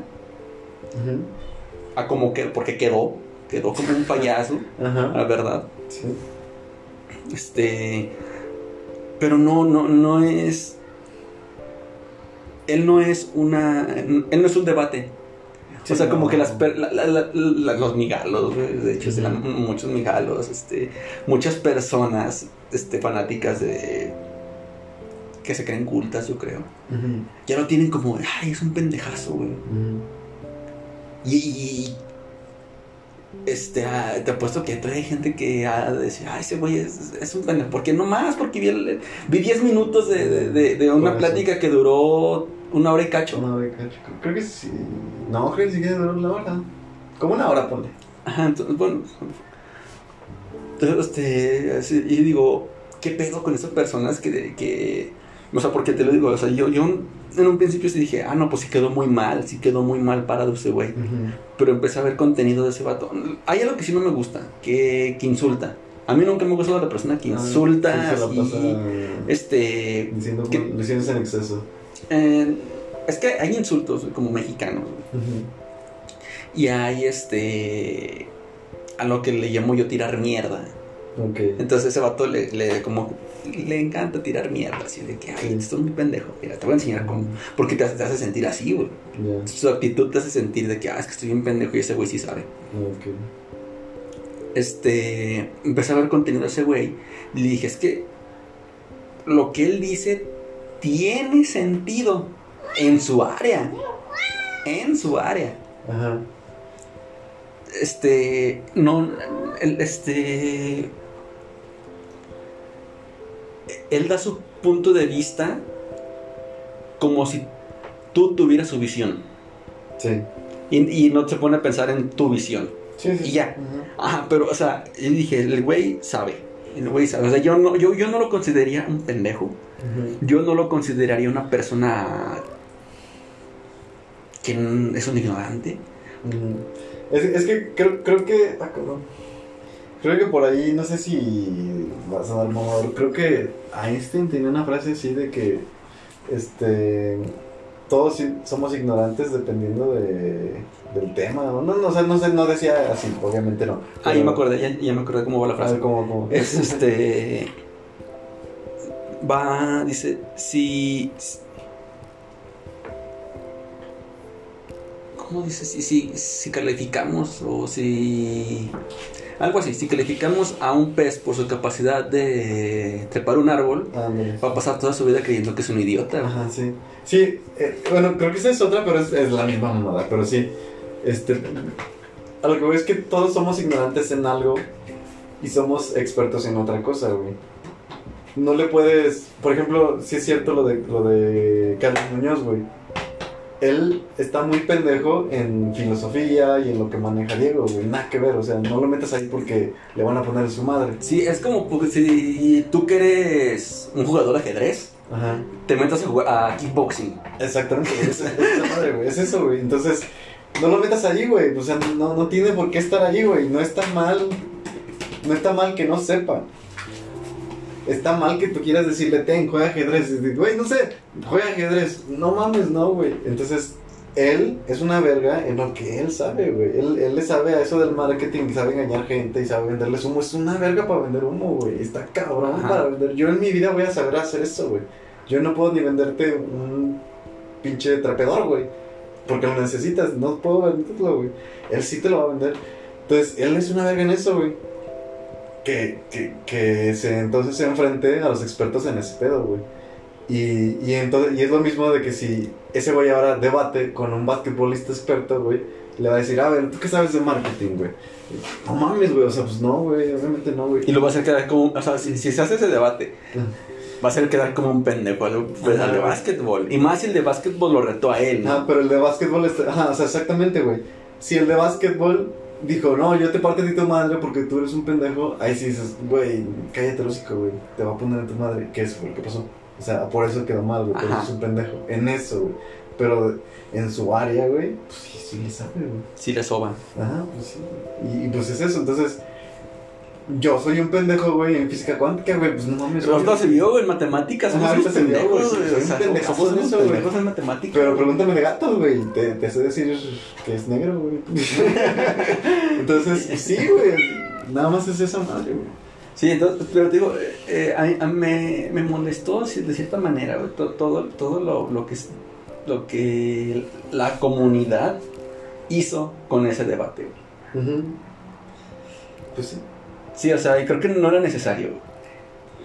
A como que, porque quedó. Quedó como un payaso, *laughs* la verdad. Sí. Este. Pero no, no, no es. Él no es una. Él no es un debate. Sí, o sea, no. como que las, per- la- la- la- la- los migalos, de hecho, Ujú. muchos migalos, este, muchas personas este, fanáticas de. Que se creen cultas, yo creo. Ya lo tienen como, ay, es un pendejazo, güey. Y, y- este, ah, te apuesto que todavía hay gente que ha de decir, ay, ese güey es, es un pendejo. ¿Por qué no más? Porque vi, el- vi 10 minutos de, de- de- de una plática que duró una hora y cacho. Una hora y cacho. Creo que sí. No, creo que ni siquiera duró una hora. Como una hora, ponle. Ajá, entonces, bueno. Entonces, este, así, y digo, ¿qué pedo con esas personas que, que. O sea, porque te lo digo, o sea, yo, yo en un principio sí dije, ah, no, pues sí quedó muy mal, sí quedó muy mal parado ese güey. Pero empecé a ver contenido de ese vato. Hay algo que sí no me gusta, que, que insulta. A mí nunca me ha gustado la persona que insulta, Ah, Sí, la así, pasa este... diciendo ¿Qué? lesiones en exceso. eh, es que hay insultos como mexicanos, y hay este... A lo que le llamo yo tirar mierda. Entonces ese vato le, le, como, le encanta tirar mierda, así de que, ay, Sí. esto es muy pendejo. Mira, te voy a enseñar cómo. Porque te hace, te hace sentir así, güey. Su actitud te hace sentir de que, ah, es que estoy bien pendejo y ese güey sí sabe. Ok. Este, empecé a ver contenido de ese güey y le dije, es que lo que él dice tiene sentido en su área. En su área. Ajá. este no este él da su punto de vista como si tú tuvieras su visión Sí. y, y no se pone a pensar en tu visión Sí, sí. Y ya. Ajá. ajá pero o sea yo dije el güey sabe el güey sabe o sea yo no yo, yo no lo consideraría un pendejo yo no lo consideraría una persona que es un ignorante. Es, es que creo, creo que. Ah, cabrón. Creo que por ahí, no sé si vas a dar mamador. Creo que Einstein tenía una frase así de que. Este. Todos somos ignorantes dependiendo de, del tema. No, no, no, sé, no decía así, obviamente no. ah ya Pero- me acordé ya, ya me acordé cómo va la A frase ver, ¿cómo, cómo? Es este. Va, dice, si. ¿cómo dices? Si, si, si calificamos o si... Algo así, si calificamos a un pez por su capacidad de trepar un árbol, va a pasar toda su vida creyendo que es un idiota. Ajá, sí. Sí, eh, bueno, creo que esa es otra, pero es, es la misma mamada. Pero sí, este. A lo que voy es que todos somos ignorantes en algo y somos expertos en otra cosa, güey. No le puedes. Por ejemplo, sí es cierto lo de, lo de Carlos Muñoz, güey. Él está muy pendejo en filosofía y en lo que maneja Diego, güey. Nada que ver, o sea, no lo metas ahí porque le van a poner su madre. Sí, es como porque si tú que eres un jugador de ajedrez, Ajá. te metas a, jugar a kickboxing. Exactamente. Es, es *laughs* esa madre, güey. Es eso, güey. Entonces, no lo metas allí, güey. O sea, no, no tiene por qué estar allí, güey. No está mal. No está mal que no sepa. Está mal que tú quieras decirle, ten, juega ajedrez. Güey, no sé, juega ajedrez. No mames, no, güey. Entonces, él es una verga en lo que él sabe, güey. Él, él le sabe a eso del marketing, y sabe engañar gente y sabe venderles humo. Es una verga para vender humo, güey. Está cabrón Ajá. para vender. Yo en mi vida voy a saber hacer eso, güey. Yo no puedo ni venderte un pinche trapeador, güey. Porque lo necesitas, no puedo venderlo, güey. Él sí te lo va a vender. Entonces, él es una verga en eso, güey. Que, que, que se, entonces se enfrente a los expertos en ese pedo, güey. Y, y, entonces, y es lo mismo de que si ese güey ahora debate con un basquetbolista experto, güey, le va a decir, a ver, ¿tú qué sabes de marketing, güey? No mames, güey, o sea, pues no, güey, obviamente no, güey. Y lo va a hacer quedar como. O sea, si, si se hace ese debate, va a hacer quedar como un pendejo al, pues, al de Ajá. básquetbol. Y más si el de básquetbol lo retó a él, ¿no? Ah, pero el de básquetbol está. Ajá, o sea, exactamente, güey. Si el de básquetbol dijo, no, yo te parto de tu madre porque tú eres un pendejo, ahí sí dices, güey, cállate el hocico, güey. Te va a poner en tu madre. ¿Qué es, güey? ¿Qué pasó? O sea, por eso quedó mal, güey. Por eso Ajá. es un pendejo. En eso, güey. Pero en su área, güey, pues sí, sí le sabe, güey. Sí le soba. Ajá, pues sí. Y, y pues es eso, entonces. Yo soy un pendejo, güey, en física cuántica, güey, pues no mames. Pero ahorita se vio, güey, en matemáticas. Somos unos pendejos, güey, O sea, pendejazo somos en eso, pendejos en matemáticas. Pero pregúntame de gatos, güey. Te, te sé decir que es negro, güey. *laughs* Entonces, sí, güey. Nada más es esa madre, güey. Sí, entonces, pero te digo, eh, a- a- me, me molestó de cierta manera güey, to- todo, todo lo, lo que lo que la comunidad hizo con ese debate. güey. Pues sí. Sí, o sea, y creo que no era necesario.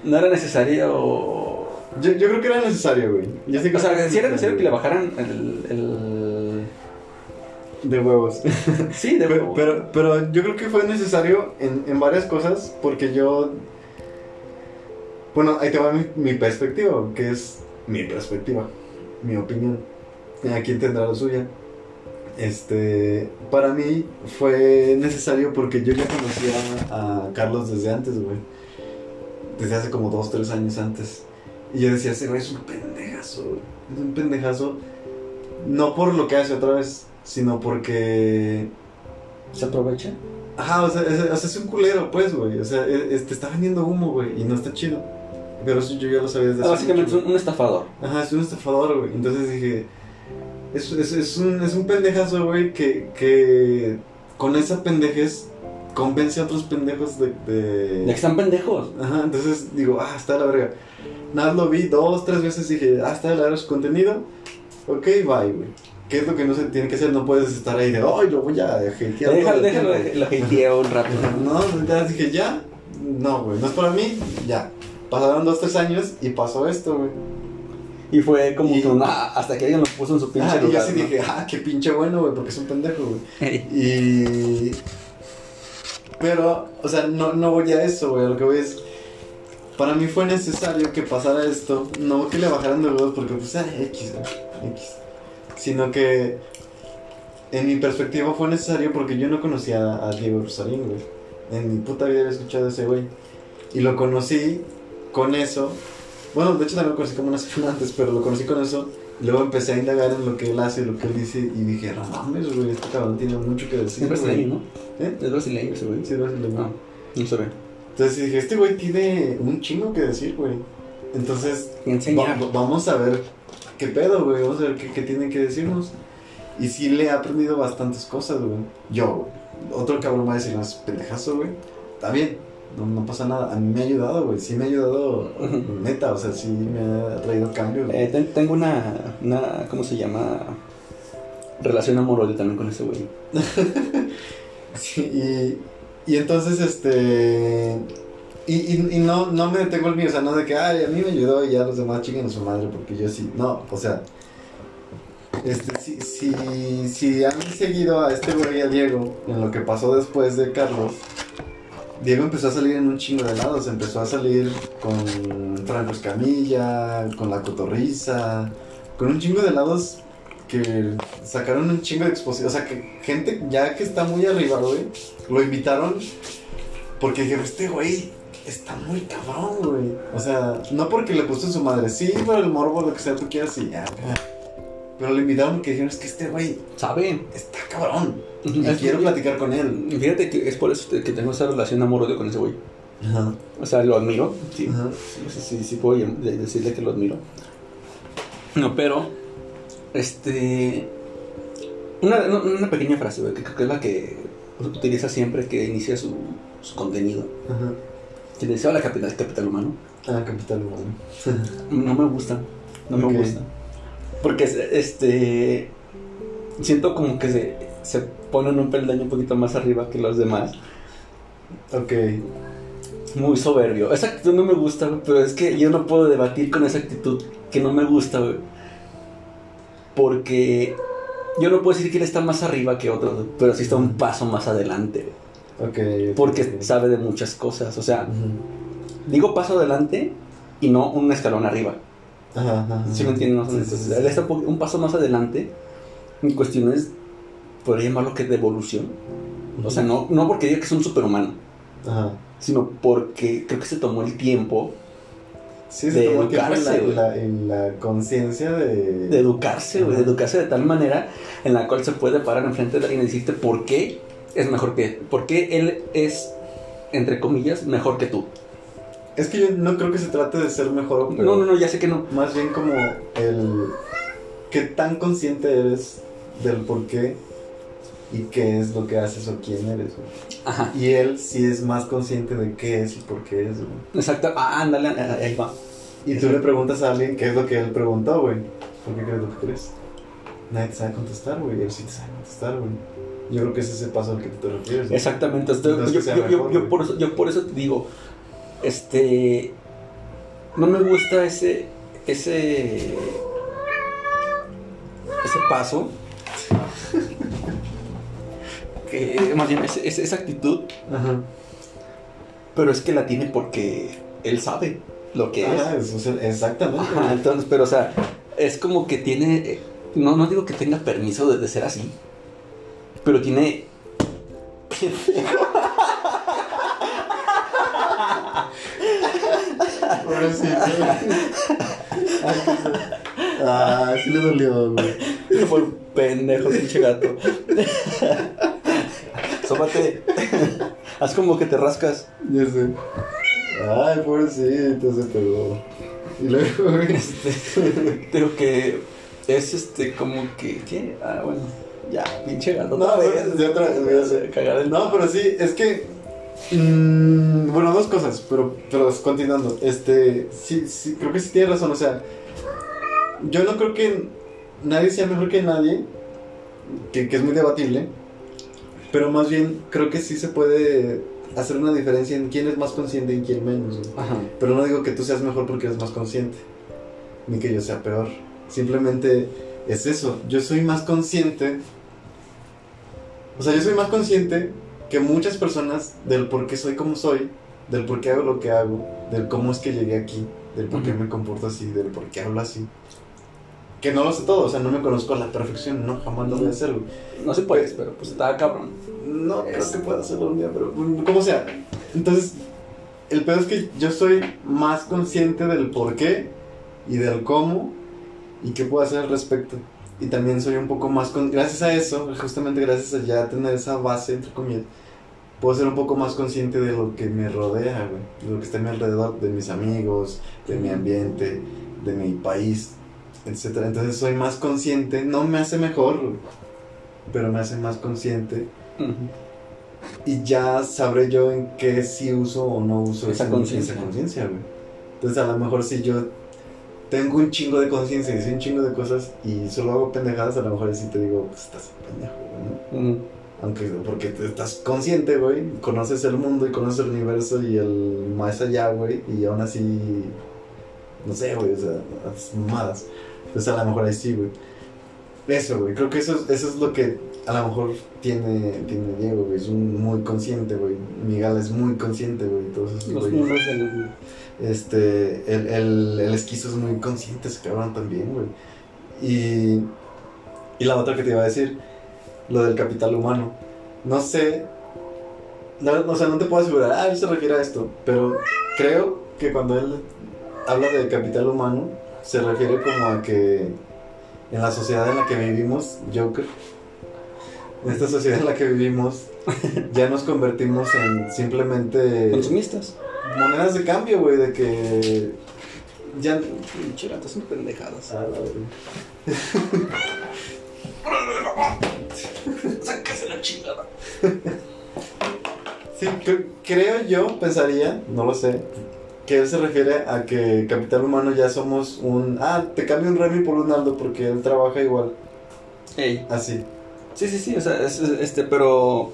No era necesario. Yo, yo creo que era necesario, güey. Yo O sea, sí era necesario que le bajaran el. el... De huevos. *laughs* Sí, de Pero, pero, pero yo creo que fue necesario en, en varias cosas porque yo... Bueno, ahí te va mi, mi perspectiva, que es mi perspectiva, mi opinión. Aquí tendrá la suya. Este, para mí fue necesario porque yo ya conocía a Carlos desde antes, güey. Desde hace como dos, tres años antes. Y yo decía, ese güey es un pendejazo, güey. Es un pendejazo. No por lo que hace otra vez, sino porque ¿Se aprovecha? Ajá, o sea, es, o sea, es un culero, pues, güey. O sea, es- es- te está vendiendo humo, güey, y no está chido. Pero eso yo ya lo sabía desde hace básicamente es un, un estafador. Ajá, es un estafador, güey. Entonces dije, es, es, es, un, es un pendejazo, güey, que, que con esa pendejez convence a otros pendejos de... de- De que están pendejos. Ajá, entonces digo, ah, está de la verga. Nada, lo vi dos, tres veces dije, ah, está de la verga su contenido. Ok, bye, güey. ¿Qué es lo que no se tiene que hacer? No puedes estar ahí de, ay, lo voy a hatear. Déjalo, el déjalo, tiempo". lo hateo un rato. No, ya dije, ya. No, güey, no es para mí, ya. Pasaron dos, tres años y pasó esto, güey. Y fue como Y- que una, hasta que alguien lo puso en su pinche Ah, y yo lugar. así ¿no? dije, ah, qué pinche bueno, güey, porque es un pendejo, güey. Ey. Y. Pero, o sea, no, no voy a eso, güey. Lo que voy es. Para mí fue necesario que pasara esto. No que le bajaran de huevos porque, pues, ah, X, güey. X. Sino que. En mi perspectiva fue necesario porque yo no conocía a Diego Rosarín, güey. En mi puta vida había escuchado a ese güey. Y lo conocí con eso. Bueno, de hecho también lo conocí como una semana antes, pero lo conocí con eso. Luego empecé a indagar en lo que él hace, lo que él dice. Y dije, no mames, güey, este cabrón tiene mucho que decir. Es brasileño, güey". ¿no? ¿Eh? Es brasileño ese güey. Sí, brasileño. Ah, no se ve. Entonces dije, este güey tiene un chingo que decir, güey. Entonces, va- vamos a ver qué pedo, güey. Vamos a ver qué, qué tiene que decirnos. Y sí le he aprendido bastantes cosas, güey. Yo, güey. Otro cabrón va a decir, es pendejazo, güey. Está bien, no, no pasa nada. A mí me ha ayudado, güey. Sí me ha ayudado, neta. O sea, sí me ha traído cambios. Eh, ten- tengo una, una, ¿cómo se llama? relación amorosa también con ese güey. *laughs* Sí, y, y entonces, este. Y, y, y no, no me detengo el mío, o sea, no de que, ay, a mí me ayudó y ya los demás chinguen a su madre, porque yo sí. No, o sea. Este, si, si, si han seguido a este güey, a Diego, en lo que pasó después de Carlos, Diego empezó a salir en un chingo de lados. Empezó a salir con Franco Escamilla, con La Cotorriza, con un chingo de lados que sacaron un chingo de exposición. O sea, que gente ya que está muy arriba, güey, lo invitaron porque dijeron, este güey está muy cabrón, güey. O sea, no porque le puso su madre, sí, por el morbo, lo que sea, tú quieras y ya. Pero lo invitaron porque dijeron, es que este güey ¿Sabe? está cabrón. Ujú. Y Es quiero que- platicar con él. Fíjate que es por eso que tengo esa relación amorosa con ese güey. Ajá. O sea, lo admiro. Sí, Ajá. sí, sí, sí puedo decirle que lo admiro. No, pero, este, una, una pequeña frase, güey, que creo que es la que utiliza siempre que inicia su, su contenido. Ajá. Que dice, hola, capital, capital humano. Ah, capital humano. *laughs* No me gusta, no me gusta. Porque, este, siento como que se, se ponen un peldaño un poquito más arriba que los demás. Ok. Muy soberbio. Esa actitud no me gusta, pero es que yo no puedo debatir con esa actitud que no me gusta, güey. Porque yo no puedo decir que él está más arriba que otros, güey, pero sí está un paso más adelante, güey. Ok. ok, Porque sabe de muchas cosas. O sea, digo paso adelante y no un escalón arriba. Ajá, ajá. ¿Sí me Sí, sí, sí, él está po- un paso más adelante en cuestiones, podría llamarlo que de evolución. O sea, no, no porque diga que es un superhumano, Ajá. sino porque creo que se tomó el tiempo Sí, De tomó en educarse, güey. la, la, en la conciencia de... de educarse, güey, de educarse de tal manera en la cual se puede parar enfrente de alguien y decirte por qué es mejor que, por qué él es, entre comillas, mejor que tú. Es que yo no creo que se trate de ser mejor o peor. No, no, no, ya sé que no. Más bien como el... ¿Qué tan consciente eres del por qué y qué es lo que haces o quién eres, güey? Ajá, Y él sí es más consciente de qué es y por qué es, güey. exacto. Ah, ándale, ah, ahí va. Y tú le preguntas a alguien qué es lo que él preguntó, güey. ¿Por qué crees lo que crees? Nadie te sabe contestar, güey. Él sí te sabe contestar, güey. Yo creo que es ese paso al que tú te refieres. güey. Exactamente. yo, yo- yo- mejor, yo güey. por eso, yo por eso te digo, este, no me gusta ese, ese, ese paso. Que, más bien, ese- esa actitud Ajá. Pero es que la tiene porque él sabe lo que Ah, es. es, sea, exactamente. Ajá, entonces, pero o sea, es como que tiene. eh, No, no digo que tenga permiso de, de ser así. Pero tiene. *laughs* Feo. Ah, sí le dolió, güey. *laughs* Fue un pendejo, pinche gato. Sómate. *laughs* Haz como que te rascas. Ya sé. Ay, pobrecito, se pegó. Y luego. *laughs* Este, digo que es este como que. ¿Qué? Ah, bueno. Ya, pinche gato. No, pero otra. Cagar el- No, pero sí, es que. mm, bueno, dos cosas, pero, pero continuando. Este, sí, sí, creo que sí tiene razón. O sea, yo no creo que nadie sea mejor que nadie, que, que es muy debatible, pero más bien creo que sí se puede hacer una diferencia en quién es más consciente y quién menos. Ajá. Pero no digo que tú seas mejor porque eres más consciente, ni que yo sea peor. Simplemente es eso. Yo soy más consciente. O sea, yo soy más consciente que muchas personas del por qué soy como soy, del por qué hago lo que hago, del cómo es que llegué aquí, del por qué me comporto así, del por qué hablo así. Que no lo sé todo, o sea, no me conozco a la perfección, no, jamás lo voy a hacer. güey. No se puede, pero pues está cabrón. No creo Es- que pueda hacerlo un día, pero como sea. Entonces, el pedo es que yo soy más consciente del por qué y del cómo y qué puedo hacer al respecto. Y también soy un poco más, con, gracias a eso, justamente gracias a ya tener esa base, entre comillas, puedo ser un poco más consciente de lo que me rodea, güey. De lo que está a mi alrededor, de mis amigos, de mi ambiente, de mi país, etc. Entonces soy más consciente, no me hace mejor, pero me hace más consciente y ya sabré yo en qué sí uso o no uso Esa conciencia. Entonces, a lo mejor si yo tengo un chingo de conciencia y sé un chingo de cosas y solo hago pendejadas, a lo mejor sí te digo, pues estás pendejo, güey, ¿no? Aunque, porque estás consciente, güey, conoces el mundo y conoces el universo y el más allá, güey, y aún así, no sé, güey, o sea, haces mamadas. Entonces a lo mejor ahí sí, güey. Eso, güey, creo que eso, es- eso es lo que a lo mejor tiene, tiene Diego, güey, es un muy consciente, güey. Miguel es muy consciente, güey, todos esos Los números del. Este, el, el, el esquizo es muy consciente, ese cabrón también, güey. Y, y la otra que te iba a decir, lo del capital humano. No sé, no, o sea, no te puedo asegurar, ah, él se refiere a esto, pero creo que cuando él habla de capital humano, se refiere como a que en la sociedad en la que vivimos, Joker, en esta sociedad en la que vivimos, *laughs* ya nos convertimos en simplemente Consumistas. monedas de cambio, güey, de que ya gato, son pendejadas. Ah. *laughs* Sácase la chingada. Sí, cre- creo yo, pensaría, no lo sé, que él se refiere a que capital humano ya somos un... Ah, te cambio un Remy por un Aldo porque él trabaja igual, Ey. así. Sí, sí, sí, o sea, es, es- este, pero.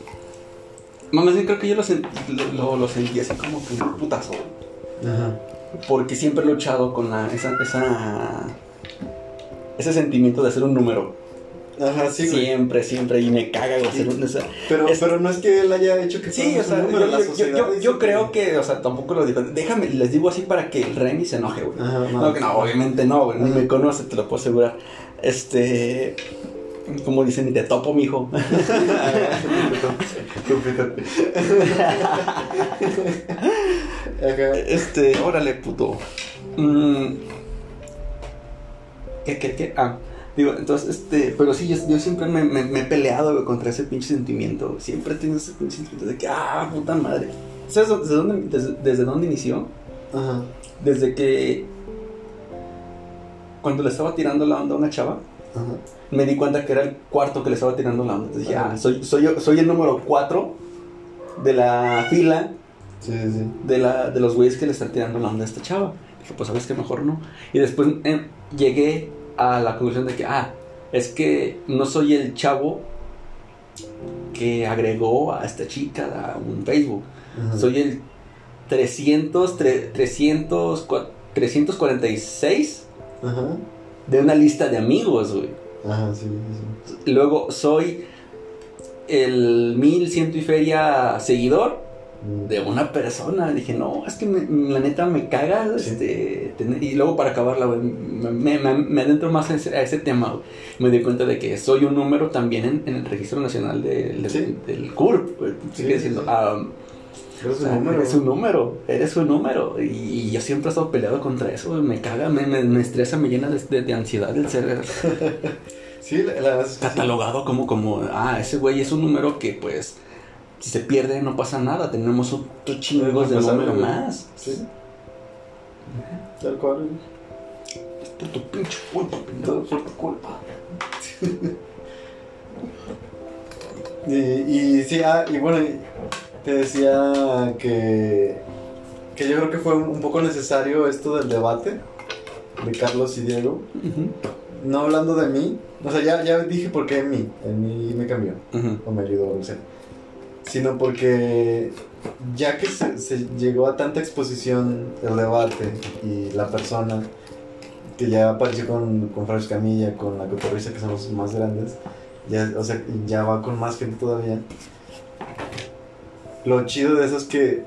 Más bien creo que yo lo, sent- lo, lo- lo sentí así como que un putazo. Ajá. Porque siempre he luchado con la, esa, esa, ese sentimiento de ser un número. Ajá, sí, güey. siempre, siempre. Y me caga güey, o sea, Pero, Es- pero no es que él haya hecho que sí, o sea, yo, número, la yo- yo- sociedad yo- hizo yo creo que, o sea, tampoco lo digo. Déjame, les digo así para que el Remy se enoje, güey. Ajá, No, obviamente no, güey. Ni me conoce, te lo puedo asegurar. Este. Como dicen, ni te topo, mijo. *laughs* Este, órale, puto. Mm. ¿Qué, qué, qué? Ah, digo, entonces, este, pero sí, yo, yo siempre me, me- me he peleado güey, contra ese pinche sentimiento. güey. Siempre he tenido ese pinche sentimiento de que, ah, puta madre. ¿Sabes desde dónde, desde, desde dónde inició? Ajá. Desde que. Cuando le estaba tirando la onda a una chava, Ajá. me di cuenta que era el cuarto que le estaba tirando la onda. Entonces dije, ah, soy, soy, yo- soy el número cuatro de la fila Sí, sí, sí. de, la, de los güeyes que le están tirando la onda a esta chava. Dije, pues sabes que mejor no. Y después eh, llegué a la conclusión de que, ah, es que no soy el chavo que agregó a esta chica a un Facebook. Ajá. Soy el 300, tre- 300, cua- 346 Ajá. de una lista de amigos, güey. Ajá, sí, sí. Luego soy el 1100 y feria seguidor. De una persona. Dije, no, es que me- la neta me caga. Sí. Este, tener- y luego para acabarla, me, me- me- me adentro más a ese, a ese tema. Me di cuenta de que soy un número también en, en el registro nacional del, Sí. del CURP. Sigue sí, diciendo, ah, Eres o un sea, número. eres un número, eres un número. Y, y yo siempre he estado peleado contra eso. Me caga, me, estresa, me llena de, de- de ansiedad el ser *laughs* la, la sí. catalogado como, como, ah, ese güey es un número que pues si se pierde no pasa nada, tenemos otros chingos de número más. Sí. Tal cual. Es por tu pinche culpa, por tu culpa. Y, y sí, ah, y bueno, te decía que, que yo creo que fue un, poco necesario esto del debate de Carlos y Diego. No hablando de mí, o sea, ya, ya dije por qué en mí, en mí me cambió, o me ayudó, o sea. Sino porque ya que se, llegó a tanta exposición el debate y la persona que ya apareció con, con Camilla, con la cotorriza que son los más grandes, ya, o sea, ya va con más gente todavía. Lo chido de eso es que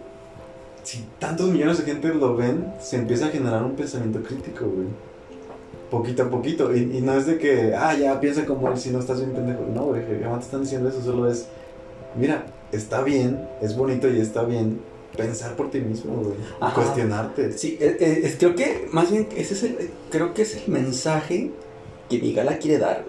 si tantos millones de gente lo ven, se empieza a generar un pensamiento crítico, güey. Poquito a poquito. Y, y no es de que, ah, ya piensa como él si no estás bien pendejo. No, güey, jamás te están diciendo eso. Solo es, mira, está bien, es bonito y está bien pensar por ti mismo, güey. Ajá. Cuestionarte. Sí, eh, eh, es- creo que más bien ese es el, creo que es el mensaje que Migala quiere dar.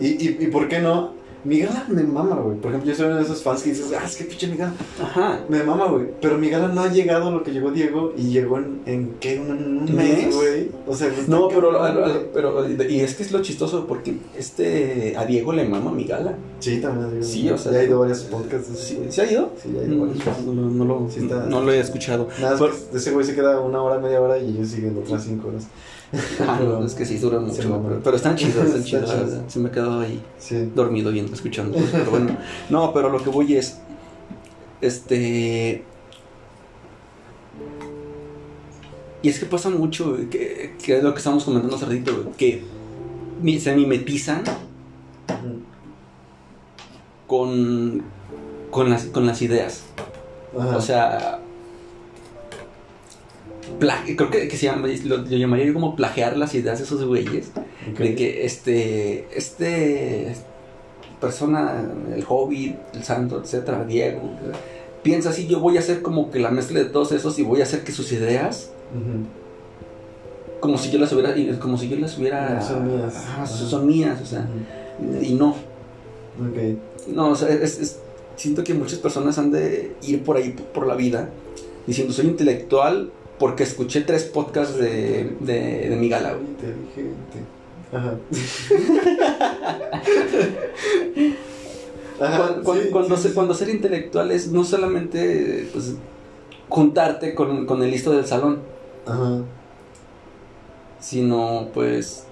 Y, y por qué no? Mi gala me mama, güey. Por ejemplo, yo soy uno de esos fans que dices, ah, es que pinche mi gala. Ajá. Me mama, güey. Pero mi gala no ha llegado a lo que llegó Diego y llegó en, en ¿qué? Un, un ¿Un mes, güey. O sea, No, pero, pero, y es que es lo chistoso porque este, a Diego le mama mi gala. Sí, también. Diego. Sí, o sea, Ya he ido a varios podcasts. ¿Sí. ¿sí ha ido? Sí, ya he ido No, varios podcasts. no, no lo, Sí está- no lo he escuchado. Nada, ese güey se queda una hora, media hora y ellos siguen otras cinco horas. *laughs* Ah, no, es que sí duran mucho, pero, pero están chidos, *laughs* están la chido. Se me ha quedado ahí Sí. dormido viendo, escuchando. Pero bueno, *laughs* no, pero lo que voy es, este, y es que pasa mucho, que, que es lo que estábamos comentando hace ratito, que se mimetizan con, con, las, con las ideas. Ajá. O sea, creo que, que se llama, lo, lo llamaría yo como plagiar las ideas de esos güeyes. Ok. De que este, este persona, el hobbit, el santo, etcétera, Diego, piensa así, yo voy a hacer como que la mezcla de todos esos y voy a hacer que sus ideas, Ujú. como si yo las hubiera, como si yo las hubiera, Son mías. Ajá. son mías, o sea, Ujú. y no, Ok. no, o sea, es- es- siento que muchas personas han de ir por ahí, por la vida, diciendo, soy intelectual porque escuché tres podcasts de, de, de mi gala, güey. Inteligente. Ajá. Cuando, *laughs* Ajá, cuando- sí, cuando sí, se- sí. cuando ser intelectual es no solamente pues, juntarte con, con el listo del salón, Ajá. sino pues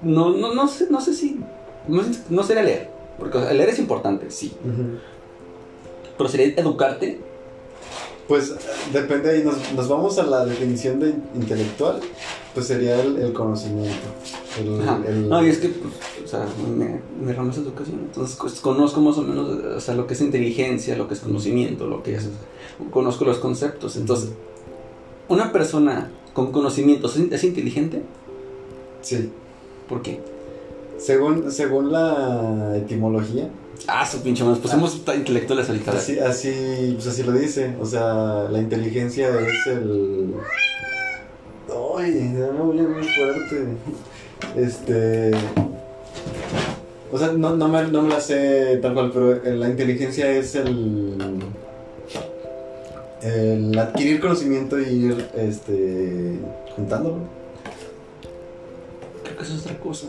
no, no, no sé, no sé si no, sería leer, porque leer es importante, sí, pero sería educarte. Pues depende ahí, nos, nos vamos a la definición de intelectual, pues sería el, el conocimiento. El, Ajá. el- No, y es que, pues, o sea, me, me rama esa educación, entonces pues, conozco más o menos, o sea, lo que es inteligencia, lo que es conocimiento, lo que es, conozco los conceptos, entonces, una persona con conocimientos es, es inteligente, Sí. ¿por qué? Según, según la etimología, Ah, su pinche pues somos tan intelectuales ahorita. así, así, pues así lo dice. O sea, la inteligencia es el. Ay, me muy, muy fuerte. Este. O sea, no, no, me, no me la sé tal cual, pero la inteligencia es el. El adquirir conocimiento y ir este, juntándolo. Creo que eso es otra cosa.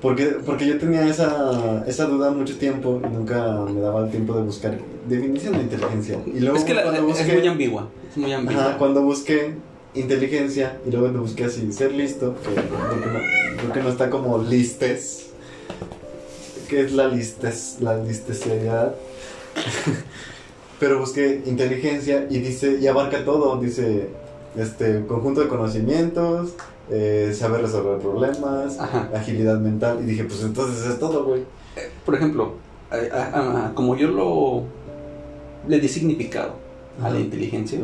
Porque, porque yo tenía esa, esa duda mucho tiempo y nunca me daba el tiempo de buscar definición de inteligencia. Y luego es que la- cuando es busqué, muy ambigua, es muy ambigua. ajá, cuando busqué inteligencia y luego cuando busqué así ser listo, que creo que no, creo que no está como listes, que es la listes, la listeseriedad. *laughs* Pero busqué inteligencia y dice, y abarca todo, dice este conjunto de conocimientos, eh, saber resolver problemas, Ajá. agilidad mental. Y dije, pues entonces es todo, güey. Por ejemplo, a- a- a- como yo lo le di significado a la inteligencia,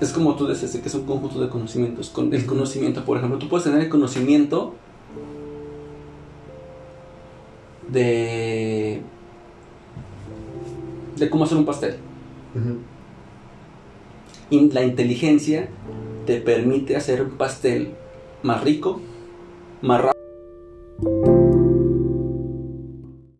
es como tú dices, que es un conjunto de conocimientos. Con el conocimiento, por ejemplo, tú puedes tener el conocimiento de de cómo hacer un pastel. Y la inteligencia te permite hacer un pastel más rico, más rápido.